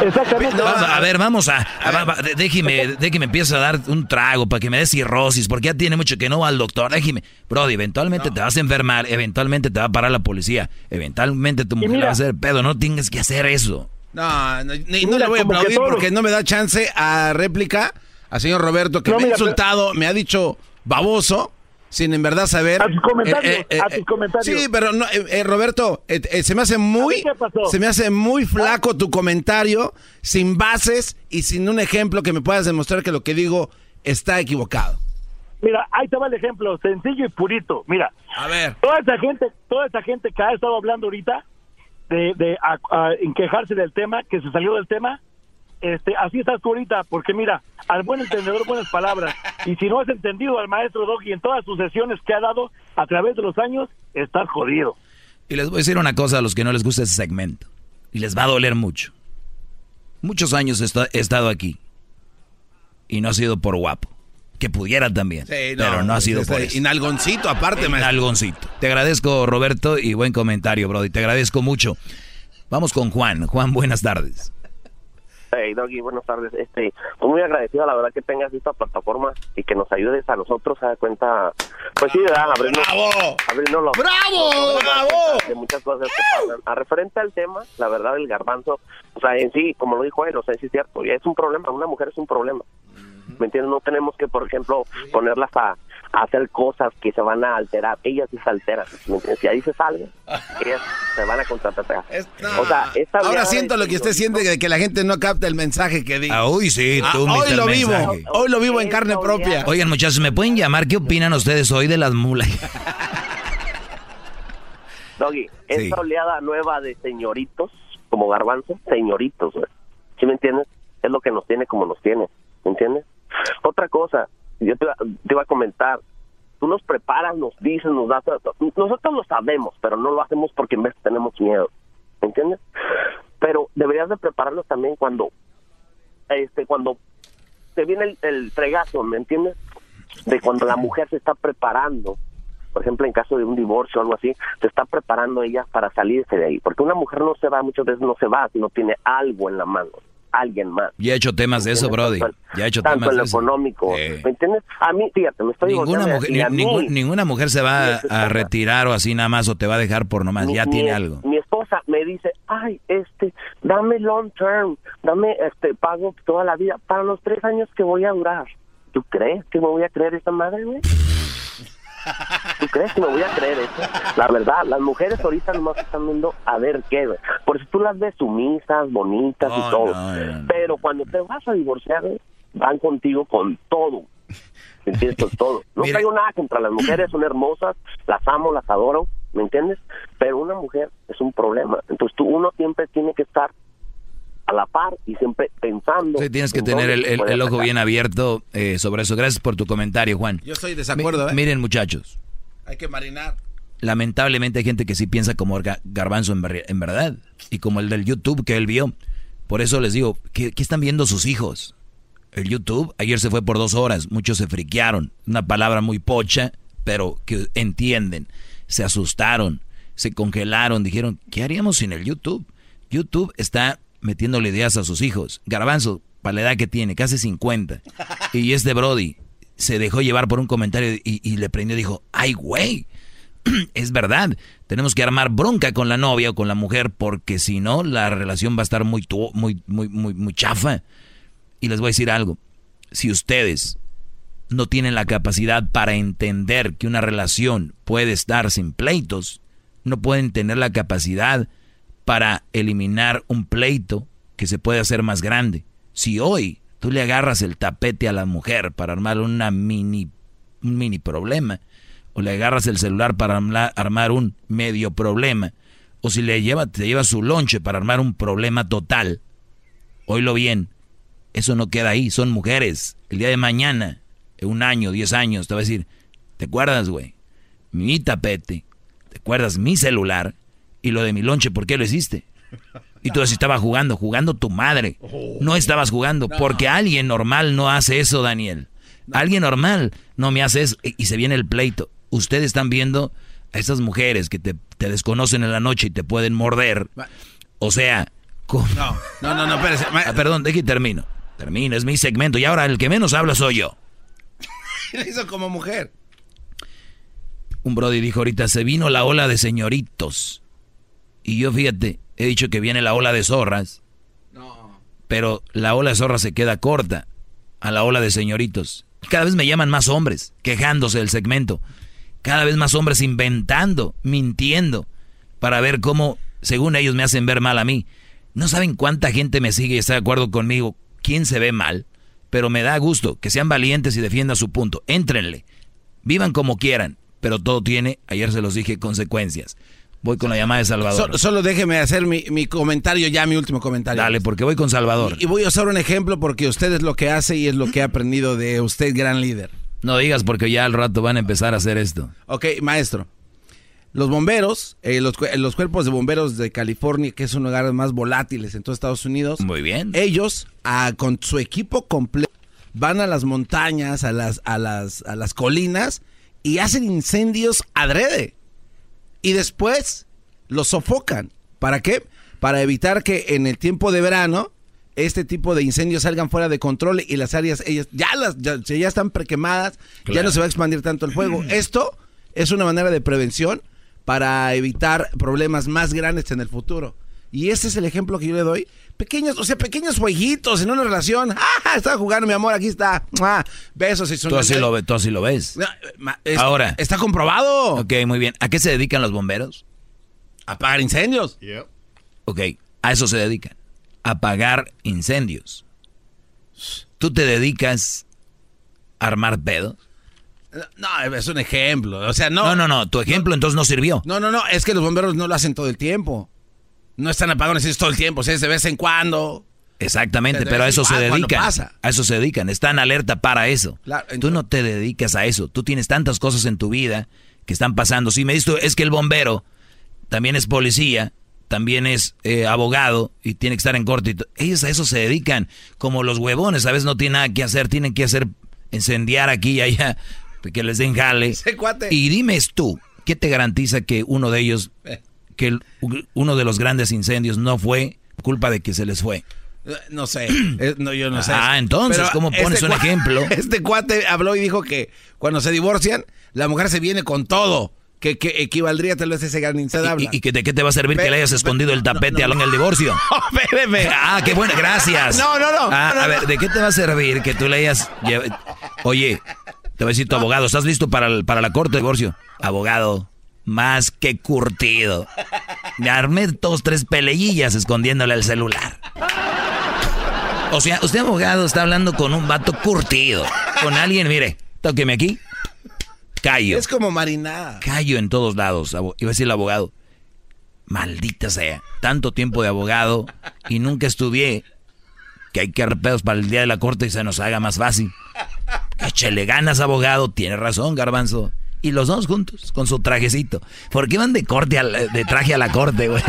Exactamente. Vamos, a ver, vamos a... a- va- va- de- déjeme, déjeme empiece a dar un trago para que me dé cirrosis, porque ya tiene mucho que no va al doctor. Déjeme. Brody, eventualmente te vas a enfermar, eventualmente te va a parar la policía, eventualmente tu mujer va a hacer pedo, no tienes que hacer eso. No, no, ni- no le voy a aplaudir porque no me da chance a réplica al señor Roberto, que No, me ha insultado, me ha dicho baboso, sin en verdad saber. A tus comentarios, a tus comentarios. Sí, pero no, eh, eh, Roberto, eh, eh, se me hace muy, se me hace muy flaco tu comentario, sin bases y sin un ejemplo que me puedas demostrar que lo que digo está equivocado. Mira, ahí te va el ejemplo, sencillo y purito. Mira, A ver. toda esa gente, toda esa gente que ha estado hablando ahorita de, de a- a- en quejarse del tema, que se salió del tema, este, así estás tú ahorita, porque mira, al buen entendedor buenas palabras. Y si no has entendido al maestro Doggy en todas sus sesiones que ha dado a través de los años, estás jodido. Y les voy a decir una cosa a los que no les gusta ese segmento. Y les va a doler mucho. Muchos años he esta- he estado aquí. Y no ha sido por guapo. Que pudiera también. Sí, no, pero no ha sido por eso. Inalgoncito aparte, maestro. Inalgoncito. Te agradezco, Roberto, y buen comentario, Brody. Te agradezco mucho. Vamos con Juan. Juan, buenas tardes. Hey, Doggy, buenas tardes. Este, estoy muy agradecido, la verdad, que tengas esta plataforma y que nos ayudes a nosotros a dar cuenta, pues sí, ¿verdad? Abrirnos, abrirnos los- ¡Bravo! los- ¡Bravo! De muchas cosas que pasan. A referente al tema, la verdad, del garbanzo, o sea, en sí, como lo dijo él, o sea, sí es cierto, es un problema, una mujer es un problema. ¿Me entiendes? No tenemos que, por ejemplo, ponerlas a, a hacer cosas que se van a alterar. Ellas sí se alteran. Si ahí se sale, ellas se van a contratar. O sea, esta Ahora siento lo que usted siente de que la gente no capta el mensaje que dice. Ah, uy, sí, tú hoy lo vivo, hoy lo vivo en carne propia. Oigan, muchachos, ¿me pueden llamar? ¿Qué opinan ustedes hoy de las mulas? Doggy, esta oleada nueva de señoritos, como garbanzo, señoritos, güey. ¿Sí me entiendes? Es lo que nos tiene como nos tiene, ¿me entiendes? Otra cosa, yo te, te iba a comentar, tú nos preparas, nos dices, nos das... Nosotros lo sabemos, pero no lo hacemos porque en vez tenemos miedo, ¿me entiendes? Pero deberías de prepararnos también cuando, este, cuando te viene el, el fregazo, ¿me entiendes? De cuando la mujer se está preparando por ejemplo, en caso de un divorcio o algo así, se está preparando ella para salirse de ahí. Porque una mujer no se va, muchas veces no se va si no tiene algo en la mano, alguien más. Ya he hecho temas de eso, Brody. Ya he hecho Tanto temas en de eso. económico. ¿Me entiendes? A mí, fíjate, me estoy Ninguna mujer, ni- ningún- ninguna mujer se va a retirar o así nada más o te va a dejar por nomás. mi- Ya mi- tiene algo. Mi esposa me dice, ay, este, dame long term, dame este pago toda la vida para los tres años que voy a durar. ¿Tú crees que me voy a creer esa madre, güey? ¿Tú crees que me voy a creer eso? La verdad, las mujeres ahorita nomás están viendo a ver qué, güey. Por eso tú las ves sumisas, bonitas y todo. Pero cuando te vas a divorciar, van contigo con todo. ¿Me entiendes? Con todo. No traigo nada contra las mujeres, son hermosas, las amo, las adoro, ¿me entiendes? Pero una mujer es un problema. Entonces tú, uno siempre tiene que estar a la par y siempre pensando. Sí, tienes que en tener el, ojo bien abierto eh, sobre eso. Gracias por tu comentario, Juan. Yo estoy de desacuerdo, ¿eh? Miren, muchachos, Hay que marinar. lamentablemente hay gente que sí piensa como Ga- Garbanzo en verdad. Y como el del YouTube que él vio. Por eso les digo, ¿qué, qué están viendo sus hijos? El YouTube ayer se fue por dos horas. Muchos se friquearon. Una palabra muy pocha, pero que entienden. Se asustaron, se congelaron. Dijeron, ¿qué haríamos sin el YouTube? YouTube está metiéndole ideas a sus hijos. Garbanzo, para la edad que tiene, casi 50. Y este Brody se dejó llevar por un comentario y, le prendió y dijo, ay, güey, es verdad, tenemos que armar bronca con la novia o con la mujer porque si no la relación va a estar muy, muy, muy, muy chafa. Y les voy a decir algo, si ustedes no tienen la capacidad para entender que una relación puede estar sin pleitos, no pueden tener la capacidad para eliminar un pleito que se puede hacer más grande. Si hoy tú le agarras el tapete a la mujer para armar una mini, un mini problema, o le agarras el celular para armar un medio problema, o si le lleva, te lleva su lonche para armar un problema total, oílo bien, eso no queda ahí, son mujeres. El día de mañana, un año, diez años, te va a decir, ¿te acuerdas, güey? Mi tapete, ¿te acuerdas mi celular? Y lo de mi lonche, ¿por qué lo hiciste? Y tú así estaba jugando, jugando tu madre. No estabas jugando, porque alguien normal no hace eso, Daniel. Alguien normal no me hace eso. Y, se viene el pleito. Ustedes están viendo a estas mujeres que te, te desconocen en la noche y te pueden morder. O sea, ¿cómo? No, no, no, no, espérese. Ah, perdón, de que termino. Termino, es mi segmento. Y ahora el que menos habla soy yo. Le hizo como mujer. Un Brody dijo ahorita, se vino la ola de señoritos. Y yo, fíjate, he dicho que viene la ola de zorras. Pero la ola de zorras se queda corta a la ola de señoritos. Cada vez me llaman más hombres, quejándose del segmento. Cada vez más hombres inventando, mintiendo, para ver cómo, según ellos, me hacen ver mal a mí. No saben cuánta gente me sigue y está de acuerdo conmigo. ¿Quién se ve mal? pero me da gusto que sean valientes y defiendan su punto. Éntrenle, vivan como quieran, pero todo tiene, ayer se los dije, consecuencias. Voy con la llamada de Salvador. So- solo déjeme hacer mi, mi comentario ya, mi último comentario. Dale, porque voy con Salvador. Y, y voy a usar un ejemplo porque usted es lo que hace y es lo que he aprendido de usted, gran líder. No digas porque ya al rato van a empezar a hacer esto. Ok, maestro. Los bomberos, eh, los, los cuerpos de bomberos de California, que es los lugares más volátiles en todo Estados Unidos. Muy bien. Ellos, ah, con su equipo completo, van a las montañas, a las, a las, a las colinas y hacen incendios adrede. Y después los sofocan. ¿Para qué? Para evitar que en el tiempo de verano este tipo de incendios salgan fuera de control y las áreas ellas ya las ya, ya están prequemadas, ya no se va a expandir tanto el fuego. Esto es una manera de prevención para evitar problemas más grandes en el futuro. Y ese es el ejemplo que yo le doy. Pequeños, o sea, pequeños jueguitos en una relación. ¡Ah! Estaba jugando, mi amor, aquí está. ¡Ah! Besos y Tú así lo, tú así lo ves. Es- Ahora. Está comprobado. Ok, muy bien. ¿A qué se dedican los bomberos? Apagar incendios. Ok, a eso se dedican. A apagar incendios. ¿Tú te dedicas a armar pedos? No, es un ejemplo. O sea, no. No, no, no. Tu ejemplo entonces no sirvió. No, no, no. Es que los bomberos no lo hacen todo el tiempo. No están apagando incendios todo el tiempo. Es de vez en cuando. Exactamente, pero a eso se dedican. pasa. A eso se dedican. Están alerta para eso. Claro, Tú no te dedicas a eso. Tú tienes tantas cosas en tu vida que están pasando. Si me dices es que el bombero también es policía, también es eh, abogado y tiene que estar en corte. Ellos a eso se dedican. Como los huevones, a veces no tienen nada que hacer. Tienen que hacer incendiar aquí y allá. Que les den jale. Y dime tú, ¿qué te garantiza que uno de ellos, Eh. Que el- uno de los grandes incendios no fue culpa de que se les fue? No sé. No, yo no sé. Ah, entonces, Pero ¿cómo pones un ejemplo? Este cuate habló y dijo que cuando se divorcian, la mujer se viene con todo. Que, que equivaldría tal vez ese gran incendio. ¿Y, y que de qué te va a servir que le hayas escondido el tapete al en el divorcio? Espéreme. Ah, qué bueno, gracias. No, no, no. Ah, no, a no. ver, ¿de qué te va a servir que tú le hayas... Oye, te va a decir tu abogado, ¿estás listo para, el- para la corte de divorcio? Abogado, más que curtido. Me armé dos, tres peleillas escondiéndole el celular. O sea, usted abogado está hablando con un vato curtido. Con alguien, mire, tóqueme aquí. Callo. Es como marinada. Callo en todos lados. Iba a decir el abogado. Maldita sea. Tanto tiempo de abogado y nunca estudié que hay que dar pedos para el día de la corte y se nos haga más fácil. Échele ganas, abogado. Tiene razón, garbanzo. Y los dos juntos, con su trajecito. ¿Por qué van de corte al- de traje a la corte, güey?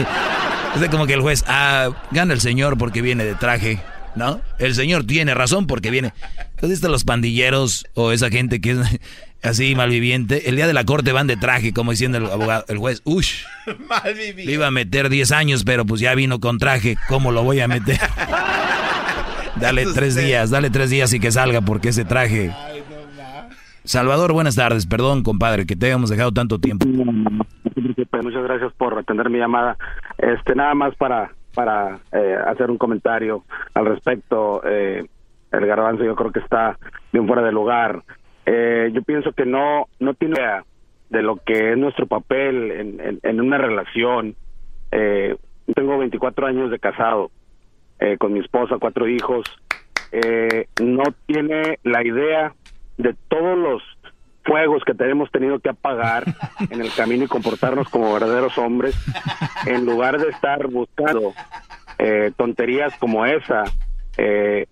Es como que el juez, ah, gana el señor porque viene de traje, ¿no? El señor tiene razón porque viene. ¿Has visto los pandilleros o esa gente que es así malviviente? El día de la corte van de traje, como diciendo el abogado, el juez, ush, le iba a meter 10 años, pero pues ya vino con traje, ¿cómo lo voy a meter? dale tres días, dale tres días y que salga porque ese traje... Salvador, buenas tardes, perdón compadre, que te hayamos dejado tanto tiempo. Pues muchas gracias por atender mi llamada. Este, nada más para para eh, hacer un comentario al respecto. Eh, el garbanzo yo creo que está bien fuera de lugar. Eh, yo pienso que no no tiene idea de lo que es nuestro papel en, en, en una relación. Eh, tengo 24 años de casado eh, con mi esposa, cuatro hijos. Eh, no tiene la idea de todos los fuegos que tenemos tenido que apagar en el camino y comportarnos como verdaderos hombres en lugar de estar buscando eh, tonterías como esa eh,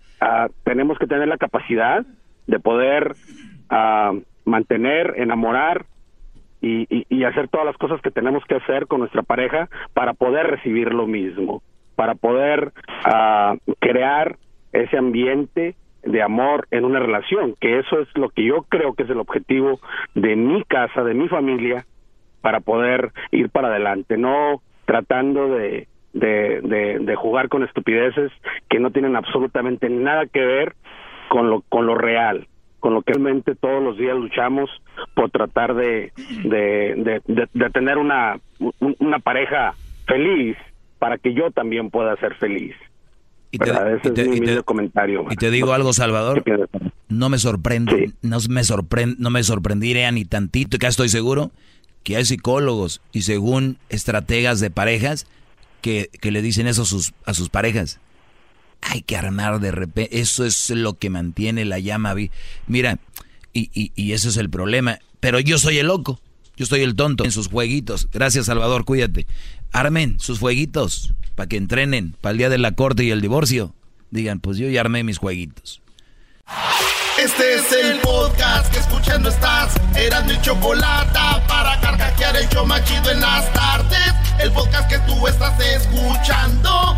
tenemos que tener la capacidad de poder mantener enamorar y, y- hacer todas las cosas que tenemos que hacer con nuestra pareja para poder recibir lo mismo para poder crear ese ambiente de amor en una relación, que eso es lo que yo creo que es el objetivo de mi casa, de mi familia, para poder ir para adelante, no tratando de, de, de, jugar con estupideces que no tienen absolutamente nada que ver con lo, con lo real, con lo que realmente todos los días luchamos por tratar de, de, de, de- tener una, un- una pareja feliz para que yo también pueda ser feliz. Y te- comentario. Y te digo algo, Salvador. No me sorprende, no me sorprende, no me sorprendería ni tantito, y acá estoy seguro que hay psicólogos y según estrategas de parejas que, que le dicen eso a sus, a sus parejas. hay que armar de repente. Eso es lo que mantiene la llama. Mira, y, y, y ese es el problema. Pero yo soy el loco. Yo soy el tonto en sus jueguitos. Gracias, Salvador, cuídate. Armen sus jueguitos para que entrenen para el día de la corte y el divorcio. Digan, pues yo ya armé mis jueguitos. Este es el podcast que escuchando estás. Eran mi chocolate para carcajear el yo machido en las tardes. El podcast que tú estás escuchando.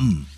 come.